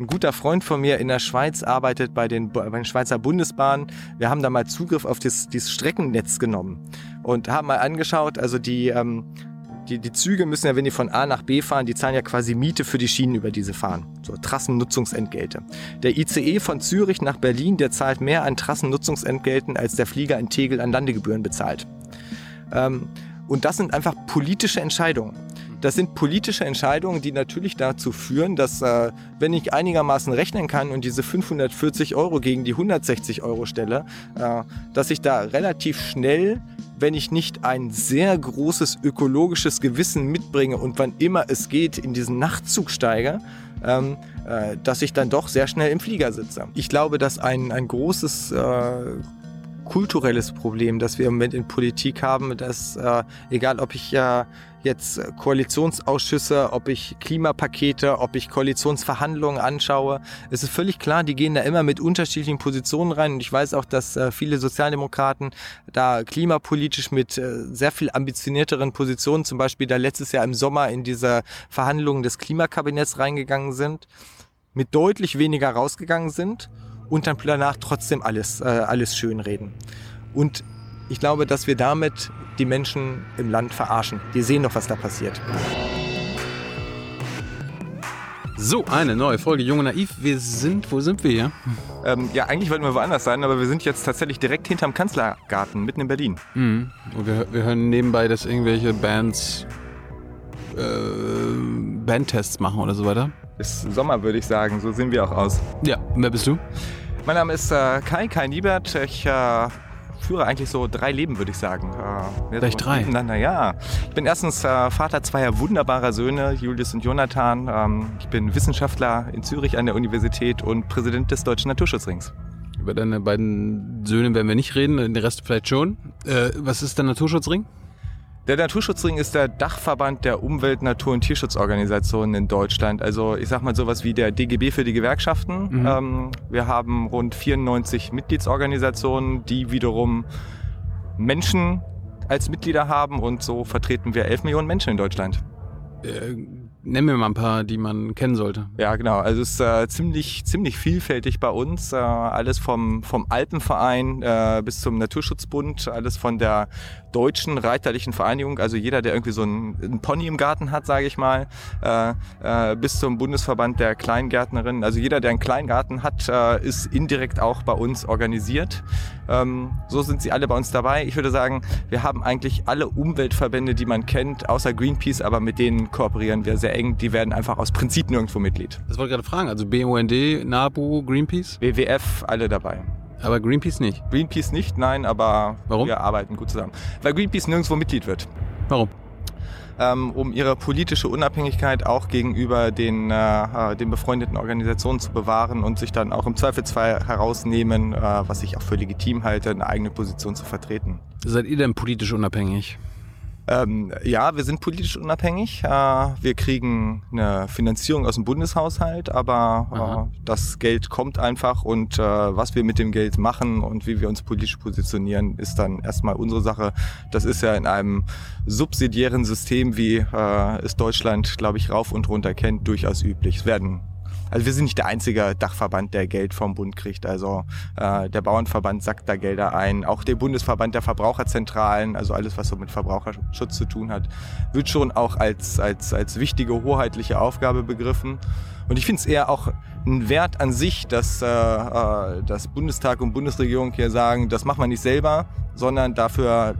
ein guter Freund von mir in der Schweiz arbeitet bei den, bei den Schweizer Bundesbahnen. Wir haben da mal Zugriff auf das, dieses Streckennetz genommen und haben mal angeschaut, also die, ähm, die, die Züge müssen ja, wenn die von A nach B fahren, die zahlen ja quasi Miete für die Schienen, über die sie fahren. So Trassennutzungsentgelte. Der ICE von Zürich nach Berlin, der zahlt mehr an Trassennutzungsentgelten, als der Flieger in Tegel an Landegebühren bezahlt. Ähm, und das sind einfach politische Entscheidungen. Das sind politische Entscheidungen, die natürlich dazu führen, dass äh, wenn ich einigermaßen rechnen kann und diese 540 Euro gegen die 160 Euro stelle, äh, dass ich da relativ schnell, wenn ich nicht ein sehr großes ökologisches Gewissen mitbringe und wann immer es geht in diesen Nachtzug steige, ähm, äh, dass ich dann doch sehr schnell im Flieger sitze. Ich glaube, dass ein, ein großes äh, kulturelles Problem, das wir im Moment in Politik haben, dass äh, egal ob ich ja äh, jetzt Koalitionsausschüsse, ob ich Klimapakete, ob ich Koalitionsverhandlungen anschaue, es ist völlig klar, die gehen da immer mit unterschiedlichen Positionen rein. Und ich weiß auch, dass äh, viele Sozialdemokraten da klimapolitisch mit äh, sehr viel ambitionierteren Positionen, zum Beispiel da letztes Jahr im Sommer in diese Verhandlungen des Klimakabinetts reingegangen sind, mit deutlich weniger rausgegangen sind und dann danach trotzdem alles, äh, alles schön reden. Und ich glaube, dass wir damit die Menschen im Land verarschen. Die sehen doch, was da passiert. So, eine neue Folge Junge Naiv. Wir sind, wo sind wir hier? Ähm, ja, eigentlich wollten wir woanders sein, aber wir sind jetzt tatsächlich direkt hinterm Kanzlergarten, mitten in Berlin. Mhm. Und wir, wir hören nebenbei, dass irgendwelche Bands äh, Bandtests machen oder so weiter. Ist Sommer, würde ich sagen. So sehen wir auch aus. Ja, und wer bist du? Mein Name ist äh, Kai, Kai Niebert. Ich äh, führe eigentlich so drei Leben, würde ich sagen. Äh, Gleich drei? Na ja. Ich bin erstens äh, Vater zweier wunderbarer Söhne, Julius und Jonathan. Ähm, ich bin Wissenschaftler in Zürich an der Universität und Präsident des Deutschen Naturschutzrings. Über deine beiden Söhne werden wir nicht reden, den Rest vielleicht schon. Äh, was ist der Naturschutzring? Der Naturschutzring ist der Dachverband der Umwelt-, Natur- und Tierschutzorganisationen in Deutschland. Also ich sag mal sowas wie der DGB für die Gewerkschaften. Mhm. Ähm, wir haben rund 94 Mitgliedsorganisationen, die wiederum Menschen als Mitglieder haben und so vertreten wir 11 Millionen Menschen in Deutschland. Äh, Nenn mir mal ein paar, die man kennen sollte. Ja, genau. Also es ist äh, ziemlich, ziemlich vielfältig bei uns. Äh, alles vom, vom Alpenverein äh, bis zum Naturschutzbund, alles von der deutschen reiterlichen Vereinigung, also jeder, der irgendwie so einen, einen Pony im Garten hat, sage ich mal, äh, äh, bis zum Bundesverband der Kleingärtnerinnen. Also jeder, der einen Kleingarten hat, äh, ist indirekt auch bei uns organisiert. Ähm, so sind sie alle bei uns dabei. Ich würde sagen, wir haben eigentlich alle Umweltverbände, die man kennt, außer Greenpeace, aber mit denen kooperieren wir sehr eng. Die werden einfach aus Prinzip nirgendwo Mitglied. Das wollte ich gerade fragen. Also BUND, NABU, Greenpeace? WWF, alle dabei. Aber Greenpeace nicht? Greenpeace nicht, nein, aber Warum? wir arbeiten gut zusammen. Weil Greenpeace nirgendwo Mitglied wird. Warum? Ähm, um ihre politische Unabhängigkeit auch gegenüber den, äh, den befreundeten Organisationen zu bewahren und sich dann auch im Zweifelsfall herausnehmen, äh, was ich auch für legitim halte, eine eigene Position zu vertreten. Seid ihr denn politisch unabhängig? Ähm, ja, wir sind politisch unabhängig. Äh, wir kriegen eine Finanzierung aus dem Bundeshaushalt, aber äh, das Geld kommt einfach und äh, was wir mit dem Geld machen und wie wir uns politisch positionieren, ist dann erstmal unsere Sache. Das ist ja in einem subsidiären System, wie äh, es Deutschland, glaube ich, rauf und runter kennt, durchaus üblich. Es werden also wir sind nicht der einzige Dachverband, der Geld vom Bund kriegt. Also äh, der Bauernverband sackt da Gelder ein. Auch der Bundesverband der Verbraucherzentralen, also alles, was so mit Verbraucherschutz zu tun hat, wird schon auch als, als, als wichtige hoheitliche Aufgabe begriffen. Und ich finde es eher auch ein Wert an sich, dass, äh, äh, dass Bundestag und Bundesregierung hier sagen, das macht man nicht selber, sondern dafür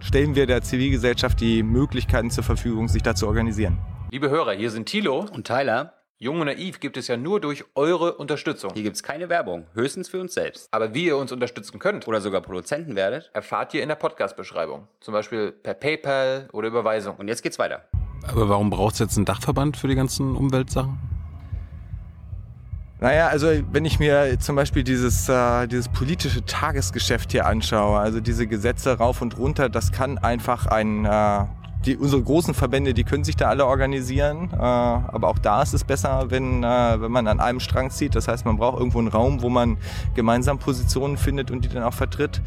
stellen wir der Zivilgesellschaft die Möglichkeiten zur Verfügung, sich da zu organisieren. Liebe Hörer, hier sind Thilo und Tyler. Jung und Naiv gibt es ja nur durch eure Unterstützung. Hier gibt es keine Werbung, höchstens für uns selbst. Aber wie ihr uns unterstützen könnt oder sogar Produzenten werdet, erfahrt ihr in der Podcast-Beschreibung. Zum Beispiel per PayPal oder Überweisung. Und jetzt geht's weiter. Aber warum braucht es jetzt einen Dachverband für die ganzen Umweltsachen? Naja, also wenn ich mir zum Beispiel dieses, äh, dieses politische Tagesgeschäft hier anschaue, also diese Gesetze rauf und runter, das kann einfach ein, äh, die, unsere großen Verbände, die können sich da alle organisieren. Äh, aber auch da ist es besser, wenn, äh, wenn man an einem Strang zieht. Das heißt, man braucht irgendwo einen Raum, wo man gemeinsam Positionen findet und die dann auch vertritt.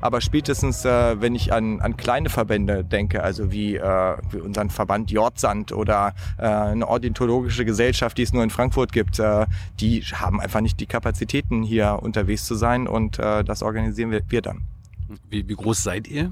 Aber spätestens, äh, wenn ich an, an kleine Verbände denke, also wie, äh, wie unseren Verband Jordsand oder äh, eine ornithologische Gesellschaft, die es nur in Frankfurt gibt, äh, die haben einfach nicht die Kapazitäten, hier unterwegs zu sein und das organisieren wir, wir dann. Wie, wie groß seid ihr?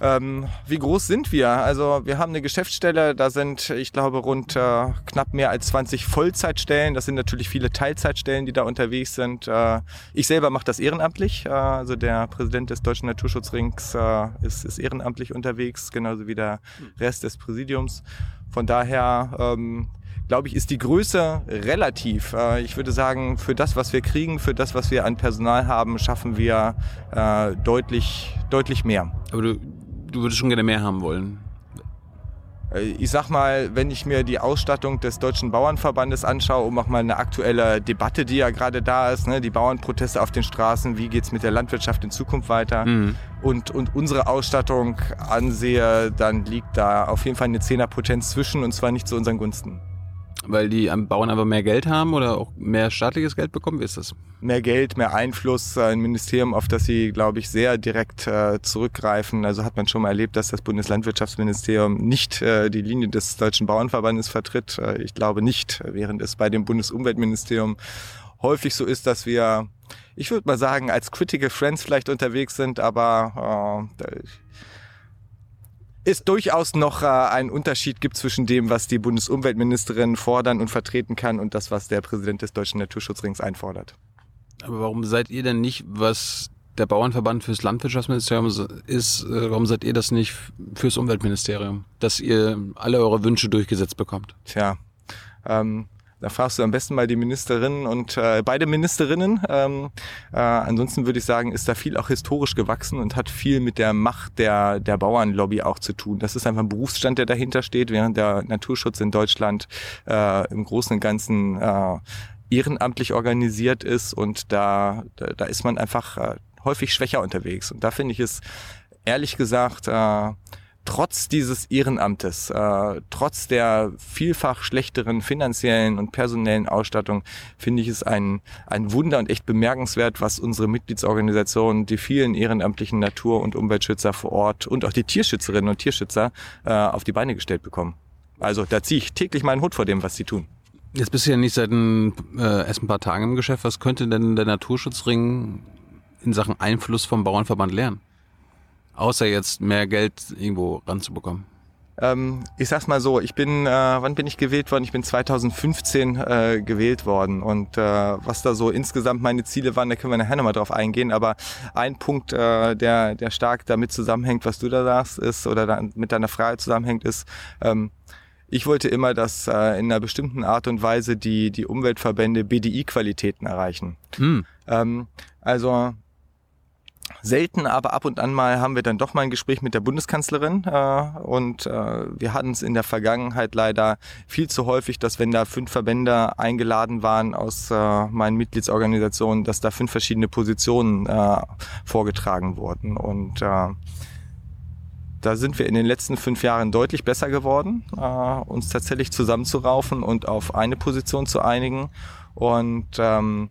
Ähm, wie groß sind wir? Also wir haben eine Geschäftsstelle, da sind, ich glaube, rund äh, knapp mehr als 20 Vollzeitstellen. Das sind natürlich viele Teilzeitstellen, die da unterwegs sind. Äh, ich selber mache das ehrenamtlich. Äh, also der Präsident des Deutschen Naturschutzrings äh, ist, ist ehrenamtlich unterwegs, genauso wie der Rest des Präsidiums. Von daher ähm, glaube ich, ist die Größe relativ. Äh, ich würde sagen, für das, was wir kriegen, für das, was wir an Personal haben, schaffen wir äh, deutlich, deutlich mehr. Aber du, du würdest schon gerne mehr haben wollen. Äh, Ich sag mal, wenn ich mir die Ausstattung des Deutschen Bauernverbandes anschaue, um auch mal eine aktuelle Debatte, die ja gerade da ist, ne, die Bauernproteste auf den Straßen, wie geht's mit der Landwirtschaft in Zukunft weiter Mhm. und, und unsere Ausstattung ansehe, dann liegt da auf jeden Fall eine Zehnerpotenz zwischen und zwar nicht zu unseren Gunsten. Weil die Bauern einfach mehr Geld haben oder auch mehr staatliches Geld bekommen? Wie ist das? mehr Geld, mehr Einfluss, äh, ein Ministerium, auf das sie, glaube ich, sehr direkt äh, zurückgreifen. Also hat man schon mal erlebt, dass das Bundeslandwirtschaftsministerium nicht äh, die Linie des Deutschen Bauernverbandes vertritt. Äh, ich glaube nicht, während es bei dem Bundesumweltministerium häufig so ist, dass wir, ich würde mal sagen, als Critical Friends vielleicht unterwegs sind, aber äh, es durchaus noch äh, einen Unterschied gibt zwischen dem, was die Bundesumweltministerin fordern und vertreten kann und das, was der Präsident des Deutschen Naturschutzrings einfordert. Aber warum seid ihr denn nicht, was der Bauernverband fürs Landwirtschaftsministerium ist, äh, warum seid ihr das nicht fürs Umweltministerium? Dass ihr alle eure Wünsche durchgesetzt bekommt? Tja, ähm, da fragst du am besten mal die Ministerin und äh, beide Ministerinnen. Ähm, äh, ansonsten würde ich sagen, ist da viel auch historisch gewachsen und hat viel mit der Macht der, der Bauernlobby auch zu tun. Das ist einfach ein Berufsstand, der dahinter steht, während der Naturschutz in Deutschland äh, im Großen und Ganzen äh, ehrenamtlich organisiert ist und da, da, da ist man einfach äh, häufig schwächer unterwegs. Und da finde ich es ehrlich gesagt äh, trotz dieses Ehrenamtes, äh, trotz der vielfach schlechteren finanziellen und personellen Ausstattung, finde ich es ein, ein Wunder und echt bemerkenswert, was unsere Mitgliedsorganisationen, die vielen ehrenamtlichen Natur- und Umweltschützer vor Ort und auch die Tierschützerinnen und Tierschützer äh, auf die Beine gestellt bekommen. Also da ziehe ich täglich meinen Hut vor dem, was sie tun. Jetzt bist du ja nicht seit ein, äh, erst ein paar Tagen im Geschäft. Was könnte denn der Naturschutzring in Sachen Einfluss vom Bauernverband lernen? Außer jetzt mehr Geld irgendwo ranzubekommen. Ähm, ich sag's mal so, ich bin, äh, wann bin ich gewählt worden? Ich bin 2015 äh, gewählt worden und äh, was da so insgesamt meine Ziele waren, da können wir nachher nochmal drauf eingehen, aber ein Punkt, äh, der, der stark damit zusammenhängt, was du da sagst, ist, oder da, mit deiner Frage zusammenhängt, ist, ähm, ich wollte immer, dass äh, in einer bestimmten Art und Weise die, die Umweltverbände BDI-Qualitäten erreichen. Hm. Ähm, also selten, aber ab und an mal haben wir dann doch mal ein Gespräch mit der Bundeskanzlerin äh, und äh, wir hatten es in der Vergangenheit leider viel zu häufig, dass wenn da fünf Verbände eingeladen waren aus äh, meinen Mitgliedsorganisationen, dass da fünf verschiedene Positionen äh, vorgetragen wurden und äh, da sind wir in den letzten fünf Jahren deutlich besser geworden, äh, uns tatsächlich zusammenzuraufen und auf eine Position zu einigen. Und ähm,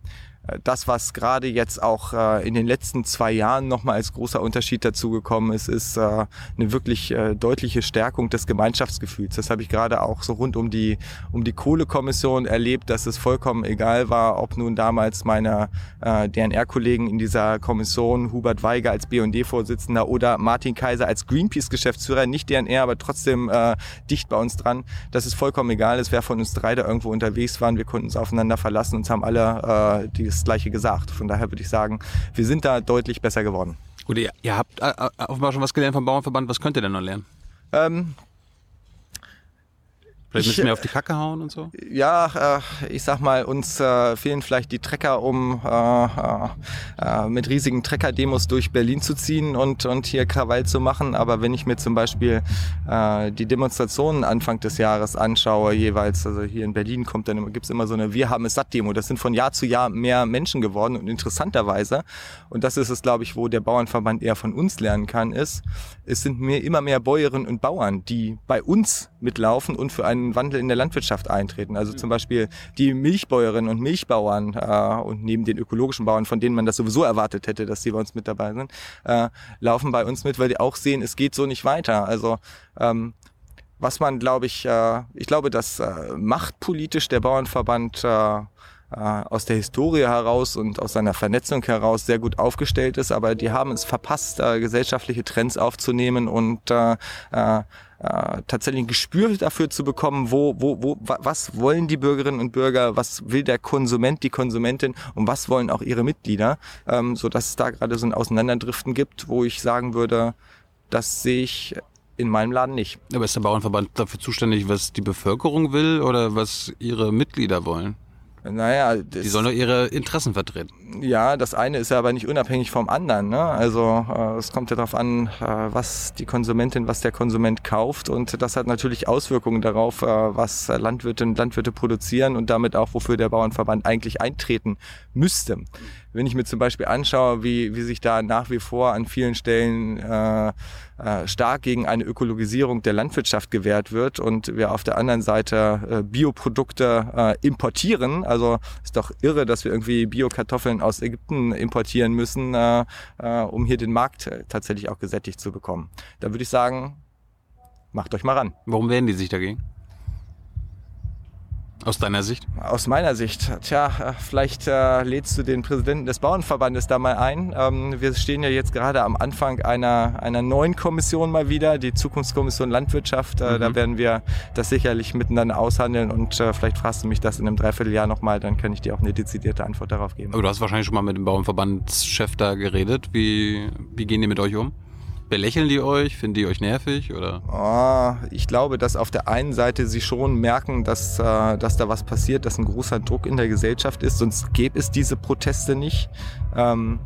das, was gerade jetzt auch äh, in den letzten zwei Jahren nochmal als großer Unterschied dazugekommen ist, ist äh, eine wirklich äh, deutliche Stärkung des Gemeinschaftsgefühls. Das habe ich gerade auch so rund um die, um die Kohlekommission erlebt, dass es vollkommen egal war, ob nun damals meine äh, DNR-Kollegen in dieser Kommission, Hubert Weiger als BD-Vorsitzender oder Martin Kaiser als Greenpeace-Geschäftsführer, nicht DNR, aber trotzdem äh, dicht bei uns dran, dass es vollkommen egal ist, wer von uns drei da irgendwo unterwegs waren. Wir konnten uns aufeinander verlassen, uns haben alle äh, die das Gleiche gesagt. Von daher würde ich sagen, wir sind da deutlich besser geworden. Gut, ihr, ihr habt äh, offenbar schon was gelernt vom Bauernverband. Was könnt ihr denn noch lernen? Ähm, Vielleicht Ich, müssen wir auf die Kacke hauen und so? Ja, äh, ich sag mal, uns äh, fehlen vielleicht die Trecker, um äh, äh, äh, mit riesigen Trecker-Demos durch Berlin zu ziehen und, und hier Krawall zu machen. Aber wenn ich mir zum Beispiel äh, die Demonstrationen Anfang des Jahres anschaue, jeweils, also hier in Berlin kommt dann immer, gibt's immer so eine Wir haben es satt Demo. Das sind von Jahr zu Jahr mehr Menschen geworden und interessanterweise, und das ist es, glaube ich, wo der Bauernverband eher von uns lernen kann, ist, es sind mehr, immer mehr Bäuerinnen und Bauern, die bei uns mitlaufen und für einen Wandel in der Landwirtschaft eintreten. Also zum Beispiel die Milchbäuerinnen und Milchbauern äh, und neben den ökologischen Bauern, von denen man das sowieso erwartet hätte, dass die bei uns mit dabei sind, äh, laufen bei uns mit, weil die auch sehen, es geht so nicht weiter. Also ähm, was man, glaube ich, äh, ich glaube, dass äh, machtpolitisch der Bauernverband äh, äh, aus der Historie heraus und aus seiner Vernetzung heraus sehr gut aufgestellt ist, aber die haben es verpasst, äh, gesellschaftliche Trends aufzunehmen und äh, tatsächlich ein Gespür dafür zu bekommen, wo, wo, wo, wa- was wollen die Bürgerinnen und Bürger, was will der Konsument, die Konsumentin und was wollen auch ihre Mitglieder, ähm, so dass es da gerade so ein Auseinanderdriften gibt, wo ich sagen würde, das sehe ich in meinem Laden nicht. Aber ist der Bauernverband dafür zuständig, was die Bevölkerung will oder was ihre Mitglieder wollen? Naja, Die sollen doch ihre Interessen vertreten. ja, das eine ist ja aber nicht unabhängig vom anderen. Ne? Also äh, es kommt ja darauf an, äh, was die Konsumentin, was der Konsument kauft und das hat natürlich Auswirkungen darauf, äh, was Landwirte und Landwirte produzieren und damit auch, wofür der Bauernverband eigentlich eintreten müsste. Wenn ich mir zum Beispiel anschaue, wie, wie sich da nach wie vor an vielen Stellen äh, äh, stark gegen eine Ökologisierung der Landwirtschaft gewährt wird und wir auf der anderen Seite äh, Bioprodukte äh, importieren. Also ist doch irre, dass wir irgendwie Biokartoffeln aus Ägypten importieren müssen, äh, äh, um hier den Markt äh, tatsächlich auch gesättigt zu bekommen. Da würde ich sagen, macht euch mal ran. Warum wehren die sich dagegen? Aus deiner Sicht? Aus meiner Sicht, tja, vielleicht äh, lädst du den Präsidenten des Bauernverbandes da mal ein. Ähm, wir stehen ja jetzt gerade am Anfang einer, einer neuen Kommission mal wieder, die Zukunftskommission Landwirtschaft. Äh, Da werden wir das sicherlich miteinander aushandeln und äh, vielleicht fragst du mich das in einem Dreivierteljahr nochmal, dann kann ich dir auch eine dezidierte Antwort darauf geben. Aber du hast wahrscheinlich schon mal mit dem Bauernverbandschef da geredet. Wie, wie gehen die mit euch um? Belächeln die euch? Finden die euch nervig? Oder? Ah, ich glaube, dass auf der einen Seite sie schon merken, dass, äh, dass da was passiert, dass ein großer Druck in der Gesellschaft ist, sonst gäbe es diese Proteste nicht. Ähm,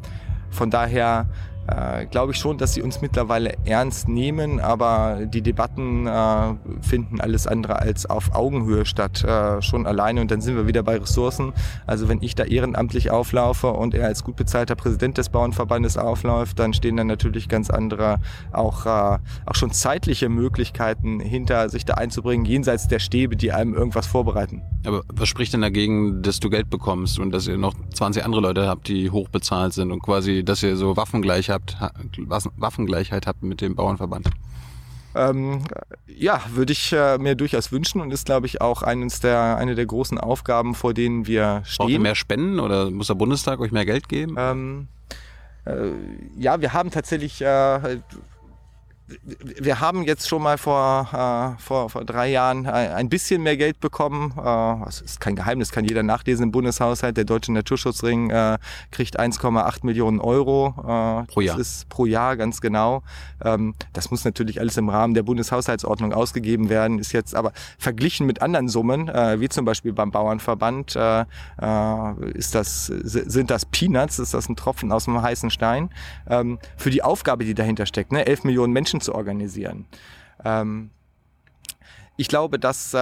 von daher äh, glaube ich schon, dass sie uns mittlerweile ernst nehmen, aber die Debatten äh, finden alles andere als auf Augenhöhe statt, äh, schon alleine und dann sind wir wieder bei Ressourcen. Also wenn ich da ehrenamtlich auflaufe und er als gut bezahlter Präsident des Bauernverbandes aufläuft, dann stehen dann natürlich ganz andere, auch, äh, auch schon zeitliche Möglichkeiten hinter, sich da einzubringen, jenseits der Stäbe, die einem irgendwas vorbereiten. Aber was spricht denn dagegen, dass du Geld bekommst und dass ihr noch 20 andere Leute habt, die hochbezahlt sind und quasi, dass ihr so waffengleich habt, ha- Waffengleichheit habt mit dem Bauernverband? Ähm, ja, würde ich äh, mir durchaus wünschen und ist, glaube ich, auch eines der, eine der großen Aufgaben, vor denen wir Braucht ihr stehen. mehr Spenden oder muss der Bundestag euch mehr Geld geben? Ähm, äh, ja, wir haben tatsächlich, äh, wir haben jetzt schon mal vor, äh, vor, vor drei Jahren ein ein bisschen mehr Geld bekommen. Äh, das ist kein Geheimnis, kann jeder nachlesen im Bundeshaushalt. Der Deutsche Naturschutzring äh, kriegt 1,8 Millionen Euro äh, Pro Jahr. Das ist pro Jahr ganz genau. Ähm, das muss natürlich alles im Rahmen der Bundeshaushaltsordnung ausgegeben werden. Ist jetzt aber verglichen mit anderen Summen, äh, wie zum Beispiel beim Bauernverband, äh, äh, ist das, sind das Peanuts, ist das ein Tropfen aus dem heißen Stein, ähm, für die Aufgabe, die dahinter steckt, ne? 11 Millionen Menschen zu organisieren. Ähm, ich glaube, dass äh,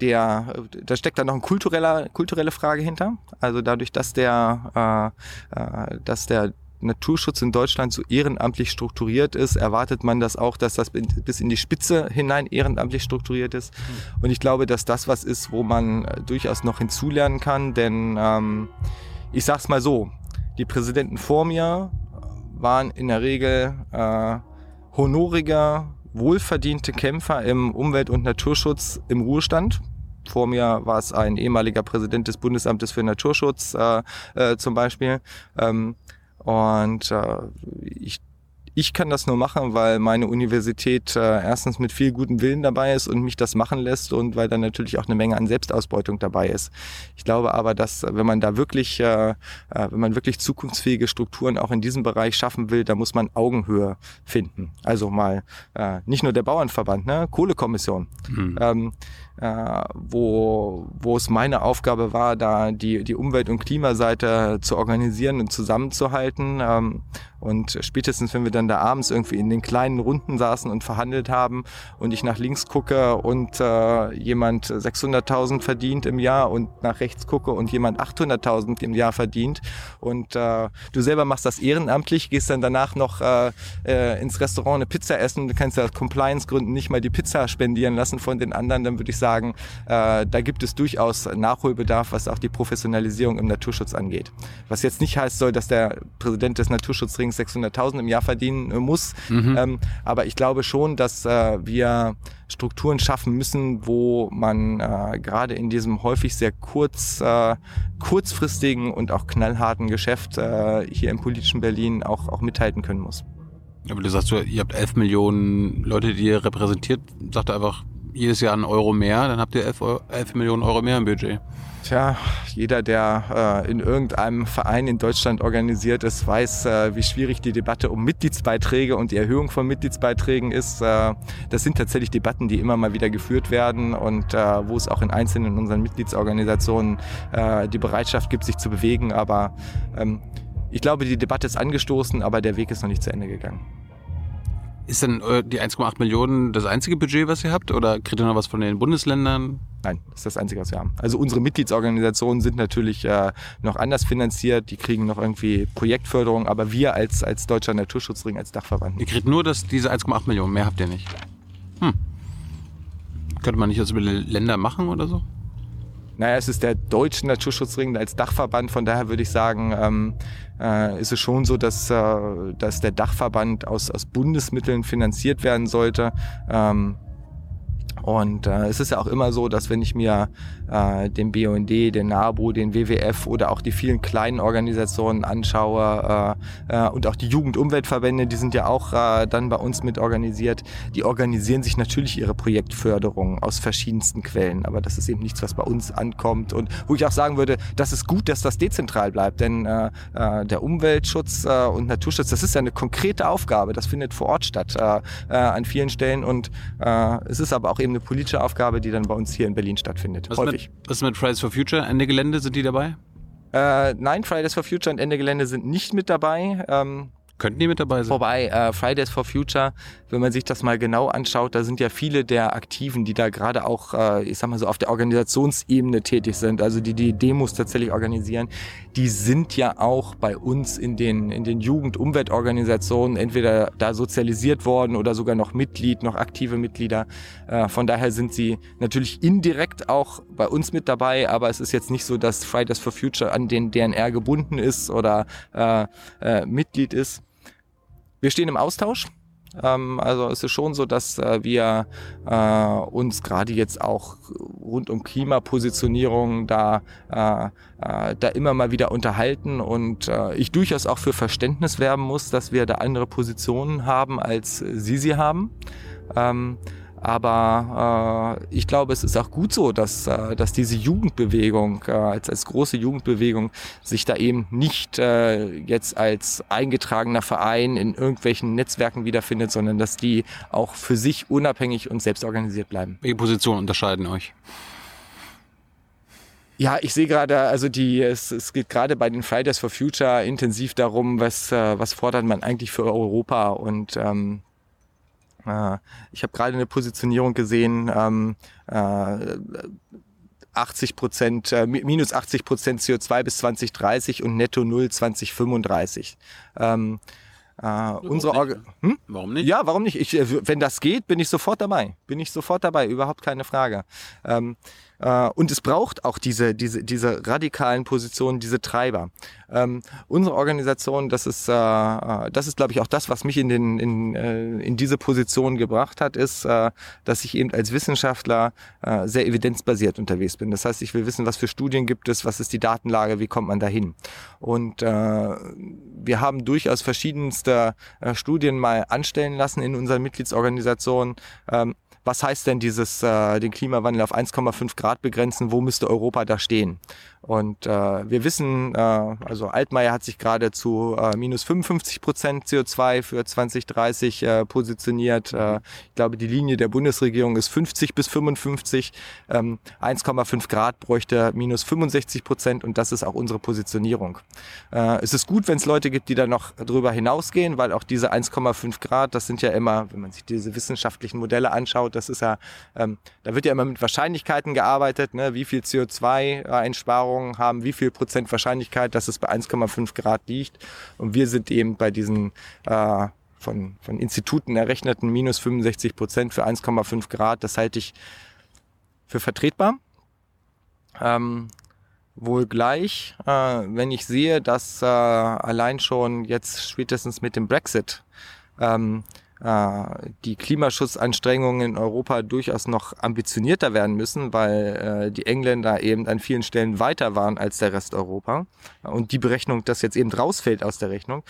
der, da steckt da noch eine kultureller, kulturelle Frage hinter. Also dadurch, dass der, äh, äh, dass der Naturschutz in Deutschland so ehrenamtlich strukturiert ist, erwartet man das auch, dass das bis in die Spitze hinein ehrenamtlich strukturiert ist. Und ich glaube, dass das was ist, wo man äh, durchaus noch hinzulernen kann, denn ähm, ich sag's mal so, die Präsidenten vor mir waren in der Regel äh, honorige, wohlverdiente Kämpfer im Umwelt- und Naturschutz im Ruhestand. Vor mir war es ein ehemaliger Präsident des Bundesamtes für Naturschutz äh, äh, zum Beispiel. Ähm, und äh, ich, ich kann das nur machen, weil meine Universität äh, erstens mit viel gutem Willen dabei ist und mich das machen lässt und weil dann natürlich auch eine Menge an Selbstausbeutung dabei ist. Ich glaube aber, dass wenn man da wirklich, äh, äh, wenn man wirklich zukunftsfähige Strukturen auch in diesem Bereich schaffen will, da muss man Augenhöhe finden. Also mal äh, nicht nur der Bauernverband, ne, Kohlekommission. Mhm. Ähm, äh, wo, wo es meine Aufgabe war, da die, die Umwelt- und Klimaseite zu organisieren und zusammenzuhalten. Ähm, und spätestens, wenn wir dann da abends irgendwie in den kleinen Runden saßen und verhandelt haben und ich nach links gucke und äh, jemand 600.000 verdient im Jahr und nach rechts gucke und jemand 800.000 im Jahr verdient und äh, du selber machst das ehrenamtlich, gehst dann danach noch äh, äh, ins Restaurant eine Pizza essen, du kannst ja aus Compliance-Gründen nicht mal die Pizza spendieren lassen von den anderen, dann würde ich sagen, äh, da gibt es durchaus Nachholbedarf, was auch die Professionalisierung im Naturschutz angeht. Was jetzt nicht heißt soll, dass der Präsident des Naturschutzrings 600.000 im Jahr verdienen äh, muss. Mhm. Ähm, aber ich glaube schon, dass äh, wir Strukturen schaffen müssen, wo man äh, gerade in diesem häufig sehr kurz, äh, kurzfristigen und auch knallharten Geschäft äh, hier im politischen Berlin auch, auch mithalten können muss. Aber du sagst, ihr habt 11 Millionen Leute, die ihr repräsentiert. Sagt einfach jedes Jahr einen Euro mehr, dann habt ihr 11, 11 Millionen Euro mehr im Budget. Tja, jeder, der äh, in irgendeinem Verein in Deutschland organisiert ist, weiß, äh, wie schwierig die Debatte um Mitgliedsbeiträge und die Erhöhung von Mitgliedsbeiträgen ist. Äh, das sind tatsächlich Debatten, die immer mal wieder geführt werden und äh, wo es auch in einzelnen unseren Mitgliedsorganisationen äh, die Bereitschaft gibt, sich zu bewegen. Aber ähm, ich glaube, die Debatte ist angestoßen, aber der Weg ist noch nicht zu Ende gegangen. Ist denn äh, die 1,8 Millionen das einzige Budget, was ihr habt? Oder kriegt ihr noch was von den Bundesländern? Nein, das ist das Einzige, was wir haben. Also unsere Mitgliedsorganisationen sind natürlich äh, noch anders finanziert. Die kriegen noch irgendwie Projektförderung. Aber wir als, als Deutscher Naturschutzring, als Dachverband. Ihr kriegt nur das, diese 1,8 Millionen. Mehr habt ihr nicht. Hm. Könnte man nicht das über Länder machen oder so? Naja, es ist der deutsche Naturschutzring als Dachverband. Von daher würde ich sagen, ähm, äh, ist es schon so, dass, äh, dass der Dachverband aus, aus Bundesmitteln finanziert werden sollte. Ähm, und äh, es ist ja auch immer so, dass wenn ich mir äh, den BUND, den NABU, den WWF oder auch die vielen kleinen Organisationen anschaue äh, äh, und auch die Jugendumweltverbände, die sind ja auch äh, dann bei uns mit organisiert, die organisieren sich natürlich ihre Projektförderung aus verschiedensten Quellen. Aber das ist eben nichts, was bei uns ankommt und wo ich auch sagen würde, das ist gut, dass das dezentral bleibt, denn äh, äh, der Umweltschutz äh, und Naturschutz, das ist ja eine konkrete Aufgabe, das findet vor Ort statt äh, äh, an vielen Stellen und äh, es ist aber auch eben eine politische Aufgabe, die dann bei uns hier in Berlin stattfindet. Was häufig. Mit, was ist mit Fridays for Future? Ende Gelände, sind die dabei? Äh, nein, Fridays for Future und Ende Gelände sind nicht mit dabei. Ähm, Könnten die mit dabei sein? Wobei, äh, Fridays for Future, wenn man sich das mal genau anschaut, da sind ja viele der Aktiven, die da gerade auch, äh, ich sag mal so, auf der Organisationsebene tätig sind, also die die Demos tatsächlich organisieren, die sind ja auch bei uns in den, in den Jugend-Umweltorganisationen entweder da sozialisiert worden oder sogar noch Mitglied, noch aktive Mitglieder. Äh, von daher sind sie natürlich indirekt auch bei uns mit dabei, aber es ist jetzt nicht so, dass Fridays for Future an den DNR gebunden ist oder äh, äh, Mitglied ist. Wir stehen im Austausch. Ähm, also es ist schon so, dass äh, wir äh, uns gerade jetzt auch rund um Klimapositionierung da, äh, äh, da immer mal wieder unterhalten und äh, ich durchaus auch für Verständnis werben muss, dass wir da andere Positionen haben, als Sie sie haben. Ähm, aber äh, ich glaube, es ist auch gut so, dass, äh, dass diese Jugendbewegung äh, als, als große Jugendbewegung sich da eben nicht äh, jetzt als eingetragener Verein in irgendwelchen Netzwerken wiederfindet, sondern dass die auch für sich unabhängig und selbst organisiert bleiben. Welche Positionen unterscheiden euch? Ja, ich sehe gerade, also die, es, es geht gerade bei den Fridays for Future intensiv darum, was, äh, was fordert man eigentlich für Europa und ähm, äh, ich habe gerade eine Positionierung gesehen, ähm, äh, 80 Prozent, äh, minus 80 Prozent CO2 bis 2030 und netto null 2035. Ähm, äh, unsere Orga hm? Warum nicht? Ja, warum nicht? Ich, äh, wenn das geht, bin ich sofort dabei. Bin ich sofort dabei, überhaupt keine Frage. Ähm, Äh, und es braucht auch diese, diese, diese radikalen Positionen, diese Treiber. Ähm, unsere Organisation, das ist, äh, äh das ist, glaube ich, auch das, was mich in, den, in, äh, in diese Position gebracht hat, ist, äh, dass ich eben als Wissenschaftler äh, sehr evidenzbasiert unterwegs bin. Das heißt, ich will wissen, was für Studien gibt es, was ist die Datenlage, wie kommt man dahin. Und äh, wir haben durchaus verschiedenste äh, Studien mal anstellen lassen in unseren Mitgliedsorganisationen. Ähm, was heißt denn dieses, äh, den Klimawandel auf 1,5 Grad begrenzen, wo müsste Europa da stehen? Und äh, wir wissen, äh, also Altmaier hat sich gerade zu äh, minus 55 Prozent CO2 für 2030 äh, positioniert. Äh, ich glaube, die Linie der Bundesregierung ist 50 bis 55. Ähm, 1,5 Grad bräuchte minus 65 Prozent und das ist auch unsere Positionierung. Äh, es ist gut, wenn es Leute gibt, die da noch drüber hinausgehen, weil auch diese 1,5 Grad, das sind ja immer, wenn man sich diese wissenschaftlichen Modelle anschaut, das ist ja, ähm, da wird ja immer mit Wahrscheinlichkeiten gearbeitet, ne? wie viel CO2-Einsparung Erfahrungen haben, wie viel Prozent Wahrscheinlichkeit, dass es bei 1,5 Grad liegt. Und wir sind eben bei diesen äh, von, von Instituten errechneten minus 65 Prozent für 1,5 Grad. Das halte ich für vertretbar. Ähm, wohl gleich, äh, wenn ich sehe, dass äh, allein schon jetzt spätestens mit dem Brexit ähm, äh, die Klimaschutzanstrengungen in Europa durchaus noch ambitionierter werden müssen, weil äh, die Engländer eben an vielen Stellen weiter waren als der Rest Europa und die Berechnung, das jetzt eben rausfällt aus der Rechnung.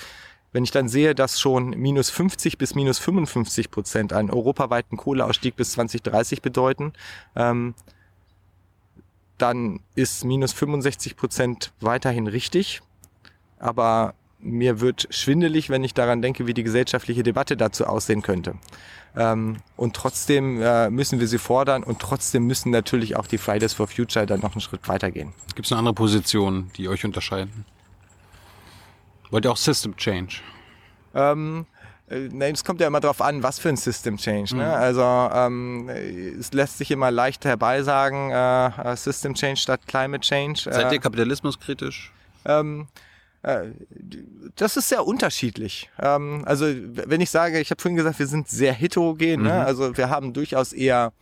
Wenn ich dann sehe, dass schon minus 50 bis minus 55 Prozent einen europaweiten Kohleausstieg bis 2030 bedeuten, ähm, dann ist minus 65 Prozent weiterhin richtig. Aber mir wird schwindelig, wenn ich daran denke, wie die gesellschaftliche Debatte dazu aussehen könnte. Ähm, und trotzdem äh, müssen wir sie fordern und trotzdem müssen natürlich auch die Fridays for Future dann noch einen Schritt weitergehen. Gibt es eine andere Position, die euch unterscheiden? Wollt ihr auch System Change? Ähm, äh, es kommt ja immer darauf an, was für ein System Change. Ne? Mhm. Also ähm, es lässt sich immer leicht herbeisagen, äh, System Change statt Climate Change. Seid ihr äh, kapitalismuskritisch? Ähm, äh, das ist sehr unterschiedlich. Ähm, also wenn ich sage, ich habe vorhin gesagt, wir sind sehr heterogen, ne? mhm. ne? also wir haben durchaus eher,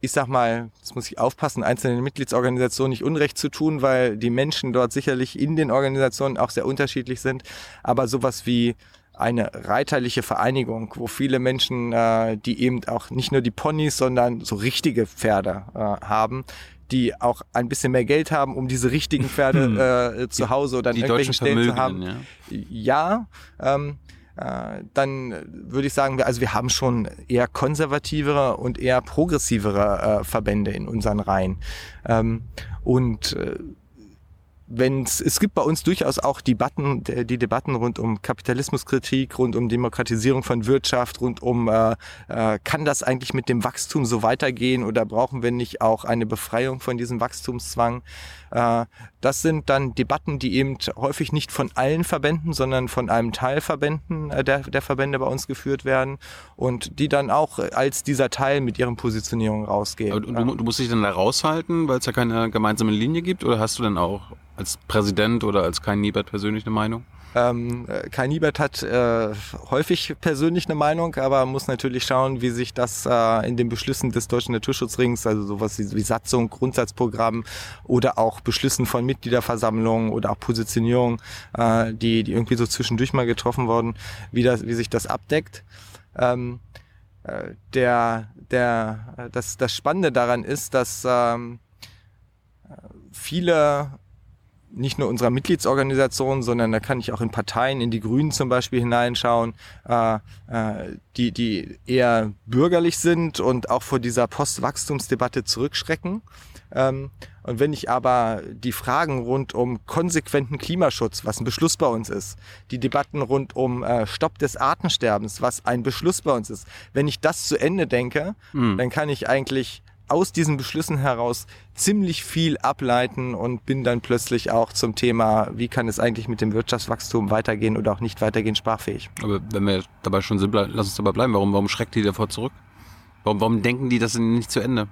ich sag mal, das muss ich aufpassen, einzelnen Mitgliedsorganisationen nicht Unrecht zu tun, weil die Menschen dort sicherlich in den Organisationen auch sehr unterschiedlich sind, aber sowas wie eine reiterliche Vereinigung, wo viele Menschen, äh, die eben auch nicht nur die Ponys, sondern so richtige Pferde äh, haben, die auch ein bisschen mehr Geld haben, um diese richtigen Pferde hm. äh, zu Hause oder an irgendwelchen Stellen zu haben. Ja, ja ähm, äh, dann würde ich sagen, also wir haben schon eher konservativere und eher progressivere äh, Verbände in unseren Reihen. Ähm, und äh, wenn's, es gibt bei uns durchaus auch Debatten, die Debatten rund um Kapitalismuskritik, rund um Demokratisierung von Wirtschaft, rund um, äh, äh, kann das eigentlich mit dem Wachstum so weitergehen oder brauchen wir nicht auch eine Befreiung von diesem Wachstumszwang? Äh, das sind dann Debatten, die eben häufig nicht von allen Verbänden, sondern von einem Teil Verbänden äh, der, der Verbände bei uns geführt werden und die dann auch als dieser Teil mit ihren Positionierungen rausgehen. Du, du musst dich dann da raushalten, weil es ja keine gemeinsame Linie gibt oder hast du dann auch als Präsident oder als Kai Niebert persönlich eine Meinung? Ähm, Kai Niebert hat äh, häufig persönlich eine Meinung, aber muss natürlich schauen, wie sich das äh, in den Beschlüssen des Deutschen Naturschutzrings, also sowas wie, wie Satzung, Grundsatzprogramm oder auch Beschlüssen von Mitgliederversammlungen oder auch Positionierung, äh, die, die irgendwie so zwischendurch mal getroffen wurden, wie, das, wie sich das abdeckt. Ähm, äh, der, der, das, das Spannende daran ist, dass ähm, viele nicht nur unserer Mitgliedsorganisation, sondern da kann ich auch in Parteien, in die Grünen zum Beispiel hineinschauen, äh, äh, die, die eher bürgerlich sind und auch vor dieser Postwachstumsdebatte zurückschrecken. Ähm, und wenn ich aber die Fragen rund um konsequenten Klimaschutz, was ein Beschluss bei uns ist, die Debatten rund um äh, Stopp des Artensterbens, was ein Beschluss bei uns ist, wenn ich das zu Ende denke, mhm. dann kann ich eigentlich aus diesen Beschlüssen heraus ziemlich viel ableiten und bin dann plötzlich auch zum Thema, wie kann es eigentlich mit dem Wirtschaftswachstum weitergehen oder auch nicht weitergehen, sprachfähig. Aber wenn wir dabei schon sind, lass uns dabei bleiben. Warum, warum schreckt die davor zurück? Warum, warum denken die das nicht zu Ende?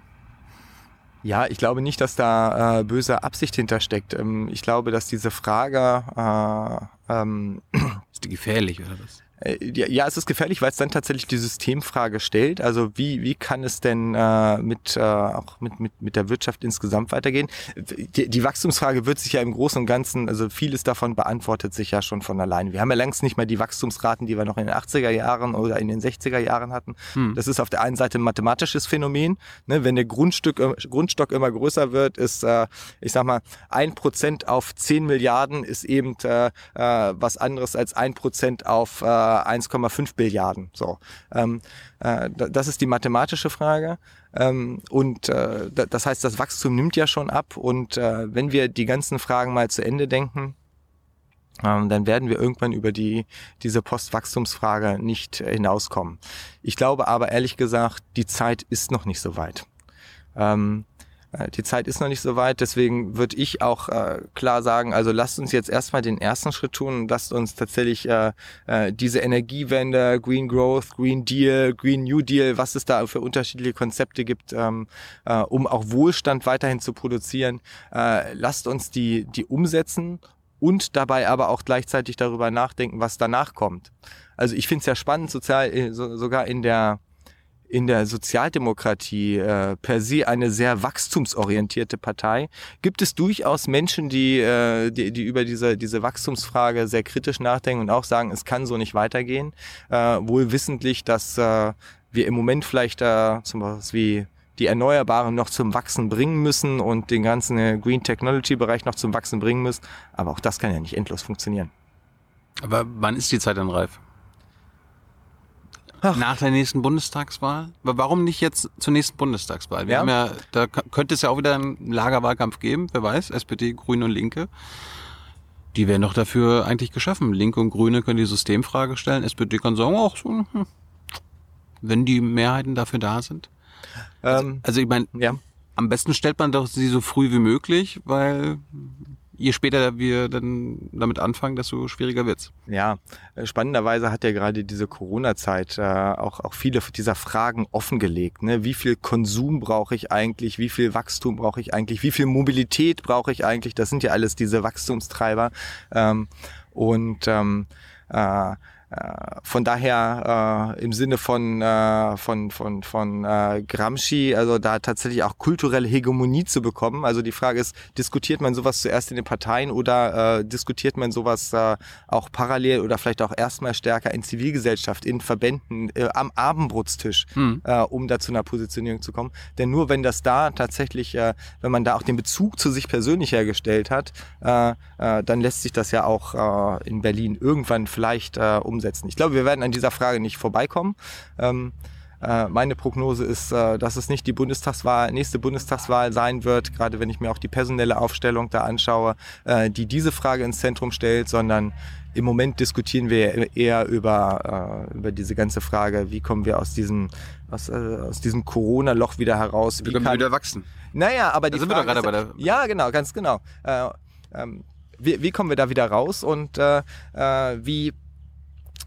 Ja, ich glaube nicht, dass da äh, böse Absicht hintersteckt. Ähm, ich glaube, dass diese Frage äh, ähm, ist die gefährlich oder was? Äh, ja, es ist gefährlich, weil es dann tatsächlich die Systemfrage stellt. Also wie, wie kann es denn äh, mit, äh, auch mit, mit, mit der Wirtschaft insgesamt weitergehen? Die, die Wachstumsfrage wird sich ja im Großen und Ganzen, also vieles davon beantwortet sich ja schon von alleine. Wir haben ja längst nicht mehr die Wachstumsraten, die wir noch in den 80er Jahren oder in den 60er Jahren hatten. Hm. Das ist auf der einen Seite ein mathematisches Phänomen. Ne? Wenn der Grundstück, äh, Grundstock immer größer wird, ist, äh, ich sag mal, ein Prozent auf 10 Milliarden ist eben äh, äh, was anderes als ein Prozent auf äh, 1,5 Billiarden. So, ähm, äh, das ist die mathematische Frage. Ähm, und äh, das heißt, das Wachstum nimmt ja schon ab. Und äh, wenn wir die ganzen Fragen mal zu Ende denken, ähm, dann werden wir irgendwann über die, diese Postwachstumsfrage nicht hinauskommen. Ich glaube aber ehrlich gesagt, die Zeit ist noch nicht so weit. Ähm, äh, die Zeit ist noch nicht so weit, deswegen würde ich auch äh, klar sagen, also lasst uns jetzt erstmal den ersten Schritt tun und lasst uns tatsächlich äh, äh, diese Energiewende, Green Growth, Green Deal, Green New Deal, was es da für unterschiedliche Konzepte gibt, ähm, äh, um auch Wohlstand weiterhin zu produzieren, äh, lasst uns die, die umsetzen und dabei aber auch gleichzeitig darüber nachdenken, was danach kommt. Also ich finde es ja spannend, sozial, äh, so, sogar in der in der Sozialdemokratie äh, per se eine sehr wachstumsorientierte Partei, gibt es durchaus Menschen, die, äh, die, die über diese, diese Wachstumsfrage sehr kritisch nachdenken und auch sagen, es kann so nicht weitergehen. Äh, wohl wissentlich, dass äh, wir im Moment vielleicht äh, zum Beispiel wie die Erneuerbaren noch zum Wachsen bringen müssen und den ganzen äh, Green Technology Bereich noch zum Wachsen bringen müssen. Aber auch das kann ja nicht endlos funktionieren. Aber wann ist die Zeit dann reif? Ach. Nach der nächsten Bundestagswahl? Warum nicht jetzt zur nächsten Bundestagswahl? Wir ja. haben ja, da könnte es ja auch wieder einen Lagerwahlkampf geben, wer weiß, SPD, Grüne und Linke. Die wären doch dafür eigentlich geschaffen. Linke und Grüne können die Systemfrage stellen, SPD kann sagen, ach, so, hm, wenn die Mehrheiten dafür da sind. Also, ähm, also ich meine, ja. am besten stellt man doch sie so früh wie möglich, weil je später wir dann damit anfangen, desto schwieriger wird's. Ja, äh, spannenderweise hat ja gerade diese Corona-Zeit äh, auch, auch viele dieser Fragen offengelegt. Ne? Wie viel Konsum brauche ich eigentlich? Wie viel Wachstum brauche ich eigentlich? Wie viel Mobilität brauche ich eigentlich? Das sind ja alles diese Wachstumstreiber. Ähm, und ähm, äh, von daher äh, im Sinne von äh, von von von äh, Gramsci, also da tatsächlich auch kulturelle Hegemonie zu bekommen. Also die Frage ist, diskutiert man sowas zuerst in den Parteien oder äh, diskutiert man sowas äh, auch parallel oder vielleicht auch erstmal stärker in Zivilgesellschaft, in Verbänden, äh, am Abendbrotstisch, hm. äh, um da zu einer Positionierung zu kommen. Denn nur wenn das da tatsächlich, äh, wenn man da auch den Bezug zu sich persönlich hergestellt hat, äh, äh, dann lässt sich das ja auch äh, in Berlin irgendwann vielleicht äh, um umsetzen. Ich glaube, wir werden an dieser Frage nicht vorbeikommen. Ähm, äh, meine Prognose ist, äh, dass es nicht die Bundestagswahl, nächste Bundestagswahl sein wird, gerade wenn ich mir auch die personelle Aufstellung da anschaue, äh, die diese Frage ins Zentrum stellt, sondern im Moment diskutieren wir eher über, über diese ganze Frage, wie kommen wir aus diesem, aus, aus diesem Corona-Loch wieder heraus. Wie, können wir wieder wachsen? Naja, aber die da sind Frage wir doch gerade bei der Ja, genau, ganz genau. Äh, ähm, wie, wie kommen wir da wieder raus und äh, wie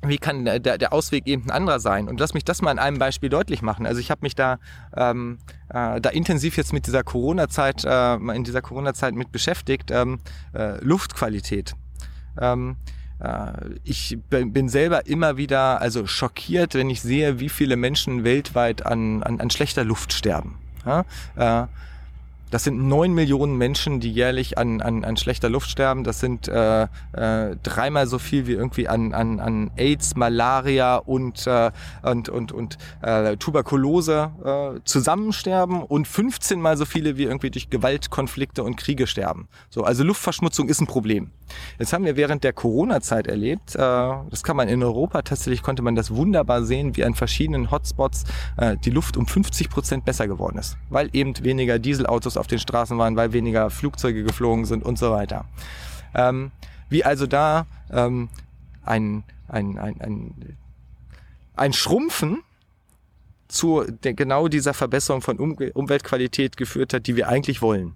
wie kann der, der Ausweg eben ein anderer sein? Und lass mich das mal in einem Beispiel deutlich machen. Also ich habe mich da, ähm, äh, da intensiv jetzt mit dieser Corona-Zeit, äh, in dieser Corona-Zeit mit beschäftigt. Ähm, äh, Luftqualität. Ähm, äh, ich bin selber immer wieder also schockiert, wenn ich sehe, wie viele Menschen weltweit an, an, an schlechter Luft sterben. Ja? Das sind neun Millionen Menschen, die jährlich an, an, an schlechter Luft sterben. Das sind äh, äh, dreimal so viel wie irgendwie an, an, an AIDS, Malaria und, äh, und, und, und äh, Tuberkulose äh, zusammensterben und 15 mal so viele wie irgendwie durch Gewaltkonflikte und Kriege sterben. So, also Luftverschmutzung ist ein Problem. Jetzt haben wir während der Corona-Zeit erlebt, äh, das kann man in Europa tatsächlich, konnte man das wunderbar sehen, wie an verschiedenen Hotspots äh, die Luft um 50 Prozent besser geworden ist, weil eben weniger Dieselautos auf den Straßen waren, weil weniger Flugzeuge geflogen sind und so weiter. Ähm, wie also da ähm, ein, ein, ein, ein, ein Schrumpfen zu genau dieser Verbesserung von um Umweltqualität geführt hat, die wir eigentlich wollen.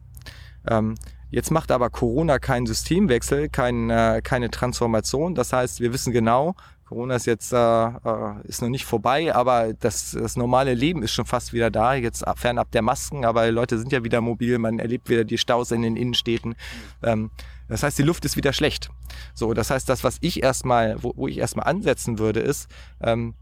Ähm, jetzt macht aber Corona keinen Systemwechsel, kein, äh, keine Transformation. Das heißt, wir wissen genau, Corona ist jetzt äh, äh, ist noch nicht vorbei, aber das, das normale Leben ist schon fast wieder da. Jetzt fernab der Masken, aber Leute sind ja wieder mobil, man erlebt wieder die Staus in den Innenstädten. Ähm, Das heißt, die Luft ist wieder schlecht. So, das heißt, das, was ich erstmal, wo, wo ich erstmal ansetzen würde, ist, ähm,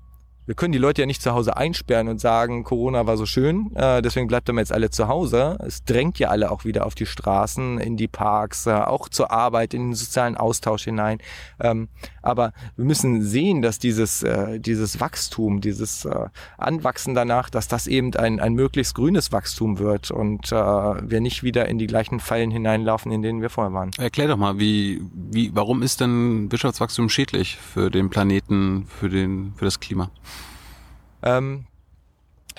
wir können die Leute ja nicht zu Hause einsperren und sagen, Corona war so schön, äh, deswegen bleibt ihr jetzt alle zu Hause. Es drängt ja alle auch wieder auf die Straßen, in die Parks, äh, auch zur Arbeit, in den sozialen Austausch hinein. Ähm, aber wir müssen sehen, dass dieses, äh, dieses Wachstum, dieses äh, Anwachsen danach, dass das eben ein, ein möglichst grünes Wachstum wird und äh, wir nicht wieder in die gleichen Fallen hineinlaufen, in denen wir vorher waren. Erklär doch mal, wie, wie, warum ist denn Wirtschaftswachstum schädlich für den Planeten, für den, für das Klima? Ähm,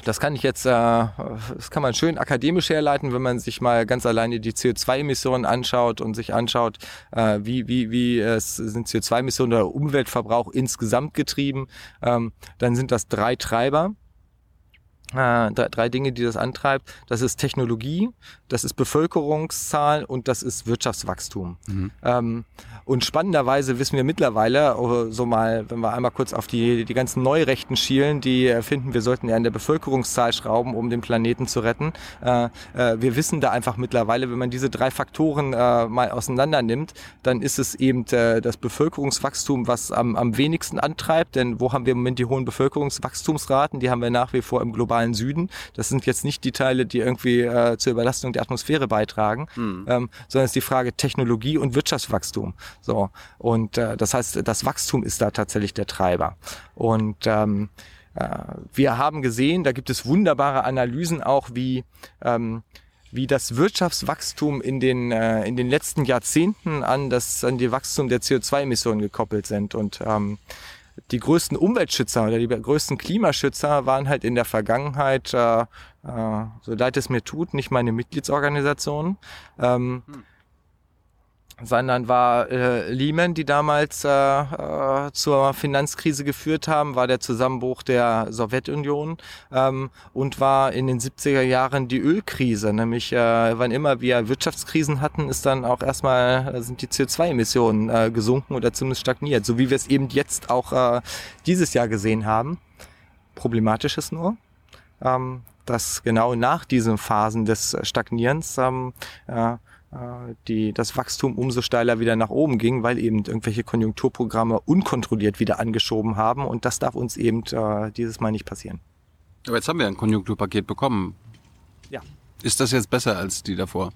das kann ich jetzt, äh, das kann man schön akademisch herleiten, wenn man sich mal ganz alleine die CO2-Emissionen anschaut und sich anschaut, äh, wie, wie, wie es sind CO2-Emissionen oder Umweltverbrauch insgesamt getrieben, ähm, dann sind das drei Treiber. Äh, drei, drei Dinge, die das antreibt. Das ist Technologie, das ist Bevölkerungszahl und das ist Wirtschaftswachstum. Mhm. Ähm, und spannenderweise wissen wir mittlerweile, oh, so mal, wenn wir einmal kurz auf die, die ganzen Neurechten schielen, die finden, wir sollten ja an der Bevölkerungszahl schrauben, um den Planeten zu retten. Äh, äh, wir wissen da einfach mittlerweile, wenn man diese drei Faktoren äh, mal auseinander nimmt, dann ist es eben äh, das Bevölkerungswachstum, was am, am wenigsten antreibt. Denn wo haben wir im Moment die hohen Bevölkerungswachstumsraten? Die haben wir nach wie vor im globalen Süden. Das sind jetzt nicht die Teile, die irgendwie äh, zur Überlastung der Atmosphäre beitragen, mhm. ähm, sondern es ist die Frage Technologie und Wirtschaftswachstum. So und äh, das heißt, das Wachstum ist da tatsächlich der Treiber. Und ähm, äh, wir haben gesehen, da gibt es wunderbare Analysen auch, wie ähm, wie das Wirtschaftswachstum in den, äh, in den letzten Jahrzehnten an das an die Wachstum der CO2-Emissionen gekoppelt sind. Und ähm, die größten Umweltschützer oder die größten Klimaschützer waren halt in der Vergangenheit, äh, äh, so leid es mir tut, nicht meine Mitgliedsorganisationen. Ähm, hm sondern war äh, Lehman, die damals äh, äh, zur Finanzkrise geführt haben, war der Zusammenbruch der Sowjetunion ähm, und war in den 70er Jahren die Ölkrise, nämlich äh, wann immer wir Wirtschaftskrisen hatten, ist dann auch erstmal äh, sind die CO2-Emissionen äh, gesunken oder zumindest stagniert, so wie wir es eben jetzt auch äh, dieses Jahr gesehen haben. Problematisch ist nur, ähm, dass genau nach diesen Phasen des Stagnierens ähm, äh, die, das Wachstum umso steiler wieder nach oben ging, weil eben irgendwelche Konjunkturprogramme unkontrolliert wieder angeschoben haben und das darf uns eben äh, dieses Mal nicht passieren. Aber jetzt haben wir ein Konjunkturpaket bekommen. Ja. Ist das jetzt besser als die davor?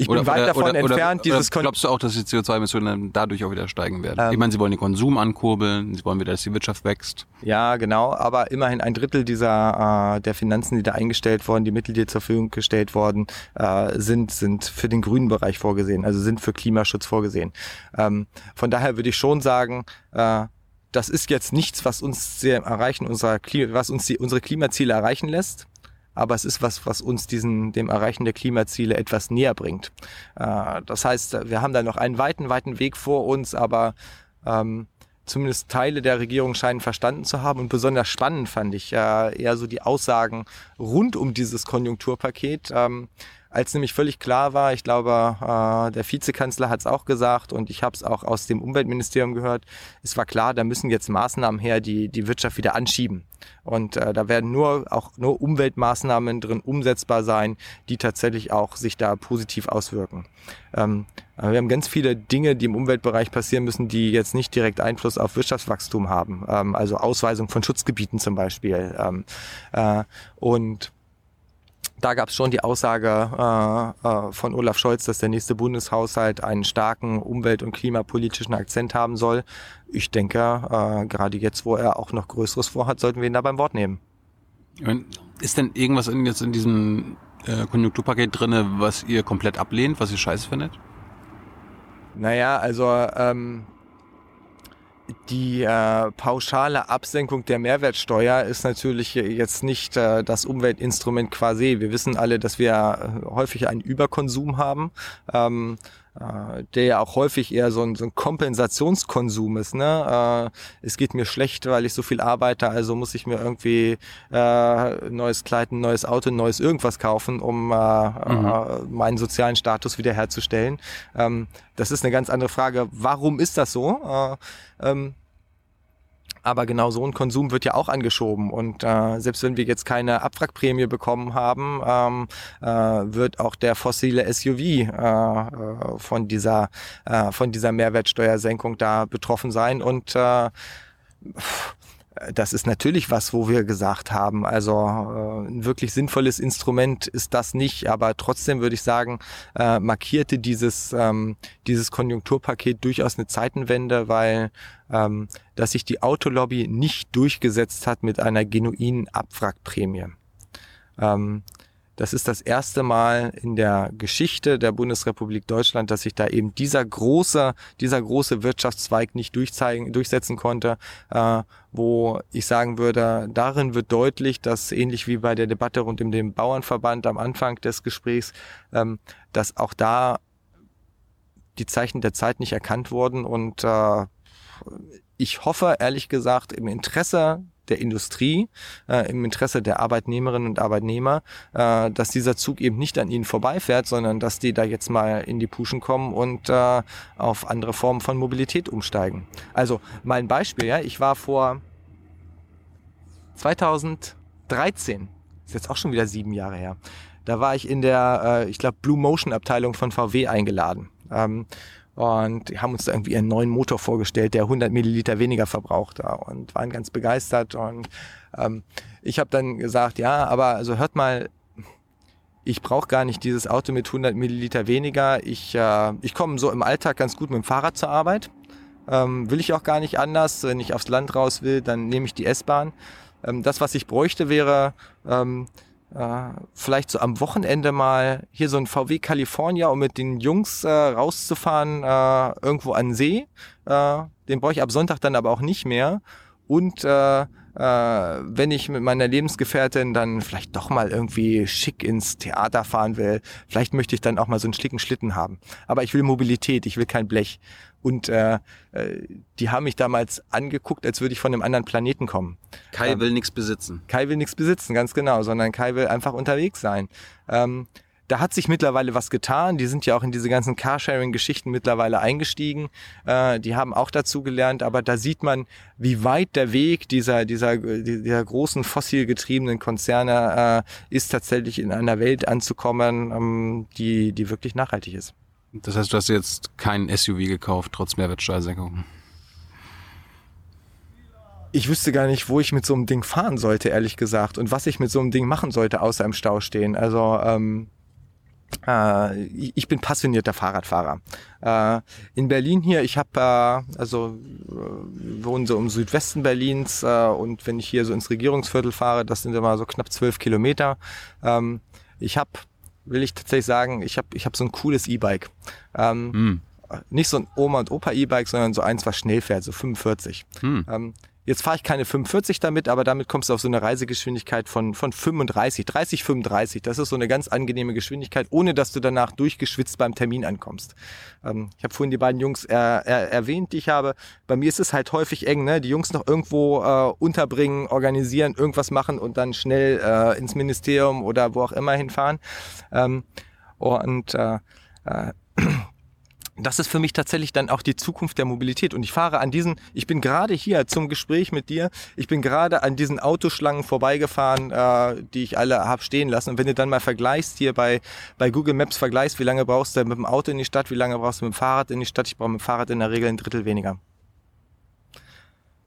Ich bin weit davon oder, entfernt, oder, dieses oder glaubst du auch, dass die CO2-Emissionen dadurch auch wieder steigen werden? Ähm, ich meine, sie wollen den Konsum ankurbeln, sie wollen wieder, dass die Wirtschaft wächst. Ja, genau, aber immerhin ein Drittel dieser äh, der Finanzen, die da eingestellt wurden, die Mittel, die zur Verfügung gestellt wurden, äh, sind sind für den grünen Bereich vorgesehen, also sind für Klimaschutz vorgesehen. Ähm, von daher würde ich schon sagen, äh, das ist jetzt nichts, was uns sehr erreichen unserer Klima, was uns die, unsere Klimaziele erreichen lässt aber es ist was, was uns diesen, dem Erreichen der Klimaziele etwas näher bringt. Äh, das heißt, wir haben da noch einen weiten, weiten Weg vor uns, aber ähm, zumindest Teile der Regierung scheinen verstanden zu haben. Und besonders spannend fand ich äh, eher so die Aussagen rund um dieses Konjunkturpaket. Ähm, als nämlich völlig klar war, ich glaube, äh, der Vizekanzler hat es auch gesagt und ich habe es auch aus dem Umweltministerium gehört, es war klar, da müssen jetzt Maßnahmen her, die die Wirtschaft wieder anschieben. Und äh, da werden nur auch nur Umweltmaßnahmen drin umsetzbar sein, die tatsächlich auch sich da positiv auswirken. Ähm, wir haben ganz viele Dinge, die im Umweltbereich passieren müssen, die jetzt nicht direkt Einfluss auf Wirtschaftswachstum haben. Ähm, also Ausweisung von Schutzgebieten zum Beispiel. Ähm, äh, und da gab es schon die Aussage äh, äh, von Olaf Scholz, dass der nächste Bundeshaushalt einen starken umwelt- und klimapolitischen Akzent haben soll. Ich denke, äh, gerade jetzt, wo er auch noch Größeres vorhat, sollten wir ihn da beim Wort nehmen. Ist denn irgendwas in, jetzt in diesem äh, Konjunkturpaket drinne, was ihr komplett ablehnt, was ihr scheiße findet? Naja, also ähm, die äh, pauschale Absenkung der Mehrwertsteuer ist natürlich jetzt nicht äh, das Umweltinstrument quasi. Wir wissen alle, dass wir äh, häufig einen Überkonsum haben. Ähm, äh, der ja auch häufig eher so ein, so ein Kompensationskonsum ist. Ne? Äh, es geht mir schlecht, weil ich so viel arbeite, also muss ich mir irgendwie äh, neues Kleid, ein neues Auto, ein neues irgendwas kaufen, um äh, mhm. äh, meinen sozialen Status wiederherzustellen. Ähm, das ist eine ganz andere Frage. Warum ist das so? Äh, ähm, Aber genau so ein Konsum wird ja auch angeschoben. Und äh, selbst wenn wir jetzt keine Abwrackprämie bekommen haben, ähm, äh, wird auch der fossile SUV äh, äh, von dieser äh, von dieser Mehrwertsteuersenkung da betroffen sein. Und äh, das ist natürlich was, wo wir gesagt haben, also äh, ein wirklich sinnvolles Instrument ist das nicht, aber trotzdem würde ich sagen, äh, markierte dieses, ähm, dieses Konjunkturpaket durchaus eine Zeitenwende, weil ähm, dass sich die Autolobby nicht durchgesetzt hat mit einer genuinen Abwrackprämie. Das ist das erste Mal in der Geschichte der Bundesrepublik Deutschland, dass sich da eben dieser große, dieser große Wirtschaftszweig nicht durchzeigen, durchsetzen konnte, äh, wo ich sagen würde, darin wird deutlich, dass ähnlich wie bei der Debatte rund um den Bauernverband am Anfang des Gesprächs, ähm, dass auch da die Zeichen der Zeit nicht erkannt wurden. Und äh, ich hoffe, ehrlich gesagt, im Interesse der Industrie, äh, im Interesse der Arbeitnehmerinnen und Arbeitnehmer, äh, dass dieser Zug eben nicht an ihnen vorbeifährt, sondern dass die da jetzt mal in die Puschen kommen und äh, auf andere Formen von Mobilität umsteigen. Also mal ein Beispiel, ja, ich war vor 2013, ist jetzt auch schon wieder sieben Jahre her, da war ich in der, äh, ich glaube, Blue Motion Abteilung von VW eingeladen. Ähm, und haben uns irgendwie einen neuen Motor vorgestellt, der 100 Milliliter weniger verbraucht und waren ganz begeistert und ähm, ich habe dann gesagt, ja, aber also hört mal, ich brauche gar nicht dieses Auto mit 100 Milliliter weniger. Ich, äh, ich komme so im Alltag ganz gut mit dem Fahrrad zur Arbeit. Ähm, will ich auch gar nicht anders. Wenn ich aufs Land raus will, dann nehme ich die S-Bahn. Ähm, das, was ich bräuchte, wäre ähm, äh, vielleicht so am Wochenende mal hier so ein VW California, um mit den Jungs äh, rauszufahren, äh, irgendwo an See. Äh, den brauche ich ab Sonntag dann aber auch nicht mehr. Und äh, äh, wenn ich mit meiner Lebensgefährtin dann vielleicht doch mal irgendwie schick ins Theater fahren will, vielleicht möchte ich dann auch mal so einen schlicken Schlitten haben. Aber ich will Mobilität, ich will kein Blech. Und äh, äh, die haben mich damals angeguckt, als würde ich von einem anderen Planeten kommen. Kai Ähm, will nichts besitzen. Kai will nichts besitzen, ganz genau, sondern Kai will einfach unterwegs sein. Ähm, da hat sich mittlerweile was getan. Die sind ja auch in diese ganzen Carsharing-Geschichten mittlerweile eingestiegen. Äh, die haben auch dazu gelernt, aber da sieht man, wie weit der Weg dieser, dieser, dieser großen fossil getriebenen Konzerne äh, ist, tatsächlich in einer Welt anzukommen, ähm, die, die wirklich nachhaltig ist. Das heißt, du hast jetzt kein SUV gekauft, trotz Mehrwertsteuersenkung. Ich wüsste gar nicht, wo ich mit so einem Ding fahren sollte, ehrlich gesagt, und was ich mit so einem Ding machen sollte, außer im Stau stehen. Also ähm, äh, ich bin passionierter Fahrradfahrer. Äh, in Berlin hier, ich habe äh, also äh, wohne so im Südwesten Berlins äh, und wenn ich hier so ins Regierungsviertel fahre, das sind immer so knapp zwölf Kilometer. Ähm, ich habe, will ich tatsächlich sagen, ich habe ich hab so ein cooles E-Bike. Ähm, Hm. nicht so ein Oma und Opa E-Bike, sondern so eins, was schnell fährt, so 45. Hm. Ähm, jetzt fahre ich keine 45 damit, aber damit kommst du auf so eine Reisegeschwindigkeit von, von 35, 30, 35. Das ist so eine ganz angenehme Geschwindigkeit, ohne dass du danach durchgeschwitzt beim Termin ankommst. Ähm, ich habe vorhin die beiden Jungs er, er, erwähnt, die ich habe. Bei mir ist es halt häufig eng, ne? Die Jungs noch irgendwo äh, unterbringen, organisieren, irgendwas machen und dann schnell äh, ins Ministerium oder wo auch immer hinfahren. Ähm, und äh, äh, das ist für mich tatsächlich dann auch die Zukunft der Mobilität. Und ich fahre an diesen, ich bin gerade hier zum Gespräch mit dir, ich bin gerade an diesen Autoschlangen vorbeigefahren, äh, die ich alle hab stehen lassen. Und wenn du dann mal vergleichst hier bei, bei Google Maps, vergleichst, wie lange brauchst du mit dem Auto in die Stadt, wie lange brauchst du mit dem Fahrrad in die Stadt, ich brauche mit dem Fahrrad in der Regel ein Drittel weniger.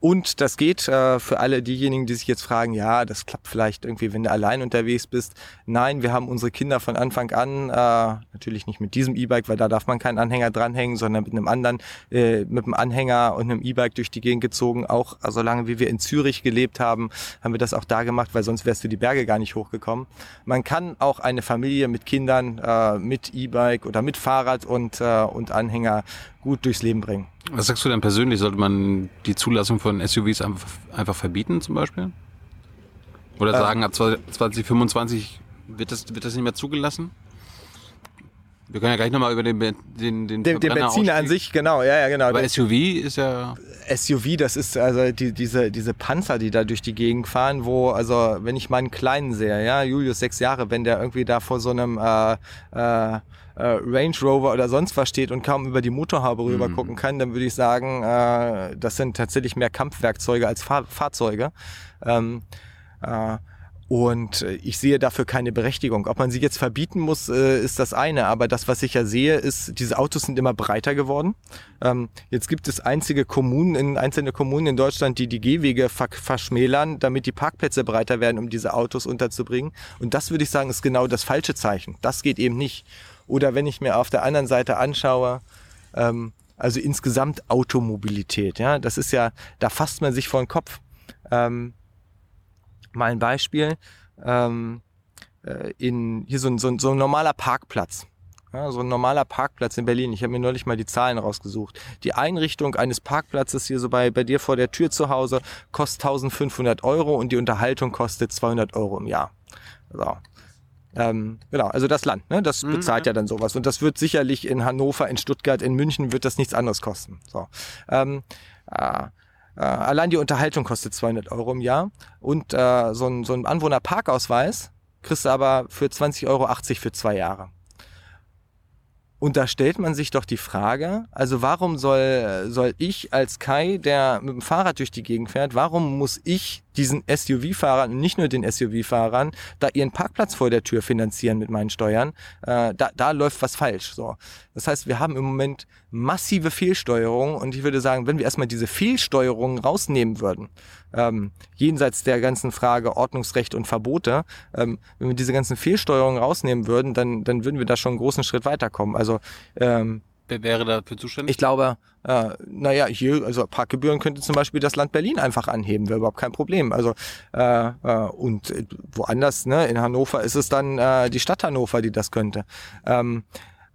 Und das geht äh, für alle diejenigen, die sich jetzt fragen, ja, das klappt vielleicht irgendwie, wenn du allein unterwegs bist. Nein, wir haben unsere Kinder von Anfang an, äh, natürlich nicht mit diesem E-Bike, weil da darf man keinen Anhänger dranhängen, sondern mit einem anderen, äh, mit einem Anhänger und einem E-Bike durch die Gegend gezogen. Auch so lange wie wir in Zürich gelebt haben, haben wir das auch da gemacht, weil sonst wärst du die Berge gar nicht hochgekommen. Man kann auch eine Familie mit Kindern, äh, mit E-Bike oder mit Fahrrad und, äh, und Anhänger gut durchs Leben bringen. Was sagst du denn persönlich? Sollte man die Zulassung von SUVs einfach, einfach verbieten zum Beispiel? Oder Ähm. sagen, ab 2025 wird das, wird das nicht mehr zugelassen? Wir können ja gleich nochmal über den, den, den, Den, den Benziner an sich, genau, ja, ja, genau. Aber SUV ist ja, SUV, das ist also die, diese, diese Panzer, die da durch die Gegend fahren, wo, also wenn ich meinen Kleinen sehe, ja, Julius sechs Jahre, wenn der irgendwie da vor so einem äh, äh, äh, Range Rover oder sonst was steht und kaum über die Motorhaube rüber gucken kann, dann würde ich sagen, äh, das sind tatsächlich mehr Kampfwerkzeuge als Fahr Fahrzeuge. Ähm, äh, und äh, ich sehe dafür keine Berechtigung. Ob man sie jetzt verbieten muss, äh, ist das eine. Aber das, was ich ja sehe, ist, diese Autos sind immer breiter geworden. Ähm, jetzt gibt es einzige Kommunen, in, einzelne Kommunen in Deutschland, die die Gehwege ver verschmälern, damit die Parkplätze breiter werden, um diese Autos unterzubringen. Und das würde ich sagen, ist genau das falsche Zeichen. Das geht eben nicht. Oder wenn ich mir auf der anderen Seite anschaue, ähm, also insgesamt Automobilität, ja, das ist ja, da fasst man sich vor den Kopf. Ähm, mal ein Beispiel. Ähm, äh, in, hier so ein, so, ein, so ein normaler Parkplatz. Ja, so ein normaler Parkplatz in Berlin. Ich habe mir neulich mal die Zahlen rausgesucht. Die Einrichtung eines Parkplatzes hier so bei, bei dir vor der Tür zu Hause kostet 1500 Euro und die Unterhaltung kostet 200 Euro im Jahr. So. Ähm, genau, also das Land, ne, das bezahlt ja dann sowas. Und das wird sicherlich in Hannover, in Stuttgart, in München wird das nichts anderes kosten. So. Ähm, äh, äh, allein die Unterhaltung kostet 200 Euro im Jahr. Und äh, so ein, so ein Anwohnerparkausweis kriegst du aber für 20,80 Euro für zwei Jahre. Und da stellt man sich doch die Frage, also warum soll, soll ich als Kai, der mit dem Fahrrad durch die Gegend fährt, warum muss ich diesen SUV-Fahrern und nicht nur den SUV-Fahrern da ihren Parkplatz vor der Tür finanzieren mit meinen Steuern? Äh, da, da läuft was falsch. So. Das heißt, wir haben im Moment massive Fehlsteuerung und ich würde sagen, wenn wir erstmal diese Fehlsteuerung rausnehmen würden, ähm, jenseits der ganzen Frage Ordnungsrecht und Verbote, ähm, wenn wir diese ganzen Fehlsteuerungen rausnehmen würden, dann, dann würden wir da schon einen großen Schritt weiterkommen. Also ähm, wer wäre dafür zuständig? ich glaube, äh, naja, hier, also Parkgebühren könnte zum Beispiel das Land Berlin einfach anheben, wäre überhaupt kein Problem. Also äh, äh, und woanders, ne, in Hannover ist es dann äh, die Stadt Hannover, die das könnte. Ähm,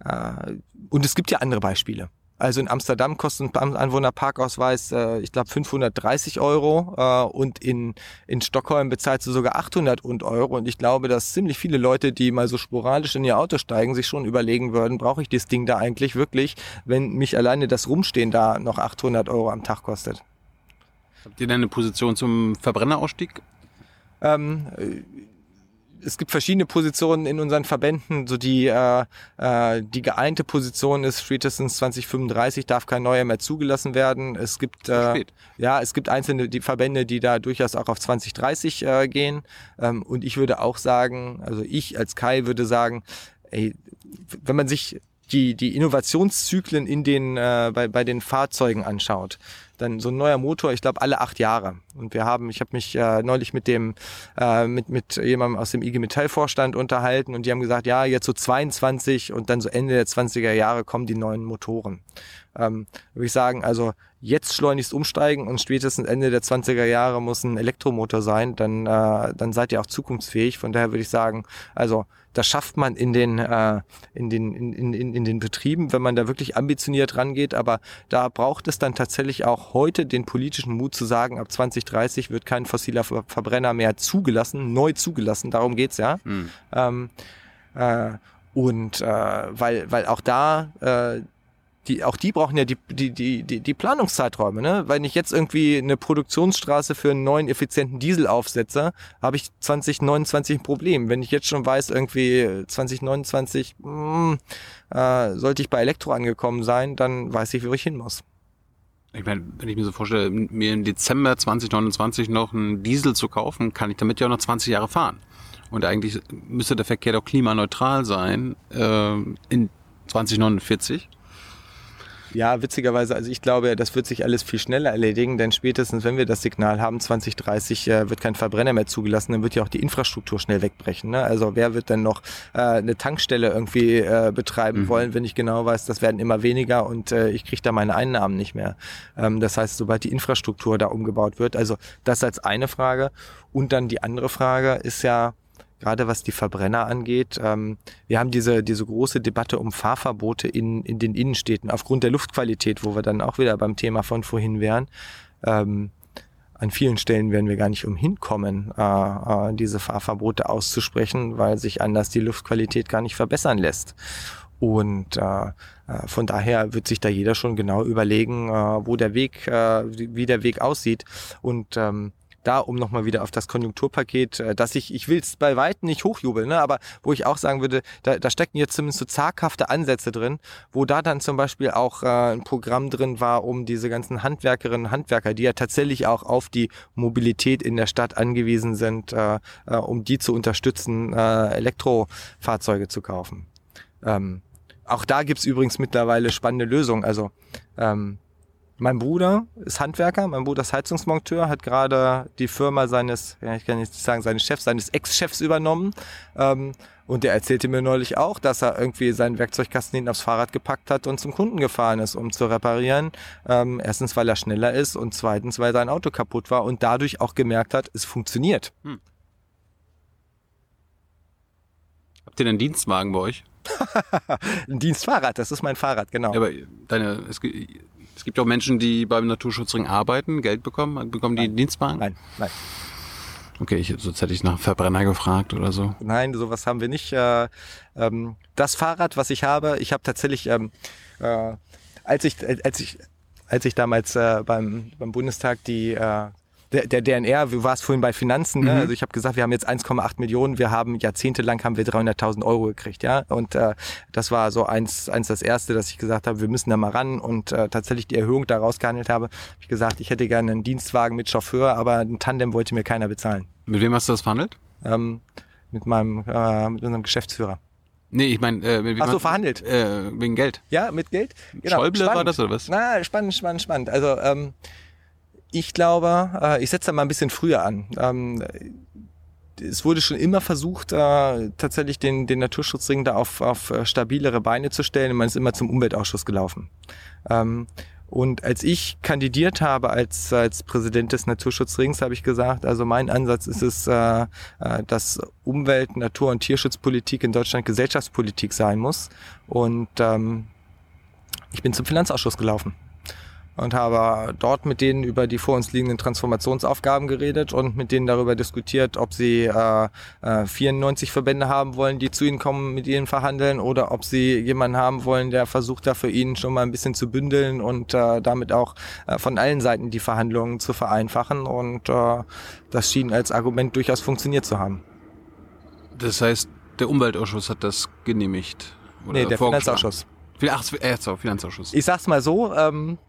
äh, und es gibt ja andere Beispiele. Also in Amsterdam kostet ein Anwohnerparkausweis, äh, ich glaube, 530 Euro äh, und in, in Stockholm bezahlst du sogar 800 und Euro. Und ich glaube, dass ziemlich viele Leute, die mal so sporadisch in ihr Auto steigen, sich schon überlegen würden, brauche ich das Ding da eigentlich wirklich, wenn mich alleine das Rumstehen da noch 800 Euro am Tag kostet. Habt ihr denn eine Position zum Verbrennerausstieg? Ähm, äh, es gibt verschiedene Positionen in unseren Verbänden. So die äh, äh, die geeinte Position ist spätestens 2035 darf kein neuer mehr zugelassen werden. Es gibt äh, ja es gibt einzelne die Verbände, die da durchaus auch auf 2030 äh, gehen. Ähm, und ich würde auch sagen, also ich als Kai würde sagen, ey, wenn man sich die, die Innovationszyklen in den, äh, bei, bei den Fahrzeugen anschaut, dann so ein neuer Motor, ich glaube alle acht Jahre. Und wir haben, ich habe mich äh, neulich mit dem, äh, mit, mit jemandem aus dem IG Metall Vorstand unterhalten und die haben gesagt, ja, jetzt so 22 und dann so Ende der 20er Jahre kommen die neuen Motoren. Ähm, würde ich sagen, also jetzt schleunigst umsteigen und spätestens Ende der 20er Jahre muss ein Elektromotor sein, dann, äh, dann seid ihr auch zukunftsfähig. Von daher würde ich sagen, also das schafft man in den, äh, in, den, in, in, in den Betrieben, wenn man da wirklich ambitioniert rangeht. Aber da braucht es dann tatsächlich auch heute den politischen Mut zu sagen, ab 2030 wird kein fossiler Ver- Verbrenner mehr zugelassen, neu zugelassen. Darum geht's ja. Hm. Ähm, äh, und äh, weil, weil auch da äh, die, auch die brauchen ja die, die, die, die, die Planungszeiträume, ne? Weil ich jetzt irgendwie eine Produktionsstraße für einen neuen effizienten Diesel aufsetze, habe ich 2029 ein Problem. Wenn ich jetzt schon weiß, irgendwie 2029 mh, äh, sollte ich bei Elektro angekommen sein, dann weiß ich, wo ich hin muss. Ich meine, wenn ich mir so vorstelle, mir im Dezember 2029 noch einen Diesel zu kaufen, kann ich damit ja auch noch 20 Jahre fahren. Und eigentlich müsste der Verkehr doch klimaneutral sein äh, in 2049. Ja, witzigerweise, also ich glaube, das wird sich alles viel schneller erledigen, denn spätestens, wenn wir das Signal haben, 2030 äh, wird kein Verbrenner mehr zugelassen, dann wird ja auch die Infrastruktur schnell wegbrechen. Ne? Also wer wird denn noch äh, eine Tankstelle irgendwie äh, betreiben Mhm. wollen, wenn ich genau weiß, das werden immer weniger und äh, ich kriege da meine Einnahmen nicht mehr. Ähm, das heißt, sobald die Infrastruktur da umgebaut wird, also das als eine Frage. Und dann die andere Frage ist ja, gerade was die Verbrenner angeht. Ähm, wir haben diese, diese große Debatte um Fahrverbote in, in den Innenstädten aufgrund der Luftqualität, wo wir dann auch wieder beim Thema von vorhin wären. Ähm, an vielen Stellen werden wir gar nicht umhin kommen, äh, äh, diese Fahrverbote auszusprechen, weil sich anders die Luftqualität gar nicht verbessern lässt. Und äh, äh, von daher wird sich da jeder schon genau überlegen, äh, wo der Weg, äh, wie der Weg aussieht. Und ähm, da, um nochmal wieder auf das Konjunkturpaket, äh, dass ich, ich will es bei Weitem nicht hochjubeln, ne, aber wo ich auch sagen würde, da, da stecken jetzt zumindest so zaghafte Ansätze drin, wo da dann zum Beispiel auch äh, ein Programm drin war, um diese ganzen Handwerkerinnen und Handwerker, die ja tatsächlich auch auf die Mobilität in der Stadt angewiesen sind, äh, äh, um die zu unterstützen, äh, Elektrofahrzeuge zu kaufen. Ähm, auch da gibt's übrigens mittlerweile spannende Lösungen. Also ähm, mein Bruder ist Handwerker, mein Bruder ist Heizungsmonteur, hat gerade die Firma seines, ja, ich kann nicht sagen seines Chefs, seines Ex-Chefs übernommen. Ähm, und der erzählte mir neulich auch, dass er irgendwie seinen Werkzeugkasten hinten aufs Fahrrad gepackt hat und zum Kunden gefahren ist, um zu reparieren. Ähm, erstens, weil er schneller ist und zweitens, weil sein Auto kaputt war und dadurch auch gemerkt hat, es funktioniert. Hm. Habt ihr einen Dienstwagen bei euch? Ein Dienstfahrrad, das ist mein Fahrrad, genau. Ja, aber deine, es, es gibt auch Menschen, die beim Naturschutzring arbeiten, Geld bekommen. Bekommen die einen Dienstwagen? Nein, nein. Okay, ich, sonst hätte ich nach Verbrenner gefragt oder so. Nein, sowas haben wir nicht. Äh, ähm, das Fahrrad, was ich habe, ich habe tatsächlich, ähm, äh, als ich, als ich, als ich damals äh, beim, beim Bundestag die äh, der, der DNR, du warst vorhin bei Finanzen, ne? Mhm. also ich habe gesagt, wir haben jetzt 1,8 Millionen, wir haben jahrzehntelang haben wir 300.000 Euro gekriegt, ja, und äh, das war so eins, eins das erste, dass ich gesagt habe, wir müssen da mal ran und äh, tatsächlich die Erhöhung daraus gehandelt habe, habe ich gesagt, ich hätte gerne einen Dienstwagen mit Chauffeur, aber ein Tandem wollte mir keiner bezahlen, Mit wem hast du das verhandelt? ähm, mit meinem, äh, mit unserem Geschäftsführer. Nee, ich meine, äh, mit Ach so, hast- verhandelt. Äh, wegen Geld. Ja, mit Geld. Schäuble war das, oder was? Na, spannend, spannend, spannend. Also ähm, ich glaube, äh, ich setze da mal ein bisschen früher an. Ähm, es wurde schon immer versucht, äh, tatsächlich den, den Naturschutzring da auf, auf äh, stabilere Beine zu stellen. Man ist immer zum Umweltausschuss gelaufen. Ähm, und als ich kandidiert habe als, als Präsident des Naturschutzrings, habe ich gesagt, also mein Ansatz ist es, dass Umwelt-, Natur- und Tierschutzpolitik in Deutschland Gesellschaftspolitik sein muss. Und ähm, ich bin zum Finanzausschuss gelaufen und habe dort mit denen über die vor uns liegenden Transformationsaufgaben geredet und mit denen darüber diskutiert, ob sie äh, äh, 94 Verbände haben wollen, die zu ihnen kommen, mit ihnen verhandeln oder ob sie jemanden haben wollen, der versucht, da für ihnen schon mal ein bisschen zu bündeln und äh, damit auch äh, von allen Seiten die Verhandlungen zu vereinfachen und äh, das schien als Argument durchaus funktioniert zu haben. Das heißt, der Umweltausschuss hat das genehmigt. Oder nee, der. Finanzausschuss. Ach, äh, Finanzausschuss. Ich sag's mal so, ähm, äh,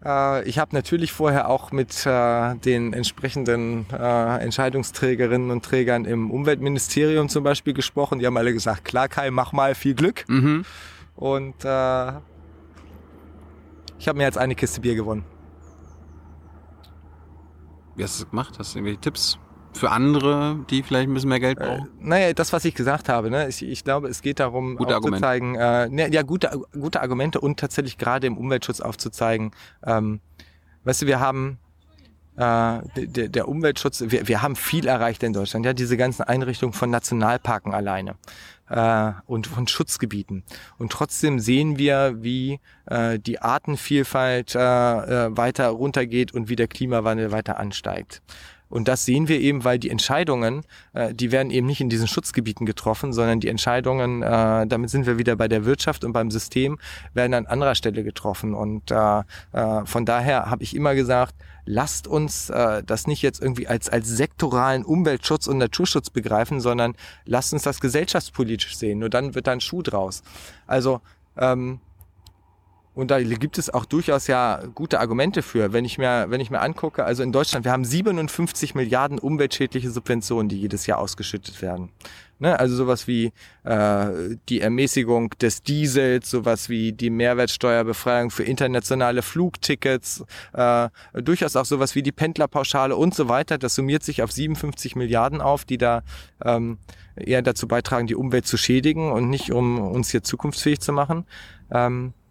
ich habe natürlich vorher auch mit äh, den entsprechenden äh, Entscheidungsträgerinnen und Trägern im Umweltministerium zum Beispiel gesprochen. Die haben alle gesagt, klar Kai, mach mal, viel Glück. Mhm. Und äh, ich habe mir jetzt eine Kiste Bier gewonnen. Wie hast du das gemacht? Hast du irgendwelche Tipps für andere, die vielleicht ein bisschen mehr Geld Äh, brauchen? naja, das, was ich gesagt habe, ne? ich, ich glaube, es geht darum, Gute Argumente. aufzuzeigen, äh, ne, ja, gute, gute Argumente und tatsächlich gerade im Umweltschutz aufzuzeigen, ähm, weißt du, wir haben äh, der, der Umweltschutz, wir, wir haben viel erreicht in Deutschland, ja, diese ganzen Einrichtungen von Nationalparken alleine äh, und von Schutzgebieten. Und trotzdem sehen wir, wie äh, die Artenvielfalt äh, äh, weiter runtergeht und wie der Klimawandel weiter ansteigt. Und das sehen wir eben, weil die Entscheidungen, äh, die werden eben nicht in diesen Schutzgebieten getroffen, sondern die Entscheidungen, äh, damit sind wir wieder bei der Wirtschaft und beim System, werden an anderer Stelle getroffen. Und äh, äh, von daher habe ich immer gesagt, lasst uns äh, das nicht jetzt irgendwie als, als sektoralen Umweltschutz und Naturschutz begreifen, sondern lasst uns das gesellschaftspolitisch sehen. Nur dann wird da ein Schuh draus. Also ähm, und da gibt es auch durchaus ja gute Argumente für. Wenn ich mir, wenn ich mir angucke, also in Deutschland, wir haben 57 Milliarden umweltschädliche Subventionen, die jedes Jahr ausgeschüttet werden. Ne? Also sowas wie äh, die Ermäßigung des Diesels, sowas wie die Mehrwertsteuerbefreiung für internationale Flugtickets, äh, durchaus auch sowas wie die Pendlerpauschale und so weiter. Das summiert sich auf 57 Milliarden auf, die da ähm, eher dazu beitragen, die Umwelt zu schädigen und nicht um uns hier zukunftsfähig zu machen. Ähm, äh,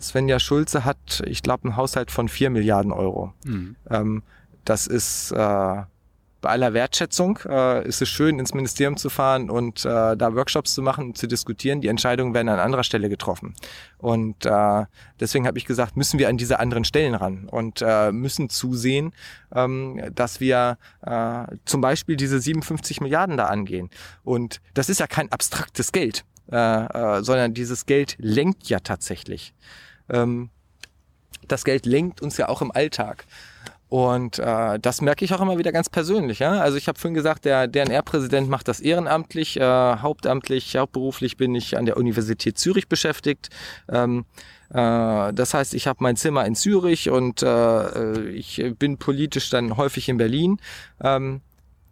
Svenja Schulze hat, ich glaube, einen Haushalt von 4 Milliarden Euro. Mhm. Ähm, das ist äh, bei aller Wertschätzung äh, ist es schön, ins Ministerium zu fahren und äh, da Workshops zu machen und zu diskutieren. Die Entscheidungen werden an anderer Stelle getroffen. Und äh, deswegen habe ich gesagt, müssen wir an diese anderen Stellen ran und äh, müssen zusehen, ähm, dass wir äh, zum Beispiel diese 57 Milliarden da angehen. Und das ist ja kein abstraktes Geld. Äh, äh, sondern dieses Geld lenkt ja tatsächlich. Ähm, das Geld lenkt uns ja auch im Alltag. Und äh, das merke ich auch immer wieder ganz persönlich. Ja? Also ich habe vorhin gesagt, der DNR-Präsident macht das ehrenamtlich, äh, hauptamtlich, hauptberuflich bin ich an der Universität Zürich beschäftigt. Ähm, äh, das heißt, ich habe mein Zimmer in Zürich und äh, ich bin politisch dann häufig in Berlin. Ähm,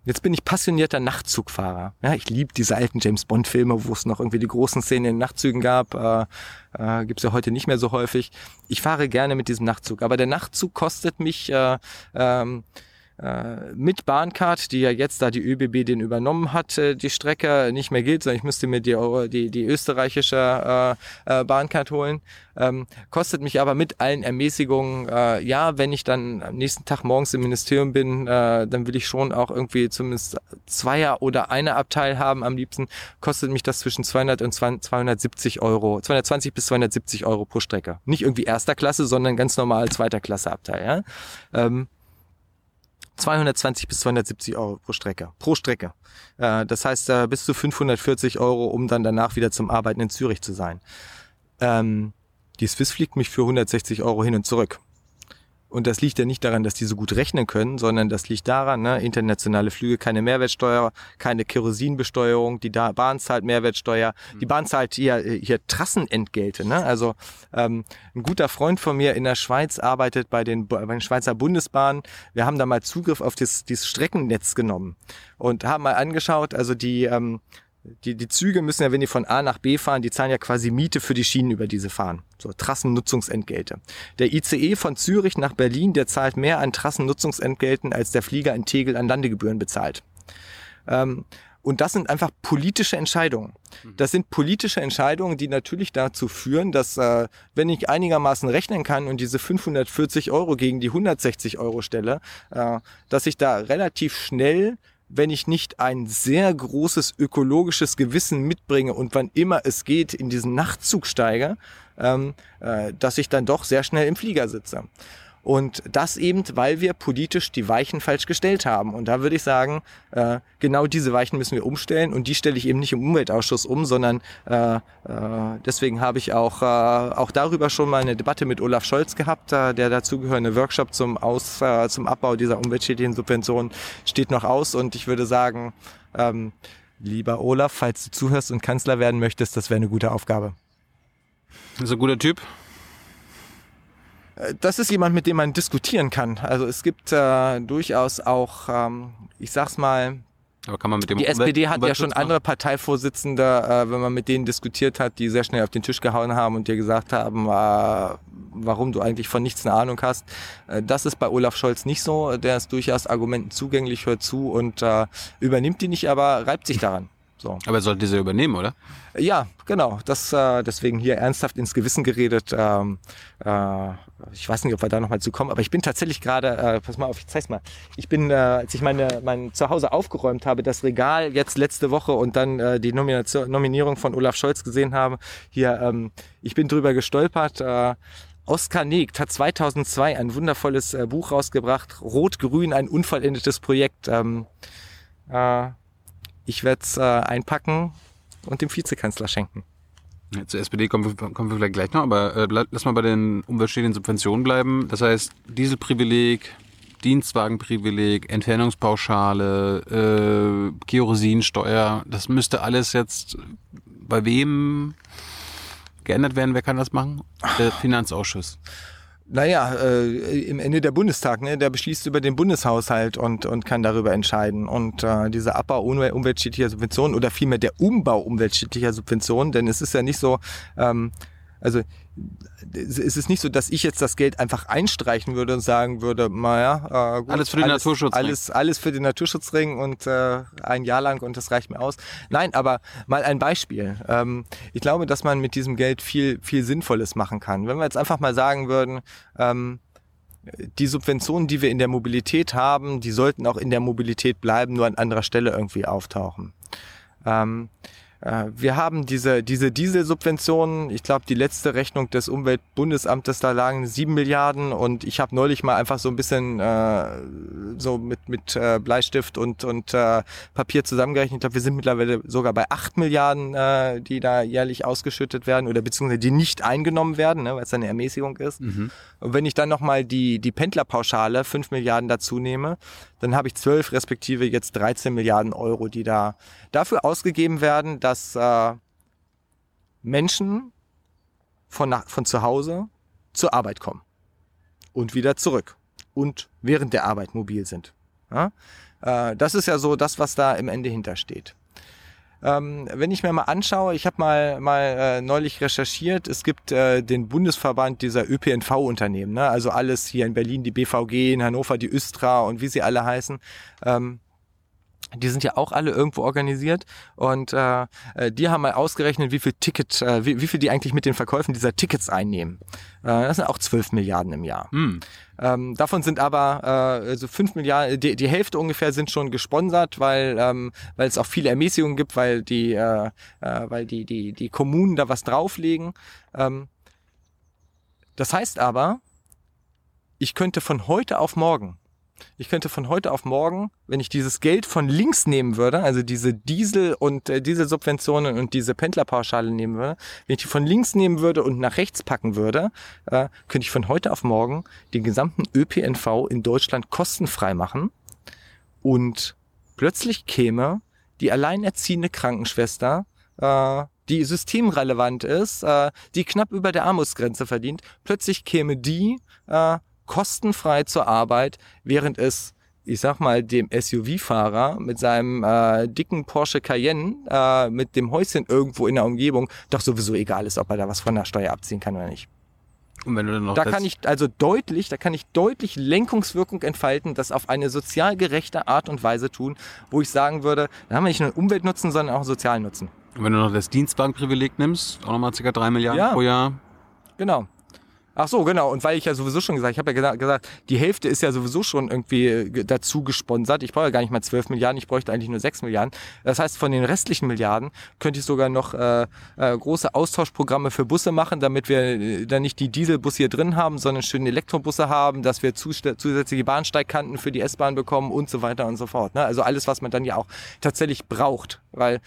Jetzt bin ich passionierter Nachtzugfahrer. Ja, ich liebe diese alten James Bond Filme, wo es noch irgendwie die großen Szenen in Nachtzügen gab. Äh, äh, Gibt ja heute nicht mehr so häufig. Ich fahre gerne mit diesem Nachtzug, aber der Nachtzug kostet mich äh, ähm, äh, mit Bahncard, die ja jetzt, da die ÖBB den übernommen hat, äh, die Strecke nicht mehr gilt, sondern ich müsste mir die, die, die österreichische äh, äh, Bahncard holen. Ähm, kostet mich aber mit allen Ermäßigungen, äh, ja, wenn ich dann am nächsten Tag morgens im Ministerium bin, äh, dann will ich schon auch irgendwie zumindest Zweier- oder eine Abteil haben am liebsten, kostet mich das zwischen 200 und 270 Euro, 220 bis 270 Euro pro Strecke. Nicht irgendwie erster Klasse, sondern ganz normal zweiter Klasse Abteil. Ja? Ähm, 220 bis 270 Euro pro Strecke. Pro Strecke. Äh, das heißt äh, bis zu 540 Euro, um dann danach wieder zum Arbeiten in Zürich zu sein. Ähm, die Swiss fliegt mich für 160 Euro hin und zurück. Und das liegt ja nicht daran, dass die so gut rechnen können, sondern das liegt daran, ne, internationale Flüge, keine Mehrwertsteuer, keine Kerosinbesteuerung, die Bahn zahlt Mehrwertsteuer, die Bahn zahlt hier, hier Trassenentgelte. Ne? Also ähm, ein guter Freund von mir in der Schweiz arbeitet bei den, bei den Schweizer Bundesbahnen. Wir haben da mal Zugriff auf das, dieses Streckennetz genommen und haben mal angeschaut, also die ähm, die, die Züge müssen ja, wenn die von A nach B fahren, die zahlen ja quasi Miete für die Schienen, über die sie fahren. So Trassennutzungsentgelte. Der ICE von Zürich nach Berlin, der zahlt mehr an Trassennutzungsentgelten, als der Flieger in Tegel an Landegebühren bezahlt. Ähm, und das sind einfach politische Entscheidungen. Mhm. Das sind politische Entscheidungen, die natürlich dazu führen, dass äh, wenn ich einigermaßen rechnen kann und diese 540 Euro gegen die 160 Euro stelle, äh, dass ich da relativ schnell wenn ich nicht ein sehr großes ökologisches Gewissen mitbringe und wann immer es geht in diesen Nachtzug steige, ähm, äh, dass ich dann doch sehr schnell im Flieger sitze. Und das eben, weil wir politisch die Weichen falsch gestellt haben. Und da würde ich sagen, äh, genau diese Weichen müssen wir umstellen. Und die stelle ich eben nicht im Umweltausschuss um, sondern äh, äh, deswegen habe ich auch, äh, auch darüber schon mal eine Debatte mit Olaf Scholz gehabt. Äh, der dazugehörende Workshop zum, aus, äh, zum Abbau dieser umweltschädlichen Subventionen steht noch aus. Und ich würde sagen, ähm, lieber Olaf, falls du zuhörst und Kanzler werden möchtest, das wäre eine gute Aufgabe. Das ist ein guter Typ. Äh, das ist jemand, mit dem man diskutieren kann. Also es gibt äh, durchaus auch, ähm, ich sag's mal, aber kann man mit dem die SPD hat ja schon andere Parteivorsitzende, äh, wenn man mit denen diskutiert hat, die sehr schnell auf den Tisch gehauen haben und dir gesagt haben, äh, warum du eigentlich von nichts eine Ahnung hast. Äh, das ist bei Olaf Scholz nicht so. Der ist durchaus Argumenten zugänglich, hört zu und äh, übernimmt die nicht, aber reibt sich daran. So. Aber er sollte diese übernehmen, oder? Ja, genau. Das äh, deswegen hier ernsthaft ins Gewissen geredet. Ähm, äh, ich weiß nicht, ob wir da nochmal zu kommen, aber ich bin tatsächlich gerade, äh, pass mal auf, ich zeig's mal. Ich bin, äh, als ich meine mein Zuhause aufgeräumt habe, das Regal jetzt letzte Woche und dann äh, die Nomination, Nominierung von Olaf Scholz gesehen habe, hier, ähm, ich bin drüber gestolpert. Äh, Oskar Negt hat 2002 ein wundervolles äh, Buch rausgebracht, Rot-Grün, ein unvollendetes Projekt. Ähm, äh, ich werde es äh, einpacken und dem Vizekanzler schenken. Ja, zur SPD kommen wir, kommen wir vielleicht gleich noch, aber äh, lass mal bei den umweltschädlichen Subventionen bleiben. Das heißt, Dieselprivileg, Dienstwagenprivileg, Entfernungspauschale, äh, Kerosinsteuer, das müsste alles jetzt bei wem geändert werden? Wer kann das machen? Der Finanzausschuss. Naja, äh, im Ende der Bundestag, ne, der beschließt über den Bundeshaushalt und, und kann darüber entscheiden. Und äh, dieser Abbau umweltschädlicher Subventionen oder vielmehr der Umbau umweltschädlicher Subventionen, denn es ist ja nicht so, ähm, also es ist nicht so, dass ich jetzt das Geld einfach einstreichen würde und sagen würde, naja, äh, gut, alles für den alles, Naturschutzring. Alles, alles für den Naturschutzring und äh, ein Jahr lang und das reicht mir aus. Nein, aber mal ein Beispiel. Ähm, ich glaube, dass man mit diesem Geld viel, viel Sinnvolles machen kann. Wenn wir jetzt einfach mal sagen würden, ähm, die Subventionen, die wir in der Mobilität haben, die sollten auch in der Mobilität bleiben, nur an anderer Stelle irgendwie auftauchen. Ähm, äh, wir haben diese, diese Dieselsubventionen. Ich glaube, die letzte Rechnung des Umweltbundesamtes, da lagen sieben Milliarden und ich habe neulich mal einfach so ein bisschen äh, so mit, mit äh, Bleistift und, und äh, Papier zusammengerechnet. Ich glaube, wir sind mittlerweile sogar bei acht Milliarden, äh, die da jährlich ausgeschüttet werden oder beziehungsweise die nicht eingenommen werden, ne, weil es eine Ermäßigung ist. Und wenn ich dann nochmal die, die Pendlerpauschale, fünf Milliarden dazu nehme, dann habe ich zwölf respektive jetzt 13 Milliarden Euro, die da dafür ausgegeben werden, dass äh, Menschen von, von zu Hause zur Arbeit kommen und wieder zurück und während der Arbeit mobil sind. Ja? Äh, das ist ja so das, was da im Ende hintersteht. Ähm, wenn ich mir mal anschaue, ich habe mal, mal äh, neulich recherchiert, es gibt äh, den Bundesverband dieser ÖPNV-Unternehmen, ne? also alles hier in Berlin, die BVG, in Hannover die Östra und wie sie alle heißen. Ähm, die sind ja auch alle irgendwo organisiert und äh, äh, die haben mal ausgerechnet, wie viel Ticket, äh, wie, wie viel die eigentlich mit den Verkäufen dieser Tickets einnehmen. Äh, das sind auch 12 Milliarden im Jahr. Hm. Ähm, davon sind aber äh, also 5 Milliarden, die, die Hälfte ungefähr sind schon gesponsert, weil ähm, weil es auch viele Ermäßigungen gibt, weil die äh, äh, weil die die die Kommunen da was drauflegen. Ähm, das heißt aber, ich könnte von heute auf morgen ich könnte von heute auf morgen, wenn ich dieses Geld von links nehmen würde, also diese Diesel- und äh, Dieselsubventionen und diese Pendlerpauschale nehmen würde, wenn ich die von links nehmen würde und nach rechts packen würde, äh, könnte ich von heute auf morgen den gesamten ÖPNV in Deutschland kostenfrei machen und plötzlich käme die alleinerziehende Krankenschwester, äh, die systemrelevant ist, äh, die knapp über der Armutsgrenze verdient, plötzlich käme die äh, kostenfrei zur Arbeit, während es ich sag mal, dem SUV-Fahrer mit seinem äh, dicken Porsche Cayenne äh, mit dem Häuschen irgendwo in der Umgebung doch sowieso egal ist, ob er da was von der Steuer abziehen kann oder nicht. Und wenn du dann noch Da kann ich also deutlich, da kann ich deutlich Lenkungswirkung entfalten, das auf eine sozial gerechte Art und Weise tun, wo ich sagen würde, da haben wir nicht nur einen Umweltnutzen, sondern auch einen sozialen Nutzen. Und wenn du noch das Dienstwagenprivileg nimmst, auch nochmal ca. 3 Milliarden Ja. pro Jahr. Genau. Ach so, genau. Und weil ich ja sowieso schon gesagt, ich habe ja gesa- gesagt, die Hälfte ist ja sowieso schon irgendwie äh, dazu gesponsert. Ich brauche ja gar nicht mal 12 Milliarden, ich bräuchte eigentlich nur 6 Milliarden. Das heißt, von den restlichen Milliarden könnte ich sogar noch äh, äh, große Austauschprogramme für Busse machen, damit wir äh, dann nicht die Dieselbusse hier drin haben, sondern schöne Elektrobusse haben, dass wir zusätzliche Bahnsteigkanten für die S-Bahn bekommen und so weiter und so fort. Ne? Also alles, was man dann ja auch tatsächlich braucht, weil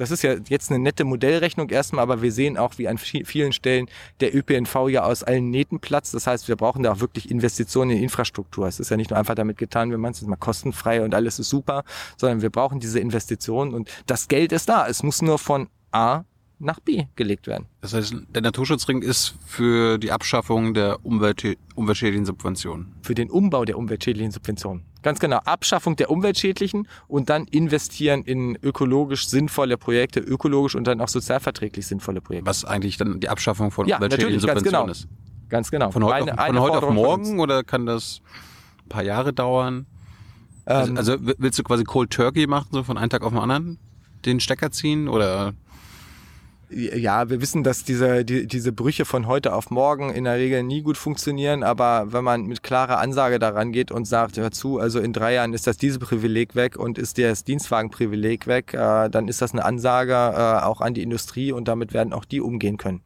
das ist ja jetzt eine nette Modellrechnung erstmal, aber wir sehen auch, wie an vi- vielen Stellen der ÖPNV ja aus allen Nähten platzt. Das heißt, wir brauchen da auch wirklich Investitionen in Infrastruktur. Es ist ja nicht nur einfach damit getan, wenn man es ist mal kostenfrei und alles ist super, sondern wir brauchen diese Investitionen und das Geld ist da. Es muss nur von A nach B gelegt werden. Das heißt, der Naturschutzring ist für die Abschaffung der Umwelt umweltschädlichen Subventionen. Für den Umbau der umweltschädlichen Subventionen. Ganz genau. Abschaffung der umweltschädlichen und dann investieren in ökologisch sinnvolle Projekte, ökologisch und dann auch sozialverträglich sinnvolle Projekte. Was eigentlich dann die Abschaffung von Ja, umweltschädlichen Subventionen genau. ist. Ganz genau. Von heute, Eine- auf, von heute auf morgen oder kann das ein paar Jahre dauern? Ähm, also, also willst du quasi Cold Turkey machen, so von einem Tag auf den anderen? Den Stecker ziehen oder Ja, wir wissen, dass diese, die, diese Brüche von heute auf morgen in der Regel nie gut funktionieren, aber wenn man mit klarer Ansage daran geht und sagt, hör zu, also in drei Jahren ist das diese Privileg weg und ist das Dienstwagenprivileg weg, äh, dann ist das eine Ansage äh, auch an die Industrie und damit werden auch die umgehen können.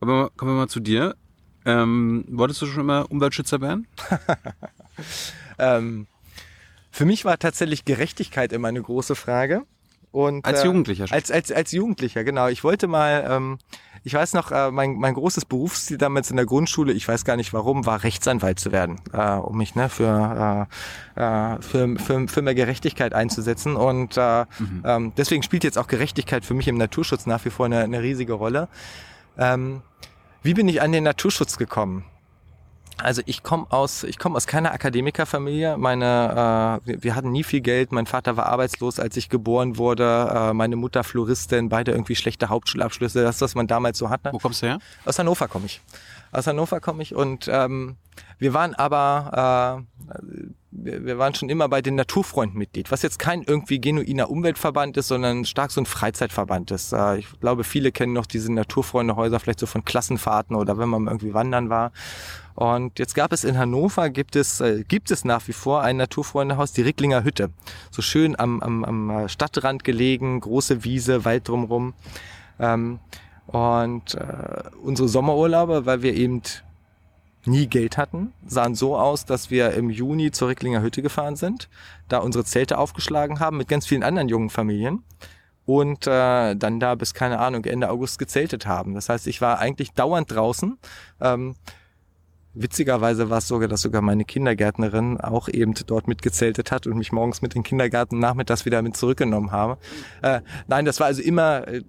kommen wir, kommen wir mal zu dir. Ähm, wolltest du schon immer Umweltschützer werden? Ähm, für mich war tatsächlich Gerechtigkeit immer eine große Frage. Und, Als äh, Jugendlicher schon. Als, als, als Jugendlicher, genau. Ich wollte mal, ähm, ich weiß noch, äh, mein, mein großes Berufsziel damals in der Grundschule, ich weiß gar nicht warum, war Rechtsanwalt zu werden, äh, um mich ne, für, äh, äh, für, für, für mehr Gerechtigkeit einzusetzen. Und äh, ähm, deswegen spielt jetzt auch Gerechtigkeit für mich im Naturschutz nach wie vor eine, eine riesige Rolle. Ähm, wie bin ich an den Naturschutz gekommen? Also ich komme aus, ich komme aus keiner Akademikerfamilie. Meine, äh, wir, wir hatten nie viel Geld. Mein Vater war arbeitslos, als ich geboren wurde. Äh, meine Mutter Floristin, beide irgendwie schlechte Hauptschulabschlüsse. Das, was man damals so hatte. Wo kommst du her? Aus Hannover komme ich. Aus Hannover komme ich und ähm, wir waren aber äh, wir, wir waren schon immer bei den Naturfreunden Mitglied, was jetzt kein irgendwie genuiner Umweltverband ist, sondern stark so ein Freizeitverband ist. Äh, ich glaube, viele kennen noch diese Naturfreundehäuser vielleicht so von Klassenfahrten oder wenn man irgendwie wandern war. Und jetzt gab es in Hannover, gibt es, äh, gibt es nach wie vor ein Naturfreundehaus, die Ricklinger Hütte. So schön am, am, am Stadtrand gelegen, große Wiese, Wald drumrum. Ähm, und äh, unsere Sommerurlaube, weil wir eben nie Geld hatten, sahen so aus, dass wir im Juni zur Ricklinger Hütte gefahren sind, da unsere Zelte aufgeschlagen haben mit ganz vielen anderen jungen Familien und äh, dann da bis keine Ahnung Ende August gezeltet haben. Das heißt, ich war eigentlich dauernd draußen. Ähm, Witzigerweise war es sogar, dass sogar meine Kindergärtnerin auch eben dort mitgezeltet hat und mich morgens mit den Kindergarten nachmittags wieder mit zurückgenommen habe. Äh, nein, das war also immer, äh,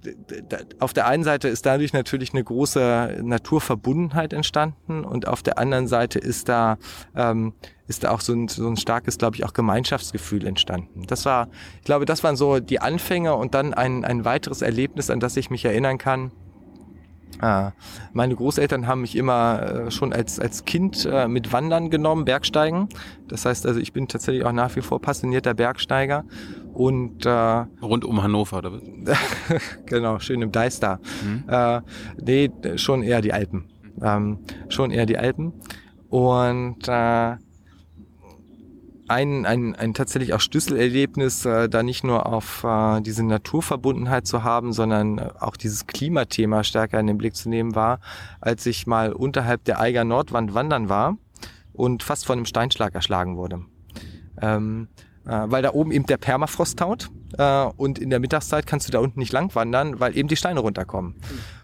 auf der einen Seite ist dadurch natürlich eine große Naturverbundenheit entstanden und auf der anderen Seite ist da, ähm, ist da auch so ein, so ein starkes, glaube ich, auch Gemeinschaftsgefühl entstanden. Das war, ich glaube, das waren so die Anfänge und dann ein, ein weiteres Erlebnis, an das ich mich erinnern kann meine Großeltern haben mich immer äh, schon als, als Kind äh, mit Wandern genommen, Bergsteigen. Das heißt also, ich bin tatsächlich auch nach wie vor passionierter Bergsteiger. Und äh, rund um Hannover, oder? genau, schön im Deister. Mhm. Äh, nee, schon eher die Alpen. Ähm, schon eher die Alpen. Und äh, ein, ein, ein tatsächlich auch Schlüsselerlebnis, äh, da nicht nur auf äh, diese Naturverbundenheit zu haben, sondern äh, auch dieses Klimathema stärker in den Blick zu nehmen war, als ich mal unterhalb der Eiger Nordwand wandern war und fast von einem Steinschlag erschlagen wurde. Ähm, äh, weil da oben eben der Permafrost taut äh, und in der Mittagszeit kannst du da unten nicht lang wandern, weil eben die Steine runterkommen.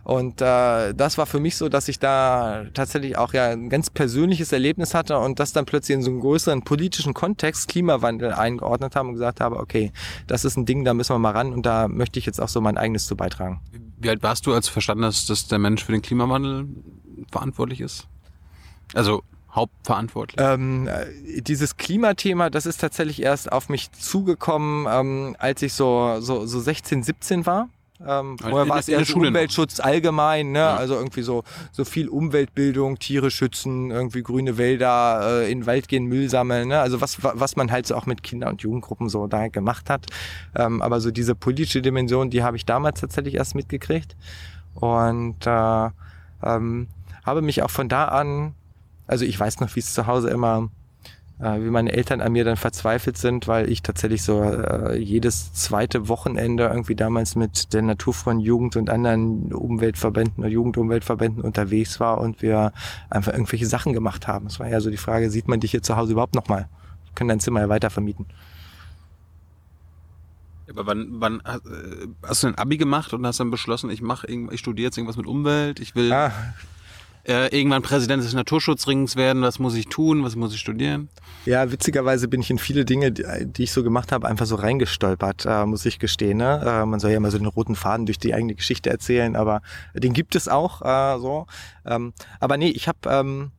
Und äh, das war für mich so, dass ich da tatsächlich auch ja ein ganz persönliches Erlebnis hatte und das dann plötzlich in so einen größeren politischen Kontext Klimawandel eingeordnet haben und gesagt habe, okay, das ist ein Ding, da müssen wir mal ran und da möchte ich jetzt auch so mein eigenes zu beitragen. Wie alt warst du, als du verstanden hast, dass der Mensch für den Klimawandel verantwortlich ist? Also hauptverantwortlich? Ähm, äh, dieses Klimathema, das ist tatsächlich erst auf mich zugekommen, ähm, als ich so, so, so 16, 17 war. Ähm, vorher war es eher so Umweltschutz allgemein, ne? Ja. also irgendwie so, so viel Umweltbildung, Tiere schützen, irgendwie grüne Wälder, äh, in den Wald gehen, Müll sammeln, ne? also was, was man halt so auch mit Kinder- und Jugendgruppen so da gemacht hat. Ähm, aber so diese politische Dimension, die habe ich damals tatsächlich erst mitgekriegt und äh, ähm, habe mich auch von da an also ich weiß noch, wie es zu Hause immer, äh, wie meine Eltern an mir dann verzweifelt sind, weil ich tatsächlich so äh, jedes zweite Wochenende irgendwie damals mit der Naturfreund Jugend und anderen Umweltverbänden oder Jugendumweltverbänden unterwegs war und wir einfach irgendwelche Sachen gemacht haben. Es war ja so die Frage, sieht man dich hier zu Hause überhaupt nochmal? Wir können dein Zimmer ja weiter vermieten. Aber wann, wann äh, hast du ein Abi gemacht und hast dann beschlossen, ich mache ich studiere jetzt irgendwas mit Umwelt, ich will ah, äh, irgendwann Präsident des Naturschutzrings werden, was muss ich tun, was muss ich studieren? Ja, witzigerweise bin ich in viele Dinge, die, ich so gemacht habe, einfach so reingestolpert, äh, muss ich gestehen. Ne? Äh, man soll ja immer so den roten Faden durch die eigene Geschichte erzählen, aber den gibt es auch äh, so. Ähm, aber nee, ich habe... Ähm,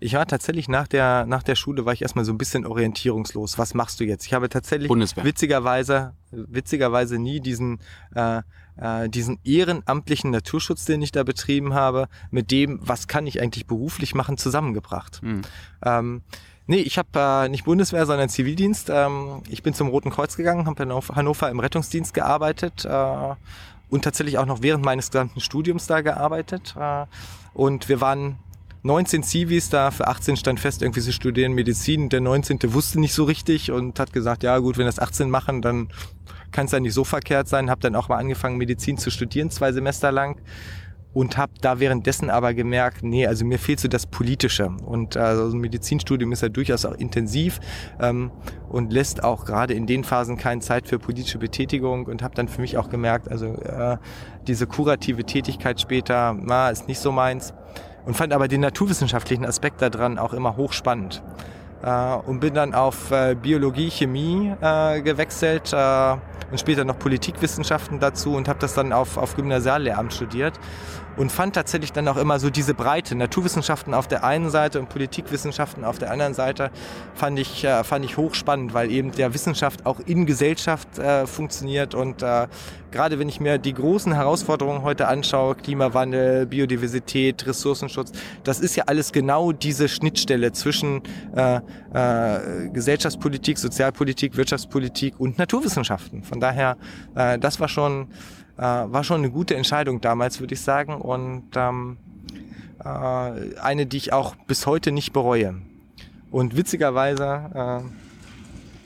ich war tatsächlich nach der, nach der Schule war ich erstmal so ein bisschen orientierungslos. Was machst du jetzt? Ich habe tatsächlich Bundeswehr. witzigerweise, witzigerweise nie diesen, äh, äh, diesen ehrenamtlichen Naturschutz, den ich da betrieben habe, mit dem, was kann ich eigentlich beruflich machen, zusammengebracht. Mhm. Ähm, Nee, ich habe äh, nicht Bundeswehr, sondern Zivildienst. Ähm, ich bin zum Roten Kreuz gegangen, habe in Hannover im Rettungsdienst gearbeitet äh, und tatsächlich auch noch während meines gesamten Studiums da gearbeitet. Äh, und wir waren 19 Zivis da, für 18 stand fest, irgendwie sie studieren Medizin. Der 19. wusste nicht so richtig und hat gesagt, ja gut, wenn das 18 machen, dann kann es ja nicht so verkehrt sein. Habe dann auch mal angefangen, Medizin zu studieren, zwei Semester lang. Und habe da währenddessen aber gemerkt, nee, also mir fehlt so das Politische. Und also ein Medizinstudium ist ja durchaus auch intensiv ähm, und lässt auch gerade in den Phasen keine Zeit für politische Betätigung. Und habe dann für mich auch gemerkt, also äh, diese kurative Tätigkeit später, na, ist nicht so meins und fand aber den naturwissenschaftlichen Aspekt daran auch immer hochspannend. Äh, und bin dann auf äh, Biologie, Chemie äh, gewechselt äh, und später noch Politikwissenschaften dazu und habe das dann auf, auf Gymnasiallehramt studiert und fand tatsächlich dann auch immer so diese Breite, Naturwissenschaften auf der einen Seite und Politikwissenschaften auf der anderen Seite, fand ich, äh, fand ich hochspannend, weil eben der Wissenschaft auch in Gesellschaft äh, funktioniert und äh, gerade wenn ich mir die großen Herausforderungen heute anschaue, Klimawandel, Biodiversität, Ressourcenschutz, das ist ja alles genau diese Schnittstelle zwischen äh, äh, Gesellschaftspolitik, Sozialpolitik, Wirtschaftspolitik und Naturwissenschaften. Von daher, äh, das war schon, äh, war schon eine gute Entscheidung damals, würde ich sagen. Und ähm, äh, eine, die ich auch bis heute nicht bereue. Und witzigerweise,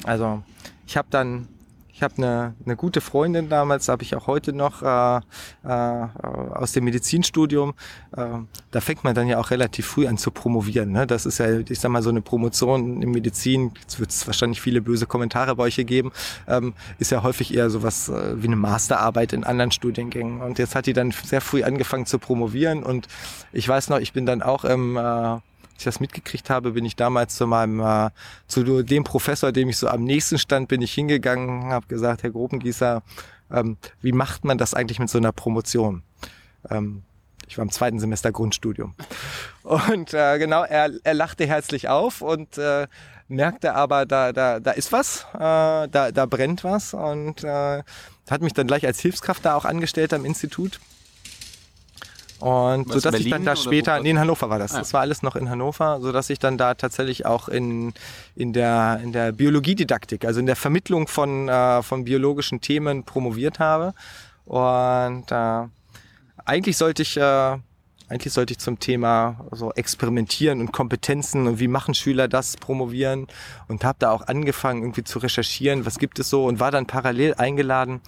äh, also ich habe dann ich habe eine, eine gute Freundin damals, habe ich auch heute noch äh, äh, aus dem Medizinstudium. Äh, da fängt man dann ja auch relativ früh an zu promovieren. Ne? Das ist ja, ich sag mal, so eine Promotion in Medizin. Jetzt wird es wahrscheinlich viele böse Kommentare bei euch hier geben. Ähm, ist ja häufig eher sowas äh, wie eine Masterarbeit in anderen Studiengängen. Und jetzt hat die dann sehr früh angefangen zu promovieren. Und ich weiß noch, ich bin dann auch im äh, ich das mitgekriegt habe, bin ich damals zu meinem, äh, zu dem Professor, dem ich so am nächsten stand, bin ich hingegangen, habe gesagt, Herr Grobengießer, ähm, wie macht man das eigentlich mit so einer Promotion? Ähm, ich war im zweiten Semester Grundstudium. Und äh, genau, er, er lachte herzlich auf und äh, merkte aber, da, da, da ist was, äh, da, da brennt was und äh, hat mich dann gleich als Hilfskraft da auch angestellt am Institut. Und so dass ich dann da später, nee, in Hannover war das. Ah. Das war alles noch in Hannover, so dass ich dann da tatsächlich auch in, in der, in der Biologiedidaktik, also in der Vermittlung von, äh, von biologischen Themen promoviert habe. Und äh, eigentlich sollte ich, äh, eigentlich sollte ich zum Thema so experimentieren und Kompetenzen und wie machen Schüler das promovieren und habe da auch angefangen irgendwie zu recherchieren, was gibt es so und war dann parallel eingeladen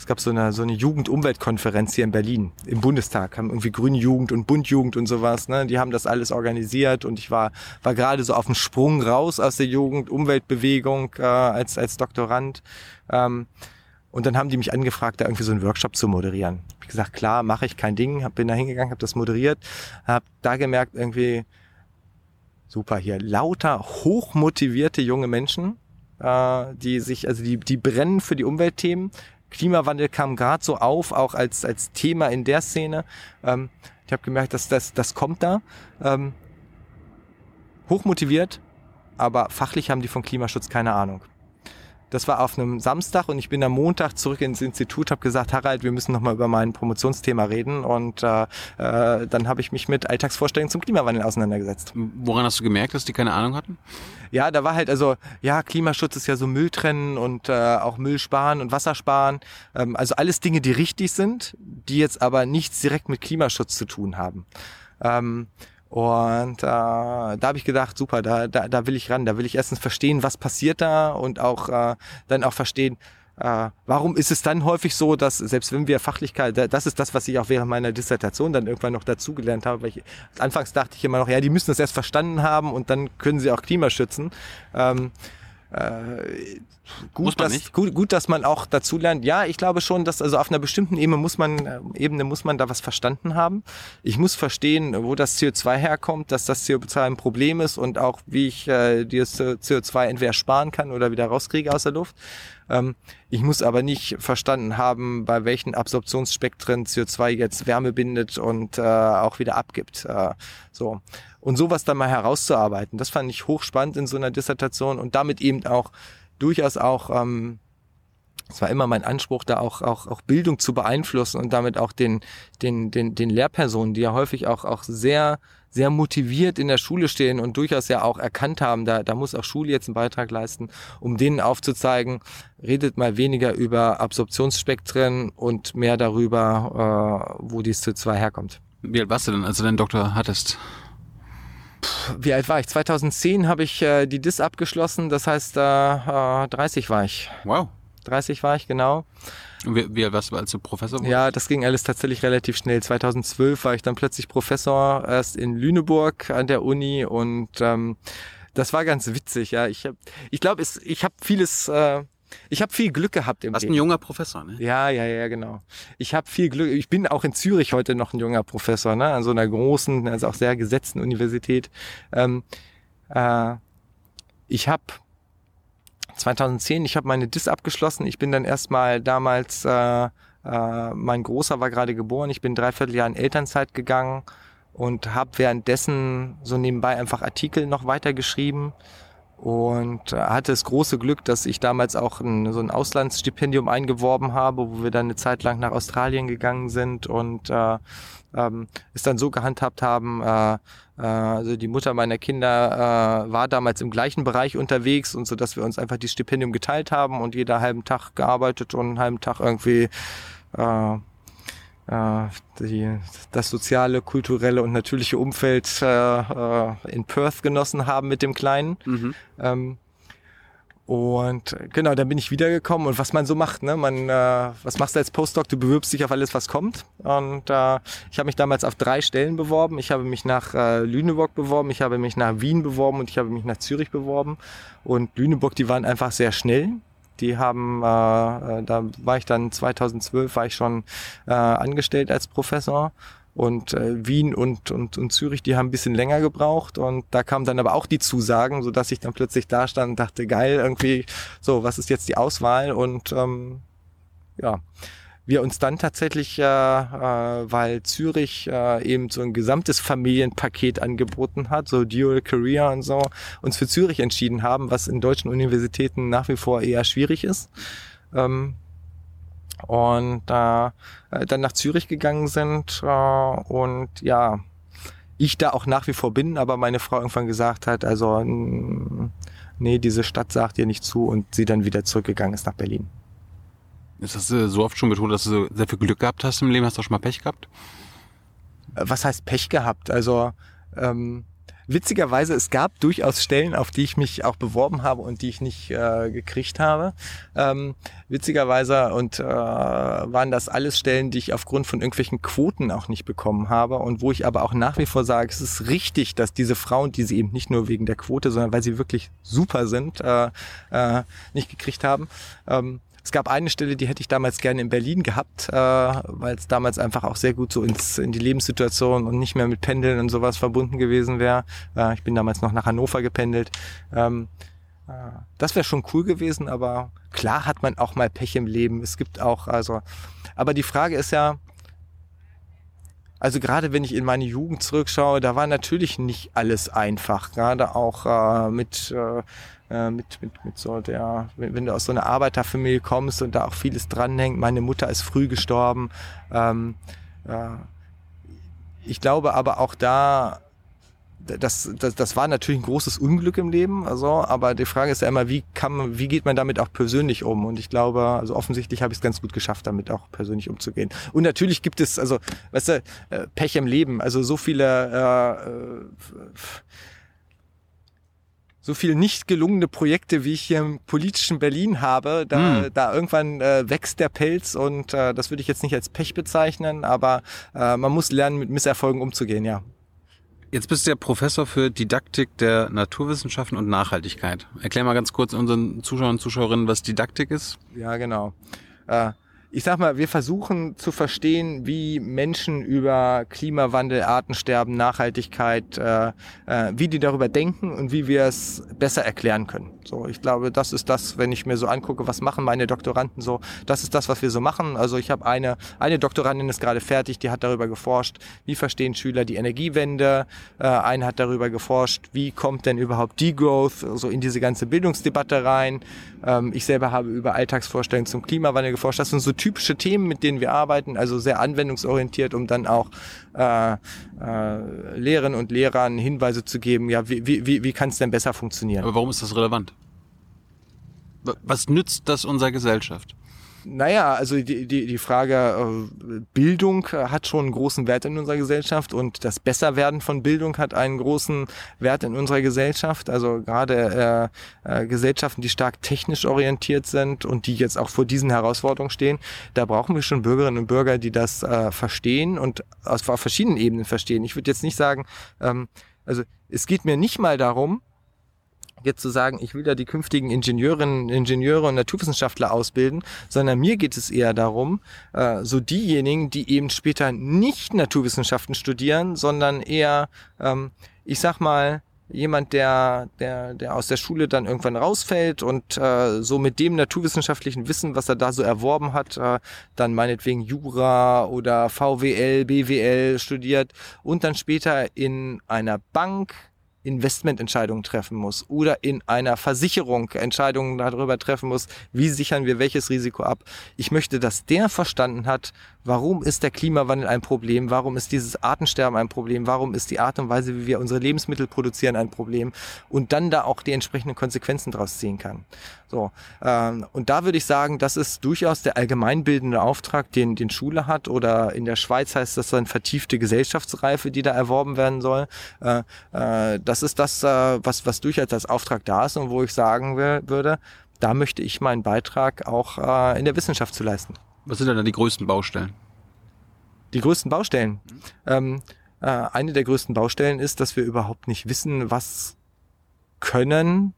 es gab so eine, so eine Jugend-Umweltkonferenz hier in Berlin im Bundestag, haben irgendwie Grüne Jugend und Bundjugend und sowas, ne? Die haben das alles organisiert und ich war, war gerade so auf dem Sprung raus aus der Jugend-Umweltbewegung äh, als, als Doktorand. Ähm, und dann haben die mich angefragt, da irgendwie so einen Workshop zu moderieren. Ich gesagt, klar, mache ich kein Ding, hab, bin da hingegangen, habe das moderiert, habe da gemerkt, irgendwie, super hier, lauter hochmotivierte junge Menschen, äh, die sich, also die, die brennen für die Umweltthemen, Klimawandel kam gerade so auf, auch als, als Thema in der Szene. Ähm, ich habe gemerkt, dass das, das kommt da. Ähm, hochmotiviert, aber fachlich haben die von Klimaschutz keine Ahnung. Das war auf einem Samstag und ich bin am Montag zurück ins Institut, habe gesagt, Harald, wir müssen nochmal über mein Promotionsthema reden und äh, äh, dann habe ich mich mit Alltagsvorstellungen zum Klimawandel auseinandergesetzt. Woran hast du gemerkt, dass die keine Ahnung hatten? Ja, da war halt also, ja, Klimaschutz ist ja so Müll trennen und äh, auch Müll sparen und Wasser sparen. Ähm, also alles Dinge, die richtig sind, die jetzt aber nichts direkt mit Klimaschutz zu tun haben. Ähm, und äh, da habe ich gedacht, super, da, da, da will ich ran. Da will ich erstens verstehen, was passiert da und auch äh, dann auch verstehen, äh, warum ist es dann häufig so, dass selbst wenn wir Fachlichkeit, das ist das, was ich auch während meiner Dissertation dann irgendwann noch dazugelernt habe, weil ich anfangs dachte ich immer noch, ja, die müssen das erst verstanden haben und dann können sie auch Klima schützen. Ähm, äh, gut, dass, gut, gut, dass man auch dazu lernt. Ja, ich glaube schon, dass also auf einer bestimmten Ebene muss man, äh, Ebene muss man da was verstanden haben. Ich muss verstehen, wo das CO2 herkommt, dass das CO2 ein Problem ist und auch wie ich äh, dieses CO2 entweder sparen kann oder wieder rauskriege aus der Luft. Ähm, ich muss aber nicht verstanden haben, bei welchen Absorptionsspektren CO2 jetzt Wärme bindet und äh, auch wieder abgibt. Äh, so und sowas dann mal herauszuarbeiten. Das fand ich hochspannend in so einer Dissertation und damit eben auch durchaus auch, ähm, es war immer mein Anspruch, da auch, auch, auch Bildung zu beeinflussen und damit auch den, den, den, den Lehrpersonen, die ja häufig auch, auch sehr, sehr motiviert in der Schule stehen und durchaus ja auch erkannt haben, da, da muss auch Schule jetzt einen Beitrag leisten, um denen aufzuzeigen, redet mal weniger über Absorptionsspektren und mehr darüber, äh, wo die CO2 herkommt. Wie alt warst du denn, als du deinen Doktor hattest? Wie alt war ich? 2010 habe ich äh, die DIS abgeschlossen, das heißt äh, 30 war ich. Wow. 30 war ich, genau. Und wie, wie alt warst du, als du Professor warst? Ja, das ging alles tatsächlich relativ schnell. 2012 war ich dann plötzlich Professor erst in Lüneburg an der Uni und ähm, das war ganz witzig. Ja, ich, hab, ich glaube, ich habe vieles äh, ich habe viel Glück gehabt im Warst Leben. ein junger Professor, ne? Ja, ja, ja, genau. Ich habe viel Glück. Ich bin auch in Zürich heute noch ein junger Professor, ne? An so einer großen, also auch sehr gesetzten Universität. Ähm, äh, ich habe 2010, ich habe meine DIS abgeschlossen. Ich bin dann erstmal damals, äh, äh, mein Großer war gerade geboren. Ich bin dreiviertel Jahr in Elternzeit gegangen und habe währenddessen so nebenbei einfach Artikel noch weitergeschrieben und äh, hatte das große Glück, dass ich damals auch ein, so ein Auslandsstipendium eingeworben habe, wo wir dann eine Zeit lang nach Australien gegangen sind und äh, ähm, es dann so gehandhabt haben, äh, äh, also die Mutter meiner Kinder äh, war damals im gleichen Bereich unterwegs und so, dass wir uns einfach die Stipendium geteilt haben und jeder halben Tag gearbeitet und einen halben Tag irgendwie äh, die, das soziale, kulturelle und natürliche Umfeld äh, äh, in Perth genossen haben mit dem Kleinen. Mhm. Ähm, und genau, dann bin ich wiedergekommen und was man so macht, ne? Man, äh, was machst du als Postdoc? Du bewirbst dich auf alles, was kommt. Und äh, ich habe mich damals auf drei Stellen beworben. Ich habe mich nach äh, Lüneburg beworben, ich habe mich nach Wien beworben und ich habe mich nach Zürich beworben. Und Lüneburg, die waren einfach sehr schnell. Die haben, äh, äh da war ich dann 2012 war ich schon äh, angestellt als Professor und äh, Wien und, und, und Zürich, die haben ein bisschen länger gebraucht und da kamen dann aber auch die Zusagen, so dass ich dann plötzlich da stand und dachte, geil, irgendwie, so, was ist jetzt die Auswahl? Und ähm, ja, wir uns dann tatsächlich, äh, äh, weil Zürich äh, eben so ein gesamtes Familienpaket angeboten hat, so Dual Career und so, uns für Zürich entschieden haben, was in deutschen Universitäten nach wie vor eher schwierig ist. Ähm, und äh, dann nach Zürich gegangen sind äh, und ja, ich da auch nach wie vor bin, aber meine Frau irgendwann gesagt hat, also nee, diese Stadt sagt ihr nicht zu und sie dann wieder zurückgegangen ist nach Berlin. Ist das so oft schon betont, dass du sehr viel Glück gehabt hast im Leben? Hast du auch schon mal Pech gehabt? Äh, was heißt Pech gehabt? Also ähm, witzigerweise, es gab durchaus Stellen, auf die ich mich auch beworben habe und die ich nicht äh, gekriegt habe. Ähm, witzigerweise und äh, waren das alles Stellen, die ich aufgrund von irgendwelchen Quoten auch nicht bekommen habe und wo ich aber auch nach wie vor sage, es ist richtig, dass diese Frauen, die sie eben nicht nur wegen der Quote, sondern weil sie wirklich super sind, äh, äh, nicht gekriegt haben. Ähm, es gab eine Stelle, die hätte ich damals gerne in Berlin gehabt, äh, weil es damals einfach auch sehr gut so ins, in die Lebenssituation und nicht mehr mit Pendeln und sowas verbunden gewesen wäre. Äh, ich bin damals noch nach Hannover gependelt. Ähm, äh, das wäre schon cool gewesen, aber klar hat man auch mal Pech im Leben. Es gibt auch, also, aber die Frage ist ja, also gerade wenn ich in meine Jugend zurückschaue, da war natürlich nicht alles einfach. Gerade auch äh, mit, äh, äh mit, mit, mit so der, wenn, wenn, du aus so einer Arbeiterfamilie kommst und da auch vieles dranhängt. Meine Mutter ist früh gestorben. Ähm, äh, ich glaube aber auch da das, das, das war natürlich ein großes Unglück im Leben, also, aber die Frage ist ja immer, wie kann wie geht man damit auch persönlich um? Und ich glaube, also offensichtlich habe ich es ganz gut geschafft, damit auch persönlich umzugehen. Und natürlich gibt es, also, weißt du, äh, Pech im Leben, also so viele äh, äh, so viele nicht gelungene Projekte, wie ich hier im politischen Berlin habe, da, mm. da irgendwann äh, wächst der Pelz und äh, das würde ich jetzt nicht als Pech bezeichnen, aber äh, man muss lernen, mit Misserfolgen umzugehen, ja. Jetzt bist du ja Professor für Didaktik der Naturwissenschaften und Nachhaltigkeit. Erklär mal ganz kurz unseren Zuschauern und Zuschauerinnen, was Didaktik ist. Ja, genau. Äh, ich sag mal, wir versuchen zu verstehen, wie Menschen über Klimawandel, Artensterben, Nachhaltigkeit, äh, äh, wie die darüber denken und wie wir es besser erklären können. So, ich glaube, das ist das, wenn ich mir so angucke, was machen meine Doktoranden so, das ist das, was wir so machen. Also ich habe eine, eine Doktorandin ist gerade fertig, die hat darüber geforscht, wie verstehen Schüler die Energiewende, äh, eine hat darüber geforscht, wie kommt denn überhaupt Degrowth so in diese ganze Bildungsdebatte rein. Ähm, ich selber habe über Alltagsvorstellungen zum Klimawandel geforscht. Das sind so typische Themen, mit denen wir arbeiten, also sehr anwendungsorientiert, um dann auch äh, äh, Lehrerinnen und Lehrern Hinweise zu geben, ja, wie, wie, wie kann es denn besser funktionieren. Aber warum ist das relevant? Was nützt das unserer Gesellschaft? Naja, also die, die, die Frage äh, Bildung hat schon einen großen Wert in unserer Gesellschaft und das Besserwerden von Bildung hat einen großen Wert in unserer Gesellschaft. Also gerade äh, äh, Gesellschaften, die stark technisch orientiert sind und die jetzt auch vor diesen Herausforderungen stehen, da brauchen wir schon Bürgerinnen und Bürger, die das äh, verstehen und aus verschiedenen Ebenen verstehen. Ich würde jetzt nicht sagen, ähm, also es geht mir nicht mal darum, jetzt zu sagen, ich will da die künftigen Ingenieurinnen, Ingenieure und Naturwissenschaftler ausbilden, sondern mir geht es eher darum, äh, so diejenigen, die eben später nicht Naturwissenschaften studieren, sondern eher, ähm, ich sag mal, jemand, der, der, der aus der Schule dann irgendwann rausfällt und äh, so mit dem naturwissenschaftlichen Wissen, was er da so erworben hat, äh, dann meinetwegen Jura oder VWL, BWL studiert und dann später in einer Bank Investmententscheidungen treffen muss oder in einer Versicherung Entscheidungen darüber treffen muss, wie sichern wir welches Risiko ab. Ich möchte, dass der verstanden hat, warum ist der Klimawandel ein Problem, warum ist dieses Artensterben ein Problem, warum ist die Art und Weise, wie wir unsere Lebensmittel produzieren, ein Problem und dann da auch die entsprechenden Konsequenzen draus ziehen kann. So ähm, und da würde ich sagen, das ist durchaus der allgemeinbildende Auftrag, den den Schule hat oder in der Schweiz heißt das dann vertiefte Gesellschaftsreife, die da erworben werden soll. Äh, äh, das ist das, äh, was, was durchaus als Auftrag da ist und wo ich sagen will, würde, da möchte ich meinen Beitrag auch äh, in der Wissenschaft zu leisten. Was sind denn da die größten Baustellen? Die größten Baustellen. Ähm, äh, eine der größten Baustellen ist, dass wir überhaupt nicht wissen, was können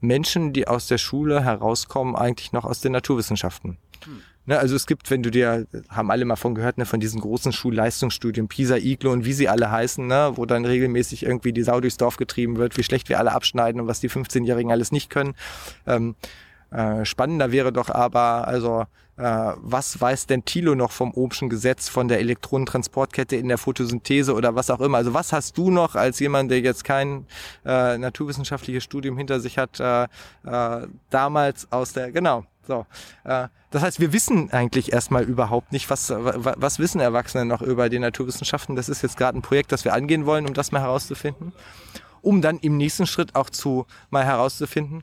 Menschen, die aus der Schule herauskommen, eigentlich noch aus den Naturwissenschaften. Ne, also es gibt, wenn du dir, haben alle mal von gehört, ne, von diesen großen Schulleistungsstudien, PISA, IGLO und wie sie alle heißen, ne, wo dann regelmäßig irgendwie die Sau durchs Dorf getrieben wird, wie schlecht wir alle abschneiden und was die 15-Jährigen alles nicht können. Ähm, äh, spannender wäre doch aber, also was weiß denn Thilo noch vom Ohmschen Gesetz, von der Elektronentransportkette in der Photosynthese oder was auch immer? Also was hast du noch als jemand, der jetzt kein äh, naturwissenschaftliches Studium hinter sich hat, äh, äh, damals aus der, genau, so. Äh, das heißt, wir wissen eigentlich erstmal überhaupt nicht, was, was wissen Erwachsene noch über die Naturwissenschaften. Das ist jetzt gerade ein Projekt, das wir angehen wollen, um das mal herauszufinden. Um dann im nächsten Schritt auch zu mal herauszufinden,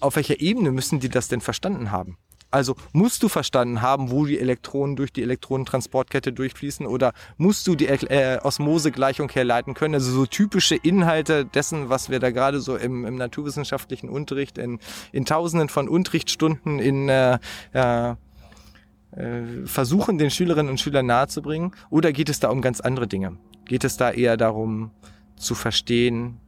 auf welcher Ebene müssen die das denn verstanden haben? Also musst du verstanden haben, wo die Elektronen durch die Elektronentransportkette durchfließen oder musst du die äh, Osmosegleichung herleiten können? Also so typische Inhalte dessen, was wir da gerade so im, im naturwissenschaftlichen Unterricht in, in Tausenden von Unterrichtsstunden in äh, äh, äh, versuchen, den Schülerinnen und Schülern nahezubringen? Oder geht es da um ganz andere Dinge? Geht es da eher darum zu verstehen,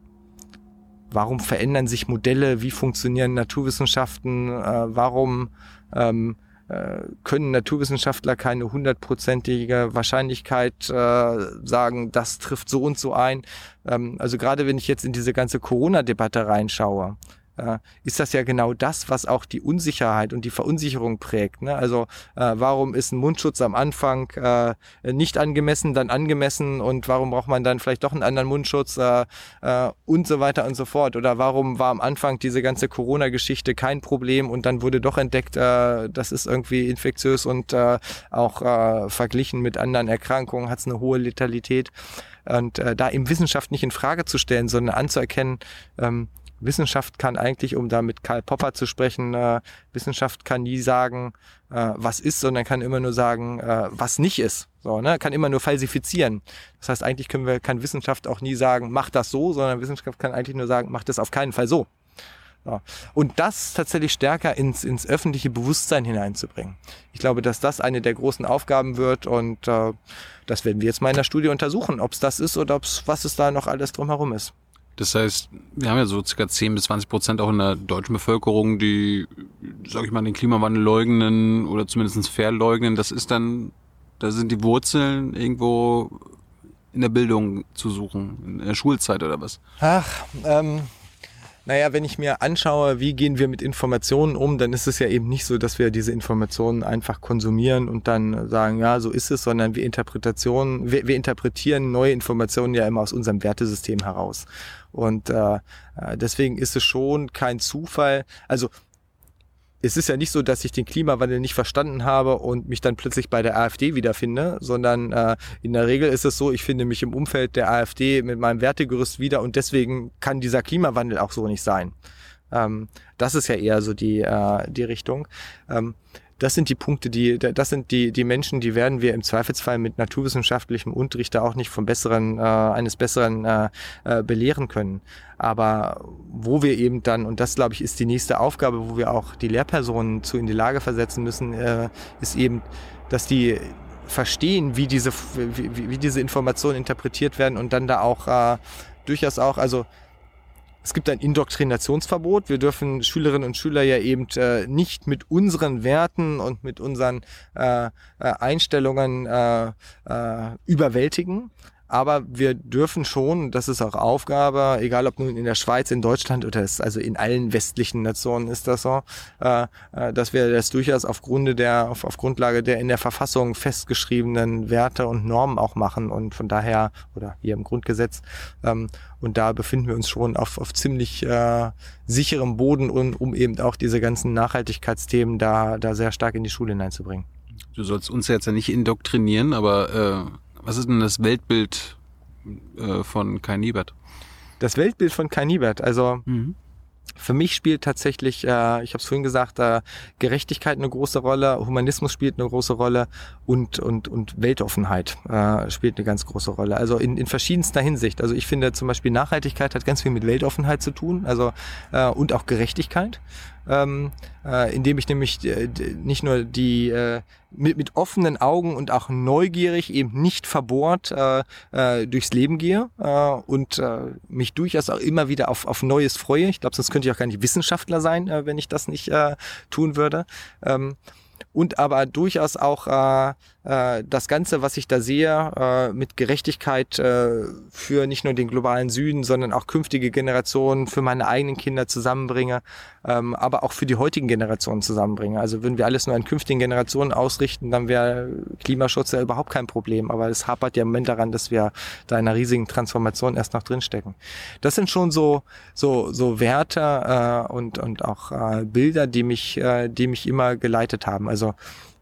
warum verändern sich Modelle, wie funktionieren Naturwissenschaften, äh, warum ähm, äh, können Naturwissenschaftler keine hundertprozentige Wahrscheinlichkeit äh, sagen, das trifft so und so ein. Ähm, also gerade wenn ich jetzt in diese ganze Corona-Debatte reinschaue, äh, ist das ja genau das, was auch die Unsicherheit und die Verunsicherung prägt. Ne? Also äh, warum ist ein Mundschutz am Anfang äh, nicht angemessen, dann angemessen und warum braucht man dann vielleicht doch einen anderen Mundschutz äh, äh, und so weiter und so fort? Oder warum war am Anfang diese ganze Corona-Geschichte kein Problem und dann wurde doch entdeckt, äh, das ist irgendwie infektiös und äh, auch äh, verglichen mit anderen Erkrankungen hat es eine hohe Letalität. Und äh, da eben Wissenschaft nicht in Frage zu stellen, sondern anzuerkennen, ähm, Wissenschaft kann eigentlich, um da mit Karl Popper zu sprechen, äh, Wissenschaft kann nie sagen, äh, was ist, sondern kann immer nur sagen, äh, was nicht ist. So, ne? Kann immer nur falsifizieren. Das heißt, eigentlich können wir, kann Wissenschaft auch nie sagen, mach das so, sondern Wissenschaft kann eigentlich nur sagen, mach das auf keinen Fall so. so. Und das tatsächlich stärker ins, ins öffentliche Bewusstsein hineinzubringen. Ich glaube, dass das eine der großen Aufgaben wird und äh, das werden wir jetzt mal in der Studie untersuchen, ob es das ist oder ob's, was es da noch alles drumherum ist. Das heißt, wir haben ja so circa 10 bis 20 Prozent auch in der deutschen Bevölkerung, die, sag ich mal, den Klimawandel leugnen oder zumindest verleugnen. Das ist dann, da sind die Wurzeln irgendwo in der Bildung zu suchen, in der Schulzeit oder was? Ach, ähm, naja, wenn ich mir anschaue, wie gehen wir mit Informationen um, dann ist es ja eben nicht so, dass wir diese Informationen einfach konsumieren und dann sagen, ja, so ist es, sondern wir Interpretationen, wir, wir interpretieren neue Informationen ja immer aus unserem Wertesystem heraus. Und äh, äh deswegen ist es schon kein Zufall. Also es ist ja nicht so, dass ich den Klimawandel nicht verstanden habe und mich dann plötzlich bei der AfD wiederfinde, sondern äh, in der Regel ist es so, ich finde mich im Umfeld der AfD mit meinem Wertegerüst wieder und deswegen kann dieser Klimawandel auch so nicht sein. Ähm, das ist ja eher so die, äh, die Richtung. Ähm, das sind die Punkte, die, das sind die, die Menschen, die werden wir im Zweifelsfall mit naturwissenschaftlichem Unterricht da auch nicht vom besseren, äh, eines besseren äh, äh, belehren können. Aber wo wir eben dann, und das glaube ich ist die nächste Aufgabe, wo wir auch die Lehrpersonen zu in die Lage versetzen müssen, äh, ist eben, dass die verstehen, wie diese, wie, wie diese Informationen interpretiert werden und dann da auch äh, durchaus auch, also es gibt ein Indoktrinationsverbot. Wir dürfen Schülerinnen und Schüler ja eben äh, nicht mit unseren Werten und mit unseren äh, äh, Einstellungen äh, äh, überwältigen. Aber wir dürfen schon, das ist auch Aufgabe, egal ob nun in der Schweiz, in Deutschland oder es, also in allen westlichen Nationen ist das so, äh, äh, dass wir das durchaus auf, Grunde der, auf, auf Grundlage der in der Verfassung festgeschriebenen Werte und Normen auch machen und von daher, oder hier im Grundgesetz, ähm, und da befinden wir uns schon auf, auf ziemlich äh, sicherem Boden, um, um eben auch diese ganzen Nachhaltigkeitsthemen da, da sehr stark in die Schule hineinzubringen. Du sollst uns jetzt ja nicht indoktrinieren, aber äh, was ist denn das Weltbild äh, von Kai Niebert? Das Weltbild von Kai Niebert, also Mhm. für mich spielt tatsächlich, äh, ich habe es vorhin gesagt, äh, Gerechtigkeit eine große Rolle, Humanismus spielt eine große Rolle und und und Weltoffenheit äh, spielt eine ganz große Rolle. Also in, in verschiedenster Hinsicht. Also ich finde zum Beispiel Nachhaltigkeit hat ganz viel mit Weltoffenheit zu tun, also äh, und auch Gerechtigkeit. Ähm, äh, indem ich nämlich äh, nicht nur die äh, mit, mit offenen Augen und auch neugierig eben nicht verbohrt äh, äh, durchs Leben gehe äh, und äh, mich durchaus auch immer wieder auf, auf Neues freue. Ich glaube, sonst könnte ich auch gar nicht Wissenschaftler sein, äh, wenn ich das nicht äh, tun würde. Ähm, und aber durchaus auch äh, äh, das Ganze, was ich da sehe, äh, mit Gerechtigkeit äh, für nicht nur den globalen Süden, sondern auch künftige Generationen, für meine eigenen Kinder zusammenbringe, ähm, aber auch für die heutigen Generationen zusammenbringe. Also würden wir alles nur an künftigen Generationen ausrichten, dann wäre Klimaschutz ja überhaupt kein Problem. Aber es hapert ja im Moment daran, dass wir da in einer riesigen Transformation erst noch drinstecken. Das sind schon so so so Werte und und auch Bilder, die mich die mich immer geleitet haben. Also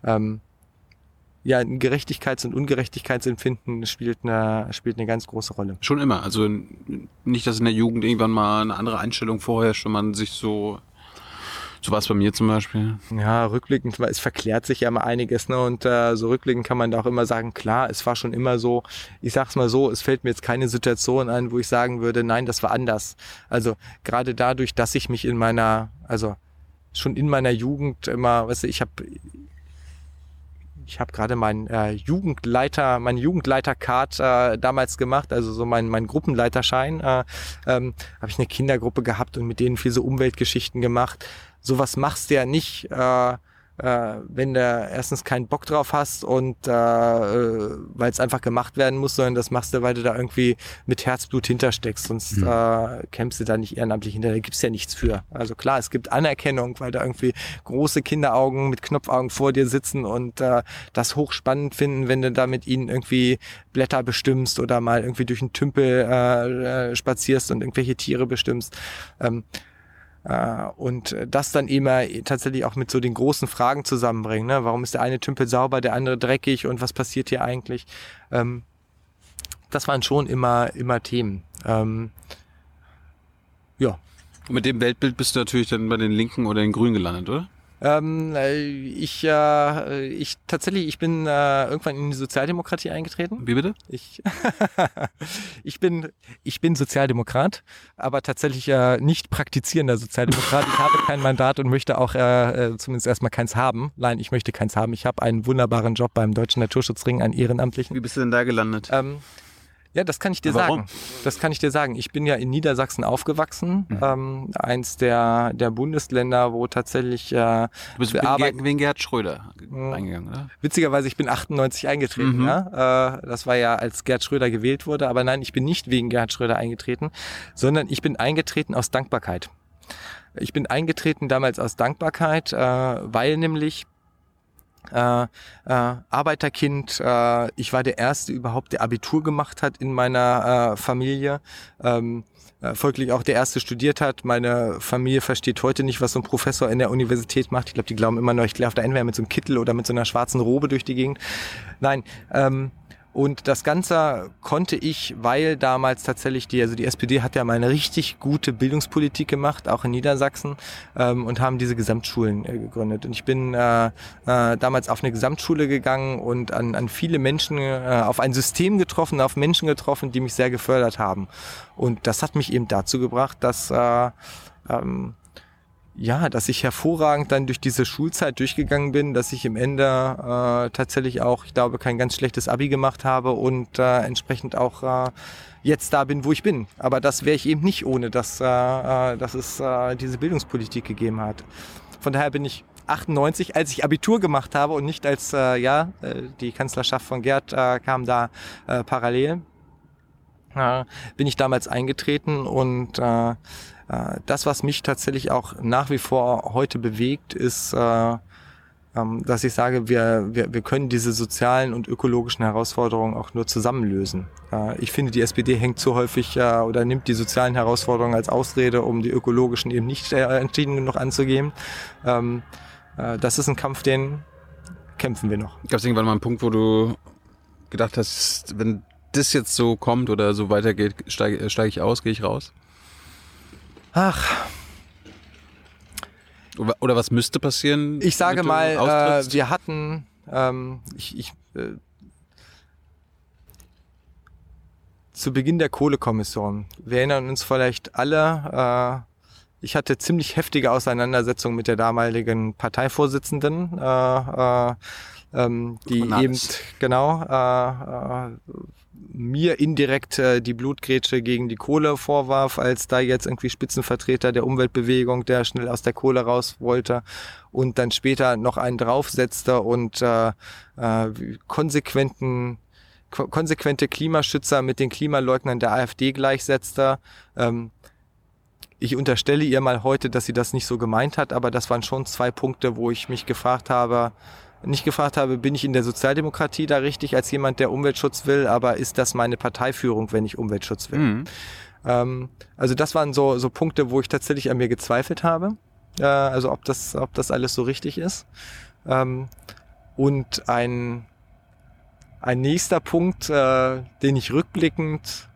ähm, ja, ein Gerechtigkeits- und Ungerechtigkeitsempfinden spielt eine, spielt eine ganz große Rolle. Schon immer. Also nicht, dass in der Jugend irgendwann mal eine andere Einstellung vorherrscht und man sich so, so war es bei mir zum Beispiel. Ja, rückblickend, es verklärt sich ja mal einiges, ne? Und äh, so rückblickend kann man da auch immer sagen, klar, es war schon immer so, ich sag's mal so, es fällt mir jetzt keine Situation ein, wo ich sagen würde, nein, das war anders. Also gerade dadurch, dass ich mich in meiner, also schon in meiner Jugend immer, weißt du, ich habe ich habe gerade meinen äh, Jugendleiter, meinen Jugendleiter-Card äh, damals gemacht, also so mein, mein Gruppenleiterschein. Äh, ähm, habe ich eine Kindergruppe gehabt und mit denen viel so Umweltgeschichten gemacht. Sowas machst du ja nicht, äh, äh, wenn du erstens keinen Bock drauf hast und äh, äh, weil es einfach gemacht werden muss, sondern das machst du, weil du da irgendwie mit Herzblut hintersteckst, sonst äh, kämpfst du da nicht ehrenamtlich hinter, da gibt's ja nichts für. Also klar, es gibt Anerkennung, weil da irgendwie große Kinderaugen mit Knopfaugen vor dir sitzen und äh, das hochspannend finden, wenn du da mit ihnen irgendwie Blätter bestimmst oder mal irgendwie durch einen Tümpel äh, äh, spazierst und irgendwelche Tiere bestimmst. Ähm, äh, und das dann immer tatsächlich auch mit so den großen Fragen zusammenbringen. Ne? Warum ist der eine Tümpel sauber, der andere dreckig und was passiert hier eigentlich? Ähm, das waren schon immer, immer Themen. Ähm, ja. Und mit dem Weltbild bist du natürlich dann bei den Linken oder den Grünen gelandet, oder? Ähm, äh, ich, äh, ich tatsächlich, ich bin äh, irgendwann in die Sozialdemokratie eingetreten. Wie bitte? Ich, ich bin, ich bin Sozialdemokrat, aber tatsächlich äh, nicht praktizierender Sozialdemokrat. Ich habe kein Mandat und möchte auch äh, äh, zumindest erstmal keins haben. Nein, ich möchte keins haben. Ich habe einen wunderbaren Job beim Deutschen Naturschutzring, einen ehrenamtlichen. Wie bist du denn da gelandet? Ähm, ja, das kann ich dir Warum? sagen. Das kann ich dir sagen. Ich bin ja in Niedersachsen aufgewachsen, ähm, eins der, der Bundesländer, wo tatsächlich äh, Du bist wir wegen, wegen Gerhard Schröder Mhm. reingegangen, oder? Witzigerweise, ich bin 98 eingetreten. Mhm. Ja? Äh, das war ja, als Gerd Schröder gewählt wurde. Aber nein, ich bin nicht wegen Gerhard Schröder eingetreten, sondern ich bin eingetreten aus Dankbarkeit. Ich bin eingetreten damals aus Dankbarkeit, äh, weil nämlich äh, äh, Arbeiterkind, äh, ich war der Erste überhaupt, der Abitur gemacht hat in meiner äh, Familie. Ähm, äh, folglich auch der Erste studiert hat. Meine Familie versteht heute nicht, was so ein Professor in der Universität macht. Ich glaube, die glauben immer noch, ich laufe da entweder mit so einem Kittel oder mit so einer schwarzen Robe durch die Gegend. Nein, ähm, und das Ganze konnte ich, weil damals tatsächlich die, also die SPD hat ja mal eine richtig gute Bildungspolitik gemacht, auch in Niedersachsen, ähm, und haben diese Gesamtschulen äh, gegründet. Und ich bin äh, äh, damals auf eine Gesamtschule gegangen und an, an viele Menschen, äh, auf ein System getroffen, auf Menschen getroffen, die mich sehr gefördert haben. Und das hat mich eben dazu gebracht, dass äh, ähm, ja, dass ich hervorragend dann durch diese Schulzeit durchgegangen bin, dass ich im Ende äh, tatsächlich auch, ich glaube, kein ganz schlechtes Abi gemacht habe und äh, entsprechend auch äh, jetzt da bin, wo ich bin. Aber das wäre ich eben nicht ohne, dass, äh, äh, dass es äh, diese Bildungspolitik gegeben hat. Von daher bin ich 98, als ich Abitur gemacht habe und nicht als, äh, ja, äh, die Kanzlerschaft von Gerd äh, kam da äh, parallel. äh, bin ich damals eingetreten und äh, das, was mich tatsächlich auch nach wie vor heute bewegt, ist, äh, ähm, dass ich sage, wir, wir, wir können diese sozialen und ökologischen Herausforderungen auch nur zusammen lösen. Äh, ich finde, die SPD hängt zu häufig äh, oder nimmt die sozialen Herausforderungen als Ausrede, um die ökologischen eben nicht äh, entschieden genug anzugehen. Ähm, äh, das ist ein Kampf, den kämpfen wir noch. Gab es irgendwann mal einen Punkt, wo du gedacht hast, wenn das jetzt so kommt oder so weitergeht, steige steig ich aus, gehe ich raus? Ach, Oder oder was müsste passieren? Ich sage mal, äh, wir hatten, ähm, ich, ich, äh, zu Beginn der Kohlekommission, wir erinnern uns vielleicht alle, äh, ich hatte ziemlich heftige Auseinandersetzungen mit der damaligen Parteivorsitzenden, äh, äh, ähm, die eben genau äh, äh, mir indirekt äh, die Blutgrätsche gegen die Kohle vorwarf, als da jetzt irgendwie Spitzenvertreter der Umweltbewegung, der schnell aus der Kohle raus wollte und dann später noch einen draufsetzte und äh, äh, konsequenten ko- konsequente Klimaschützer mit den Klimaleugnern der AfD gleichsetzte. Ähm, ich unterstelle ihr mal heute, dass sie das nicht so gemeint hat, aber das waren schon zwei Punkte, wo ich mich gefragt habe, nicht gefragt habe, bin ich in der Sozialdemokratie da richtig als jemand, der Umweltschutz will, aber ist das meine Parteiführung, wenn ich Umweltschutz will? Mhm. Ähm, also das waren so, so Punkte, wo ich tatsächlich an mir gezweifelt habe. Äh, also ob das, ob das alles so richtig ist. Ähm, und ein, ein nächster Punkt, äh, den ich rückblickend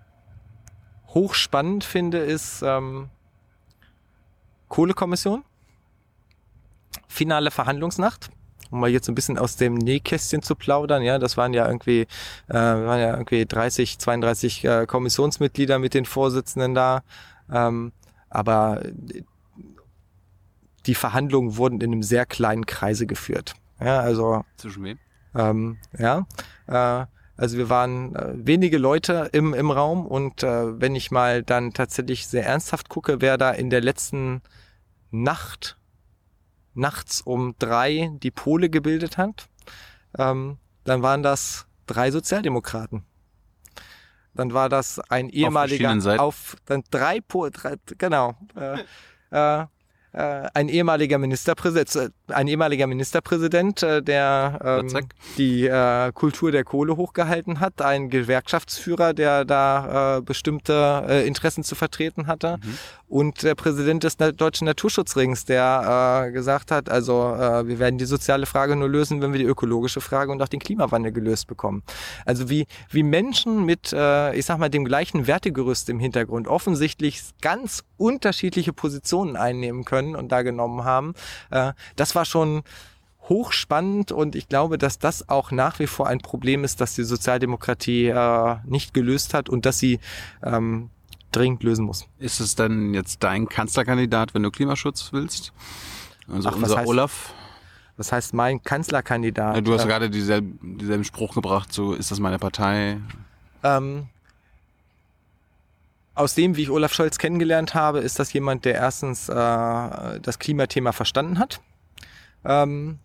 hochspannend finde, ist ähm, Kohlekommission. Finale Verhandlungsnacht. Um mal jetzt ein bisschen aus dem Nähkästchen zu plaudern, ja, das waren ja irgendwie, äh, waren ja irgendwie 30, 32 äh, Kommissionsmitglieder mit den Vorsitzenden da. Ähm, aber die Verhandlungen wurden in einem sehr kleinen Kreise geführt. Ja, also Zwischen wem? ähm, ja, äh, also wir waren äh, wenige Leute im, im Raum und äh, wenn ich mal dann tatsächlich sehr ernsthaft gucke, wer da in der letzten Nacht, nachts um drei die Pole gebildet hat, ähm, dann waren das drei Sozialdemokraten. Dann war das ein ehemaliger Seiten? auf dann drei, po, drei genau äh, äh, ein ehemaliger Ministerpräsident, ein ehemaliger Ministerpräsident, äh, der ähm, die äh, Kultur der Kohle hochgehalten hat, ein Gewerkschaftsführer, der da äh, bestimmte äh, Interessen zu vertreten hatte Mhm. und der Präsident des Na Deutschen Naturschutzrings, der äh, gesagt hat, also äh, wir werden die soziale Frage nur lösen, wenn wir die ökologische Frage und auch den Klimawandel gelöst bekommen. Also wie, wie Menschen mit, äh, ich sag mal, dem gleichen Wertegerüst im Hintergrund offensichtlich ganz unterschiedliche Positionen einnehmen können und da genommen haben, äh, das war schon hochspannend und ich glaube, dass das auch nach wie vor ein Problem ist, dass die Sozialdemokratie äh, nicht gelöst hat und dass sie ähm, dringend lösen muss. Ist es dann jetzt dein Kanzlerkandidat, wenn du Klimaschutz willst? Also Ach, was unser heißt- Olaf. Das heißt, mein Kanzlerkandidat. Ja, du hast äh, gerade dieselben, dieselben Spruch gebracht, so ist das meine Partei. Ähm, aus dem, wie ich Olaf Scholz kennengelernt habe, ist das jemand, der erstens äh, das Klimathema verstanden hat. Ähm,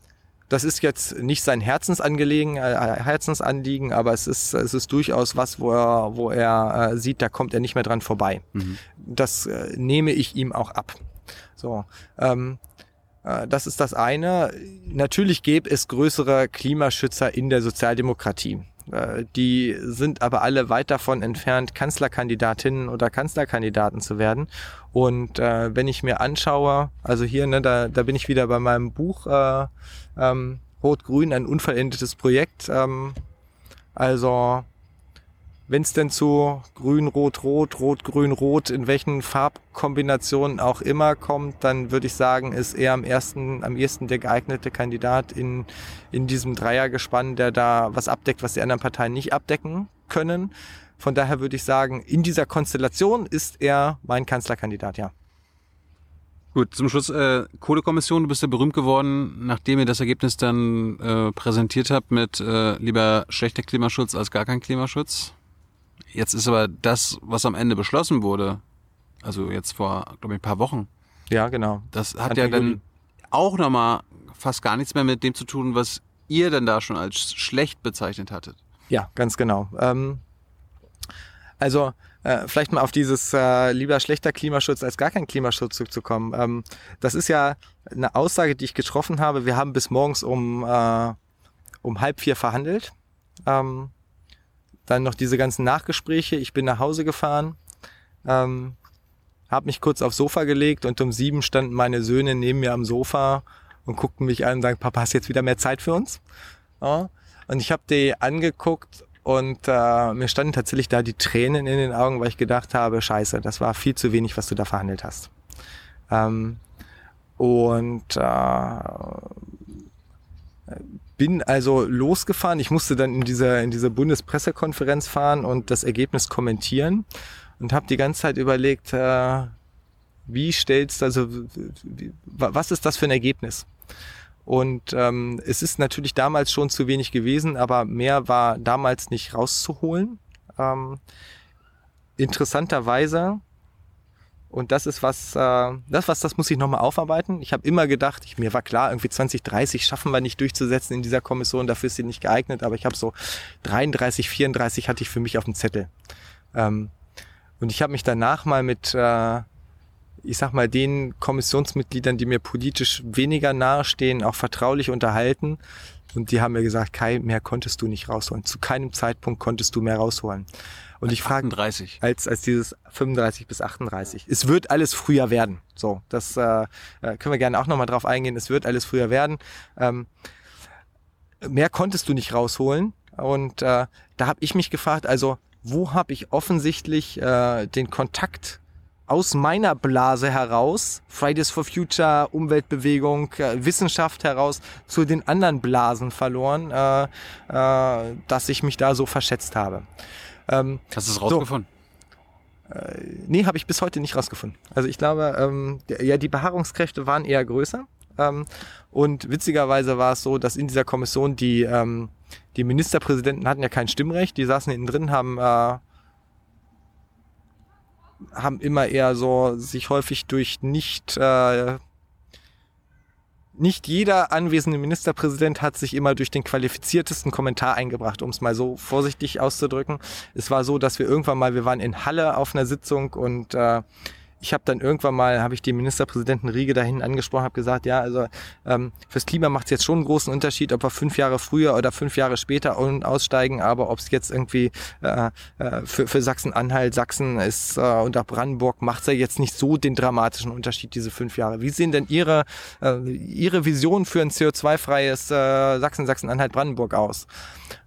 das ist jetzt nicht sein Herzensangelegen, äh, Herzensanliegen, aber es ist, es ist durchaus was, wo er, wo er äh, sieht, da kommt er nicht mehr dran vorbei. Mhm. Das äh, nehme ich ihm auch ab. So, ähm, äh, das ist das eine. Natürlich gäbe es größere Klimaschützer in der Sozialdemokratie. Äh, Die sind aber alle weit davon entfernt, Kanzlerkandidatinnen oder Kanzlerkandidaten zu werden. Und äh, wenn ich mir anschaue, also hier, ne, da, da bin ich wieder bei meinem Buch äh, ähm, Rot-Grün, ein unvollendetes Projekt. Ähm, also wenn es denn zu Grün, Rot, Rot, Rot, Grün, Rot, in welchen Farbkombinationen auch immer kommt, dann würde ich sagen, ist er am ersten, am ehesten der geeignete Kandidat in, in diesem Dreiergespann, der da was abdeckt, was die anderen Parteien nicht abdecken können. Von daher würde ich sagen, in dieser Konstellation ist er mein Kanzlerkandidat, ja. Gut, zum Schluss, äh, Kohlekommission, du bist ja berühmt geworden, nachdem ihr das Ergebnis dann äh, präsentiert habt mit äh, lieber schlechter Klimaschutz als gar kein Klimaschutz. Jetzt ist aber das, was am Ende beschlossen wurde, also jetzt vor, glaube ich, ein paar Wochen, Ja, genau. das hat Anfang ja dann Juli. auch nochmal fast gar nichts mehr mit dem zu tun, was ihr dann da schon als schlecht bezeichnet hattet. Ja, ganz genau. Ähm, Also äh, vielleicht mal auf dieses äh, lieber schlechter Klimaschutz als gar kein Klimaschutz zurückzukommen. Ähm, das ist ja eine Aussage, die ich getroffen habe. Wir haben bis morgens um, äh, um halb vier verhandelt. Ähm, dann noch diese ganzen Nachgespräche. Ich bin nach Hause gefahren, ähm, habe mich kurz aufs Sofa gelegt und um sieben standen meine Söhne neben mir am Sofa und guckten mich an und sagen, Papa, hast jetzt wieder mehr Zeit für uns? Ja. Und ich habe die angeguckt und äh, mir standen tatsächlich da die Tränen in den Augen, weil ich gedacht habe, scheiße, das war viel zu wenig, was du da verhandelt hast. Ähm, und äh, bin also losgefahren. Ich musste dann in dieser in diese Bundespressekonferenz fahren und das Ergebnis kommentieren und habe die ganze Zeit überlegt, äh, wie stellst also wie, was ist das für ein Ergebnis? Und ähm, es ist natürlich damals schon zu wenig gewesen, aber mehr war damals nicht rauszuholen. Ähm, interessanterweise, und das ist was, äh, das was, das muss ich nochmal aufarbeiten. Ich habe immer gedacht, ich, mir war klar, irgendwie 2030 schaffen wir nicht durchzusetzen in dieser Kommission, dafür ist sie nicht geeignet, aber ich habe so 33, 34 hatte ich für mich auf dem Zettel. Ähm, und ich habe mich danach mal mit äh, ich sag mal, den Kommissionsmitgliedern, die mir politisch weniger nahestehen, auch vertraulich unterhalten. Und die haben mir gesagt, Kai, mehr konntest du nicht rausholen. Zu keinem Zeitpunkt konntest du mehr rausholen. Und ich frage, als als dieses 35 bis 38. Es wird alles früher werden. So, das äh, äh können wir gerne auch nochmal drauf eingehen. Es wird alles früher werden. Ähm, mehr konntest du nicht rausholen. Und äh, da habe ich mich gefragt, also wo habe ich offensichtlich äh, den Kontakt aus meiner Blase heraus, Fridays for Future, Umweltbewegung, äh, Wissenschaft heraus, zu den anderen Blasen verloren, äh, äh, dass ich mich da so verschätzt habe. Ähm, Hast du es rausgefunden? So, äh, nee, habe ich bis heute nicht rausgefunden. Also ich glaube, ähm, ja, die Beharrungskräfte waren eher größer. Ähm, und witzigerweise war es so, dass in dieser Kommission die, ähm, die Ministerpräsidenten hatten ja kein Stimmrecht, die saßen innen drin, haben äh, haben immer eher so sich häufig durch nicht äh, nicht jeder anwesende Ministerpräsident hat sich immer durch den qualifiziertesten Kommentar eingebracht, um es mal so vorsichtig auszudrücken. Es war so, dass wir irgendwann mal, wir waren in Halle auf einer Sitzung und äh, ich habe dann irgendwann mal, habe ich den Ministerpräsidenten Riege dahin angesprochen, habe gesagt, ja, also ähm, fürs Klima macht es jetzt schon einen großen Unterschied, ob wir fünf Jahre früher oder fünf Jahre später aussteigen, aber ob es jetzt irgendwie äh, äh, für, für Sachsen-Anhalt, Sachsen ist äh, und auch Brandenburg macht es ja jetzt nicht so den dramatischen Unterschied, diese fünf Jahre. Wie sehen denn Ihre, äh, Ihre Vision für ein CO2-freies äh, Sachsen, Sachsen-Anhalt, Brandenburg aus?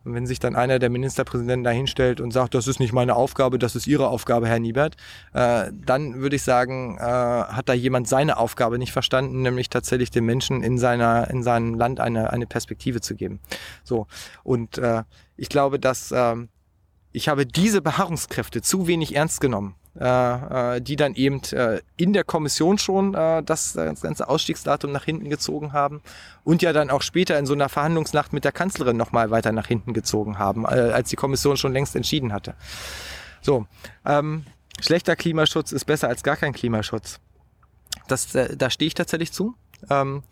Und wenn sich dann einer der Ministerpräsidenten da hinstellt und sagt, das ist nicht meine Aufgabe, das ist Ihre Aufgabe, Herr Niebert, äh, dann würde ich sagen, äh, hat da jemand seine Aufgabe nicht verstanden, nämlich tatsächlich den Menschen in seiner, in seinem Land eine, eine Perspektive zu geben. So. Und äh, ich glaube, dass äh, ich habe diese Beharrungskräfte zu wenig ernst genommen äh, äh, die dann eben äh, in der Kommission schon das, ganze Ausstiegsdatum nach hinten gezogen haben und ja dann auch später in so einer Verhandlungsnacht mit der Kanzlerin nochmal weiter nach hinten gezogen haben, als die Kommission schon längst entschieden hatte. So, ähm, schlechter Klimaschutz ist besser als gar kein Klimaschutz. Das, da stehe ich tatsächlich zu. Ähm,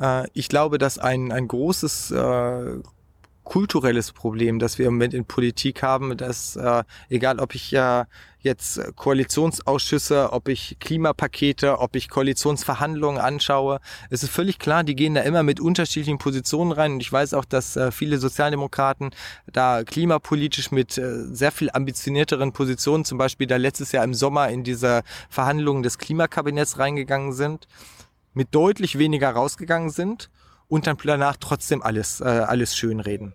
äh, ich glaube, dass ein, ein großes äh, kulturelles Problem, das wir im Moment in Politik haben, dass äh, egal ob ich ja jetzt Koalitionsausschüsse, ob ich Klimapakete, ob ich Koalitionsverhandlungen anschaue, es ist völlig klar, die gehen da immer mit unterschiedlichen Positionen rein. Und ich weiß auch, dass äh, viele Sozialdemokraten da klimapolitisch mit äh, sehr viel ambitionierteren Positionen, zum Beispiel da letztes Jahr im Sommer in diese Verhandlungen des Klimakabinetts reingegangen sind, mit deutlich weniger rausgegangen sind und dann danach trotzdem alles, äh, alles schön reden.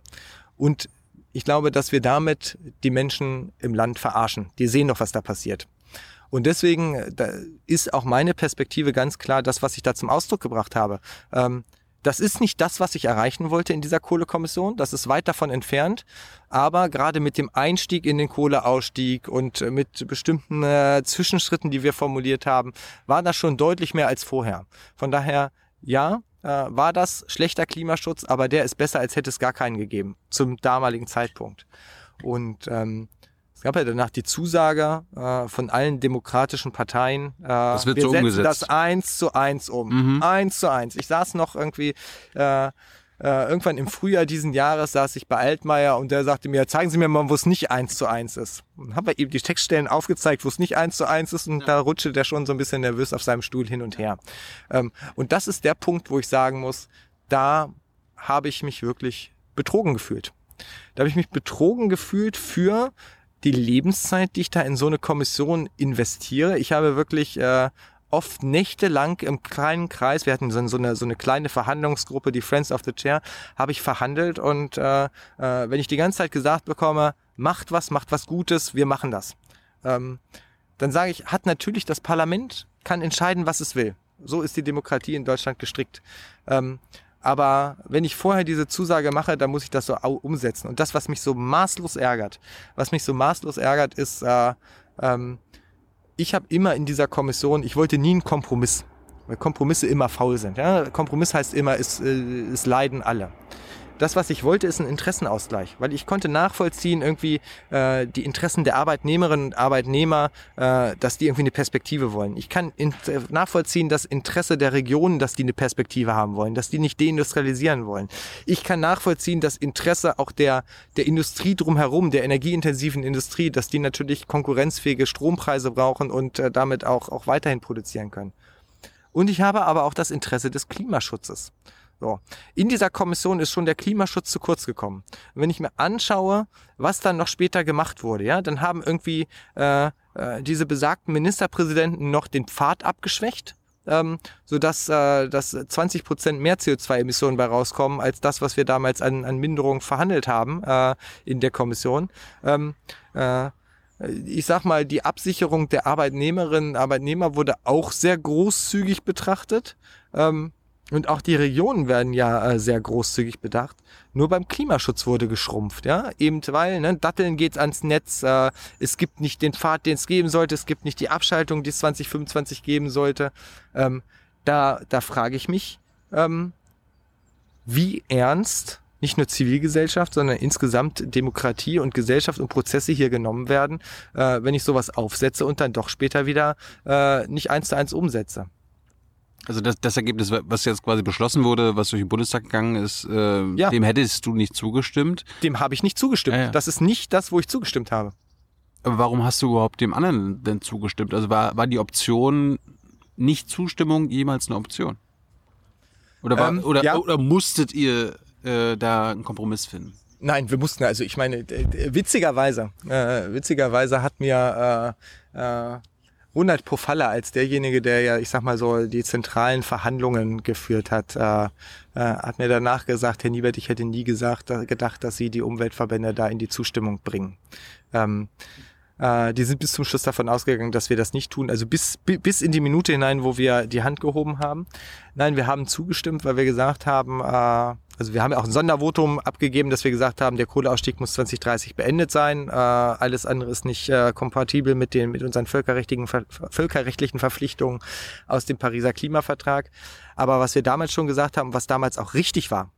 Und ich glaube, dass wir damit die Menschen im Land verarschen. Die sehen doch, was da passiert. Und deswegen äh, ist auch meine Perspektive ganz klar das, was ich da zum Ausdruck gebracht habe. Ähm, das ist nicht das, was ich erreichen wollte in dieser Kohlekommission. Das ist weit davon entfernt. Aber gerade mit dem Einstieg in den Kohleausstieg und äh, mit bestimmten äh, Zwischenschritten, die wir formuliert haben, war das schon deutlich mehr als vorher. Von daher, ja, äh, war das schlechter Klimaschutz, aber der ist besser, als hätte es gar keinen gegeben zum damaligen Zeitpunkt. Und ähm, es gab ja danach die Zusage äh, von allen demokratischen Parteien, äh, das wird wir so setzen umgesetzt. das eins zu eins um. Mhm. Eins zu eins. Ich saß noch irgendwie äh, äh, irgendwann im Frühjahr diesen Jahres saß ich bei Altmaier und der sagte mir, zeigen Sie mir mal, wo es nicht eins zu eins ist. Und habe ihm die Textstellen aufgezeigt, wo es nicht eins zu eins ist und da rutschte der schon so ein bisschen nervös auf seinem Stuhl hin und her. Ähm, und das ist der Punkt, wo ich sagen muss, da habe ich mich wirklich betrogen gefühlt. Da habe ich mich betrogen gefühlt für die Lebenszeit, die ich da in so eine Kommission investiere. Ich habe wirklich äh, oft nächtelang im kleinen Kreis, wir hatten so, so, eine, so eine kleine Verhandlungsgruppe, die Friends of the Chair, habe ich verhandelt und äh, äh, wenn ich die ganze Zeit gesagt bekomme, macht was, macht was Gutes, wir machen das. Ähm, dann sage ich, hat natürlich das Parlament, kann entscheiden, was es will. So ist die Demokratie in Deutschland gestrickt. Ähm, aber wenn ich vorher diese Zusage mache, dann muss ich das so umsetzen. Und das, was mich so maßlos ärgert, was mich so maßlos ärgert, ist, äh, ähm, ich habe immer in dieser Kommission, ich wollte nie einen Kompromiss, weil Kompromisse immer faul sind. Ja? Kompromiss heißt immer, es, äh, es leiden alle das, was ich wollte, ist ein Interessenausgleich, weil ich konnte nachvollziehen, irgendwie äh, die Interessen der Arbeitnehmerinnen und Arbeitnehmer, äh, dass die irgendwie eine Perspektive wollen. Ich kann in, äh, nachvollziehen, das Interesse der Regionen, dass die eine Perspektive haben wollen, dass die nicht deindustrialisieren wollen. Ich kann nachvollziehen, das Interesse auch der, der Industrie drumherum, der energieintensiven Industrie, dass die natürlich konkurrenzfähige Strompreise brauchen und äh, damit auch, auch weiterhin produzieren können. Und ich habe aber auch das Interesse des Klimaschutzes. So. In dieser Kommission ist schon der Klimaschutz zu kurz gekommen. Und wenn ich mir anschaue, was dann noch später gemacht wurde, ja, dann haben irgendwie äh, äh, diese besagten Ministerpräsidenten noch den Pfad abgeschwächt, ähm, sodass äh, dass 20 Prozent mehr CO2-Emissionen bei rauskommen als das, was wir damals an, an Minderung verhandelt haben äh, in der Kommission. Ähm, äh, ich sag mal, die Absicherung der Arbeitnehmerinnen und Arbeitnehmer wurde auch sehr großzügig betrachtet. Ähm, und auch die Regionen werden ja äh, sehr großzügig bedacht. Nur beim Klimaschutz wurde geschrumpft, ja. Eben weil, ne, Datteln geht ans Netz, äh, es gibt nicht den Pfad, den es geben sollte, es gibt nicht die Abschaltung, die es 2025 geben sollte. Ähm, da, da frage ich mich, ähm, wie ernst nicht nur Zivilgesellschaft, sondern insgesamt Demokratie und Gesellschaft und Prozesse hier genommen werden, äh, wenn ich sowas aufsetze und dann doch später wieder äh, nicht eins zu eins umsetze. Also das, das Ergebnis, was jetzt quasi beschlossen wurde, was durch den Bundestag gegangen ist, äh, ja. dem hättest du nicht zugestimmt? Dem habe ich nicht zugestimmt. Ja, ja. Das ist nicht das, wo ich zugestimmt habe. Aber warum hast du überhaupt dem anderen denn zugestimmt? Also war, war die Option nicht Zustimmung jemals eine Option? Oder, war, ähm, oder, oder musstet ihr äh, da einen Kompromiss finden? Nein, wir mussten, also ich meine, witzigerweise, äh, witzigerweise hat mir äh, äh, Ronald Pofalla als derjenige, der ja, ich sag mal so, die zentralen Verhandlungen geführt hat, äh, äh, hat mir danach gesagt, Herr Niebert, ich hätte nie gesagt, gedacht, dass Sie die Umweltverbände da in die Zustimmung bringen. Ähm, äh, die sind bis zum Schluss davon ausgegangen, dass wir das nicht tun. Also bis, bis in die Minute hinein, wo wir die Hand gehoben haben. Nein, wir haben zugestimmt, weil wir gesagt haben, äh, also wir haben ja auch ein Sondervotum abgegeben, dass wir gesagt haben, der Kohleausstieg muss 2030 beendet sein. Äh, alles andere ist nicht äh, kompatibel mit den mit unseren völkerrechtlichen völkerrechtlichen Verpflichtungen aus dem Pariser Klimavertrag. Aber was wir damals schon gesagt haben, was damals auch richtig war,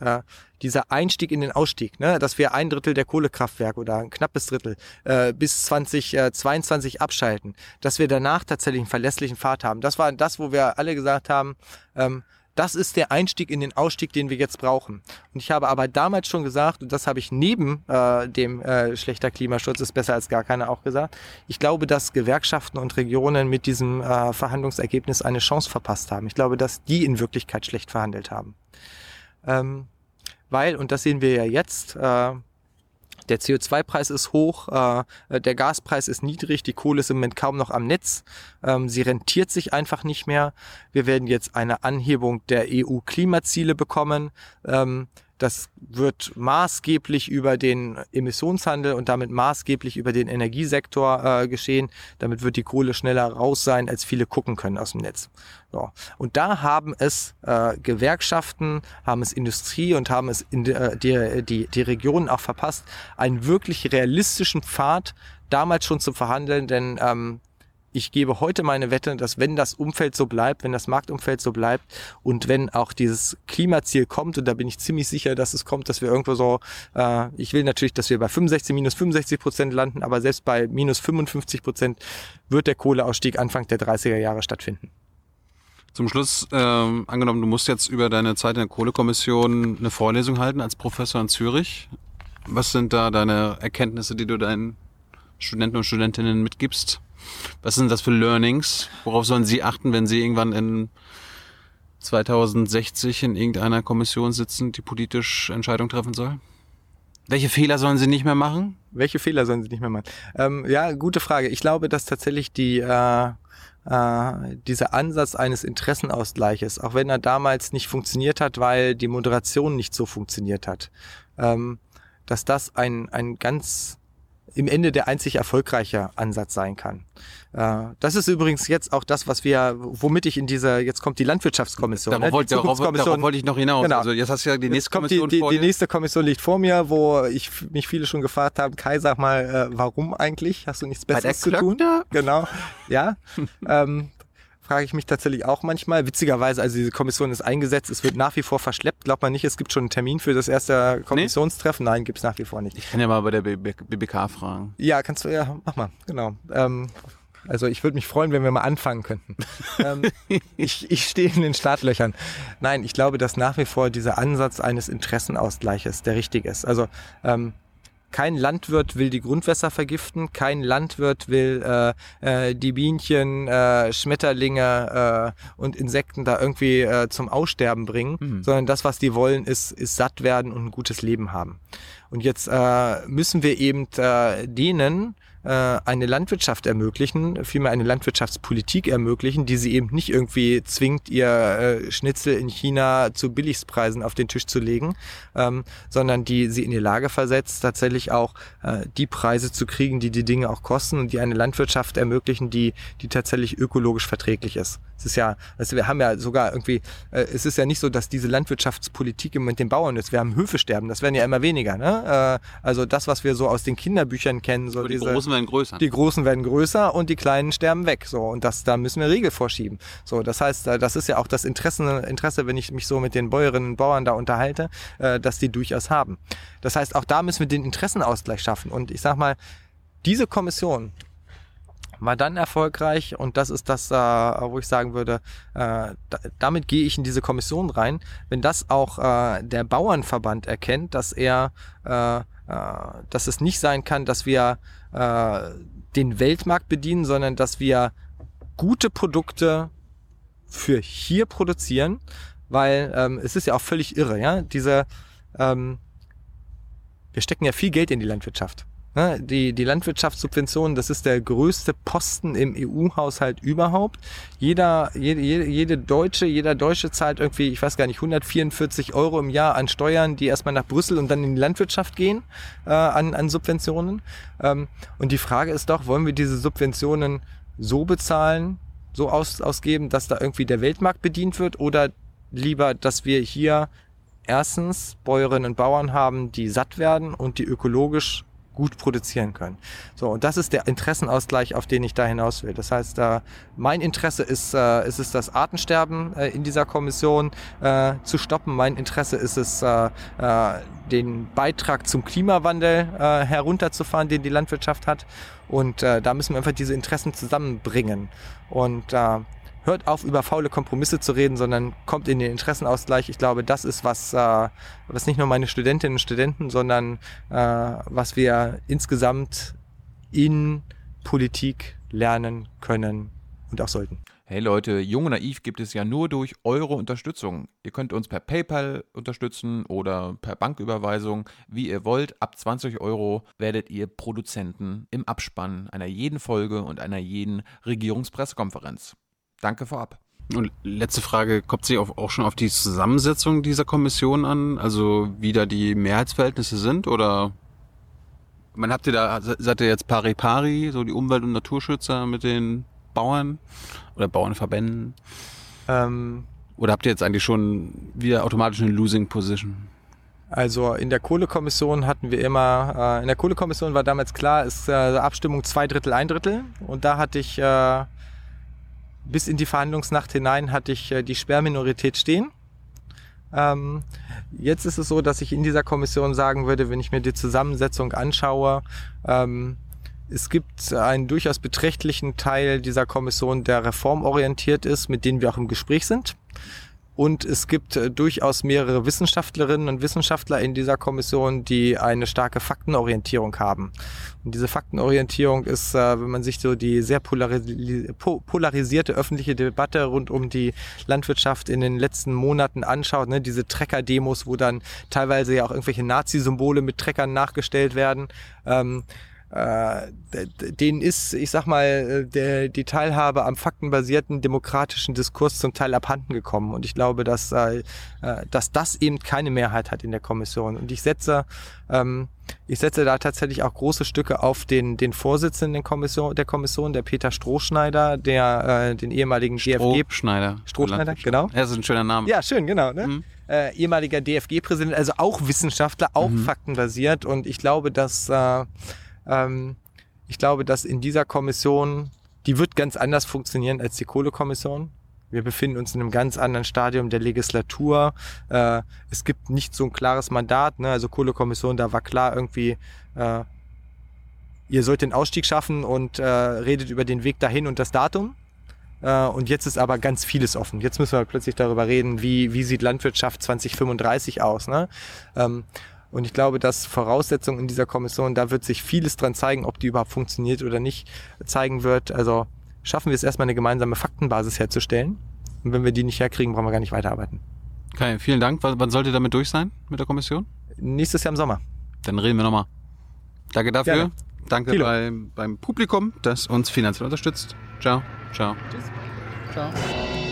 äh, dieser Einstieg in den Ausstieg, ne, dass wir ein Drittel der Kohlekraftwerke oder ein knappes Drittel äh, bis 2022 abschalten, dass wir danach tatsächlich einen verlässlichen Pfad haben. Das war das, wo wir alle gesagt haben, ähm, das ist der Einstieg in den Ausstieg, den wir jetzt brauchen. Und ich habe aber damals schon gesagt, und das habe ich neben äh, dem äh, schlechter Klimaschutz ist besser als gar keiner auch gesagt, ich glaube, dass Gewerkschaften und Regionen mit diesem äh, Verhandlungsergebnis eine Chance verpasst haben. Ich glaube, dass die in Wirklichkeit schlecht verhandelt haben. Ähm, weil, und das sehen wir ja jetzt, äh, der CO2-Preis ist hoch, äh, der Gaspreis ist niedrig, die Kohle ist im Moment kaum noch am Netz. Ähm, sie rentiert sich einfach nicht mehr. Wir werden jetzt eine Anhebung der EU-Klimaziele bekommen. Ähm, das wird maßgeblich über den Emissionshandel und damit maßgeblich über den Energiesektor äh, geschehen. Damit wird die Kohle schneller raus sein, als viele gucken können aus dem Netz. So. Und da haben es äh, Gewerkschaften, haben es Industrie und haben es in de, die, die, die Regionen auch verpasst, einen wirklich realistischen Pfad damals schon zu verhandeln, denn ähm, ich gebe heute meine Wette, dass wenn das Umfeld so bleibt, wenn das Marktumfeld so bleibt und wenn auch dieses Klimaziel kommt, und da bin ich ziemlich sicher, dass es kommt, dass wir irgendwo so, äh, ich will natürlich, dass wir bei 65, minus 65 Prozent landen, aber selbst bei minus 55 Prozent wird der Kohleausstieg Anfang der 30er Jahre stattfinden. Zum Schluss, ähm, angenommen, du musst jetzt über deine Zeit in der Kohlekommission eine Vorlesung halten als Professor in Zürich. Was sind da deine Erkenntnisse, die du deinen Studenten und Studentinnen mitgibst? Was sind das für Learnings? Worauf sollen sie achten, wenn sie irgendwann in 2060 in irgendeiner Kommission sitzen, die politisch Entscheidungen treffen soll? Welche Fehler sollen sie nicht mehr machen? Welche Fehler sollen sie nicht mehr machen? Ähm, ja, gute Frage. Ich glaube, dass tatsächlich die äh, äh, dieser Ansatz eines Interessenausgleiches, auch wenn er damals nicht funktioniert hat, weil die Moderation nicht so funktioniert hat, ähm, dass das ein, ein ganz im Ende der einzig erfolgreiche Ansatz sein kann. Äh, das ist übrigens jetzt auch das, was wir, womit ich in dieser, jetzt kommt die Landwirtschaftskommission. Darauf, ne? wollte, die darauf, darauf wollte ich noch hinaus. Genau. Also jetzt hast du ja die nächste die, Kommission die, die dir. nächste Kommission liegt vor mir, wo ich mich viele schon gefragt haben, Kai, sag mal, äh, warum eigentlich? Hast du nichts Besseres zu tun? Genau, ja. ähm, frage ich mich tatsächlich auch manchmal. Witzigerweise, also diese Kommission ist eingesetzt, es wird nach wie vor verschleppt. Glaubt man nicht, es gibt schon einen Termin für das erste Kommissionstreffen? Nein, gibt's nach wie vor nicht. Ich kann ja mal bei der BBK fragen. Ja, kannst du, ja, mach mal, genau. Ähm, also ich würde mich freuen, wenn wir mal anfangen könnten. ähm, ich, ich stehe in den Startlöchern. Nein, ich glaube, dass nach wie vor dieser Ansatz eines Interessenausgleiches der richtige ist. Also ähm, kein Landwirt will die Grundwässer vergiften, kein Landwirt will äh, äh, die Bienchen, äh, Schmetterlinge äh, und Insekten da irgendwie äh, zum Aussterben bringen, Mhm. sondern das, was die wollen, ist, ist satt werden und ein gutes Leben haben. Und jetzt äh, müssen wir eben äh, denen eine Landwirtschaft ermöglichen, vielmehr eine Landwirtschaftspolitik ermöglichen, die sie eben nicht irgendwie zwingt, ihr äh, Schnitzel in China zu Billigspreisen auf den Tisch zu legen, ähm, sondern die sie in die Lage versetzt, tatsächlich auch äh, die Preise zu kriegen, die die Dinge auch kosten und die eine Landwirtschaft ermöglichen, die, die tatsächlich ökologisch verträglich ist. Es ist ja, also wir haben ja sogar irgendwie, äh, es ist ja nicht so, dass diese Landwirtschaftspolitik im Moment den Bauern ist. Wir haben Höfe sterben, das werden ja immer weniger. Ne? Äh, also das, was wir so aus den Kinderbüchern kennen, so Aber die diese, Großen werden größer. die Großen werden größer und die Kleinen sterben weg. So und das, da müssen wir Regel vorschieben. So, das heißt, äh, das ist ja auch das Interesse, Interesse, wenn ich mich so mit den Bäuerinnen und Bauern da unterhalte, äh, dass die durchaus haben. Das heißt, auch da müssen wir den Interessenausgleich schaffen. Und ich sag mal, diese Kommission war dann erfolgreich und das ist das, äh, wo ich sagen würde, äh, da, damit gehe ich in diese Kommission rein, wenn das auch äh, der Bauernverband erkennt, dass er, äh, äh, dass es nicht sein kann, dass wir äh, den Weltmarkt bedienen, sondern dass wir gute Produkte für hier produzieren, weil ähm, es ist ja auch völlig irre, ja, diese ähm, wir stecken ja viel Geld in die Landwirtschaft. Ne? Die, die Landwirtschaftssubventionen, das ist der größte Posten im EU-Haushalt überhaupt. Jeder, jede, jede, Deutsche, jeder Deutsche zahlt irgendwie, ich weiß gar nicht, 144 Euro im Jahr an Steuern, die erstmal nach Brüssel und dann in die Landwirtschaft gehen, äh, an, an Subventionen. Ähm, und die Frage ist doch, wollen wir diese Subventionen so bezahlen, so aus, ausgeben, dass da irgendwie der Weltmarkt bedient wird oder lieber, dass wir hier erstens Bäuerinnen und Bauern haben, die satt werden und die ökologisch gut produzieren können. So, und das ist der Interessenausgleich, auf den ich da hinaus will. Das heißt, äh, mein Interesse ist, äh, ist es, das Artensterben äh, in dieser Kommission äh, zu stoppen. Mein Interesse ist es, äh, äh, den Beitrag zum Klimawandel äh, herunterzufahren, den die Landwirtschaft hat. Und äh, da müssen wir einfach diese Interessen zusammenbringen. Und äh, hört auf, über faule Kompromisse zu reden, sondern kommt in den Interessenausgleich. Ich glaube, das ist was, äh, was nicht nur meine Studentinnen und Studenten, sondern äh, was wir insgesamt in Politik lernen können und auch sollten. Hey Leute, Jung und Naiv gibt es ja nur durch eure Unterstützung. Ihr könnt uns per PayPal unterstützen oder per Banküberweisung, wie ihr wollt. Ab 20 Euro werdet ihr Produzenten im Abspann einer jeden Folge und einer jeden Regierungspressekonferenz. Danke vorab. Und letzte Frage, kommt sie auch schon auf die Zusammensetzung dieser Kommission an? Also wie da die Mehrheitsverhältnisse sind oder man habt ihr da, seid ihr jetzt pari pari, so die Umwelt- und Naturschützer mit den Bauern oder Bauernverbänden? Ähm, Oder habt ihr jetzt eigentlich schon wieder automatisch eine Losing Position? Also in der Kohlekommission hatten wir immer, äh, in der Kohlekommission war damals klar, ist äh, Abstimmung zwei Drittel, ein Drittel. Und da hatte ich äh, bis in die Verhandlungsnacht hinein hatte ich äh, die Sperrminorität stehen. Ähm, jetzt ist es so, dass ich in dieser Kommission sagen würde, wenn ich mir die Zusammensetzung anschaue, ähm, es gibt einen durchaus beträchtlichen Teil dieser Kommission, der reformorientiert ist, mit denen wir auch im Gespräch sind. Und es gibt äh, durchaus mehrere Wissenschaftlerinnen und Wissenschaftler in dieser Kommission, die eine starke Faktenorientierung haben. Und diese Faktenorientierung ist, äh, wenn man sich so die sehr polaris po polarisierte öffentliche Debatte rund um die Landwirtschaft in den letzten Monaten anschaut, ne, diese Trecker-Demos, wo dann teilweise ja auch irgendwelche Nazi-Symbole mit Treckern nachgestellt werden. Ähm, äh, denen ist, ich sag mal, äh, der, die Teilhabe am faktenbasierten demokratischen Diskurs zum Teil abhanden gekommen. Und ich glaube, dass, äh, äh, dass das eben keine Mehrheit hat in der Kommission. Und ich setze, ähm, ich setze da tatsächlich auch große Stücke auf den, den Vorsitzenden der Kommission, der Kommission, der Peter Strohschneider, der äh, den ehemaligen DFG. Strohschneider. Strohschneider, genau. Ja, das ist ein schöner Name. Ja, schön, genau. Ne? Mhm. Äh, ehemaliger DFG-Präsident, also auch Wissenschaftler, auch mhm. faktenbasiert. Und ich glaube, dass äh, ähm, ich glaube, dass in dieser Kommission, die wird ganz anders funktionieren als die Kohlekommission. Wir befinden uns in einem ganz anderen Stadium der Legislatur. Äh, es gibt nicht so ein klares Mandat. Ne? Also Kohlekommission, da war klar irgendwie, äh, ihr sollt den Ausstieg schaffen und äh, redet über den Weg dahin und das Datum. Äh, und jetzt ist aber ganz vieles offen. Jetzt müssen wir plötzlich darüber reden, wie, wie sieht Landwirtschaft 2035 aus. Ne? Ähm, und ich glaube, dass Voraussetzungen in dieser Kommission, da wird sich vieles dran zeigen, ob die überhaupt funktioniert oder nicht, zeigen wird. Also schaffen wir es erstmal eine gemeinsame Faktenbasis herzustellen. Und wenn wir die nicht herkriegen, brauchen wir gar nicht weiterarbeiten. Okay, vielen Dank. Wann sollt ihr damit durch sein mit der Kommission? Nächstes Jahr im Sommer. Dann reden wir nochmal. Danke dafür. Gerne. Danke bei, beim Publikum, das uns finanziell unterstützt. Ciao. Ciao. Tschüss. Ciao.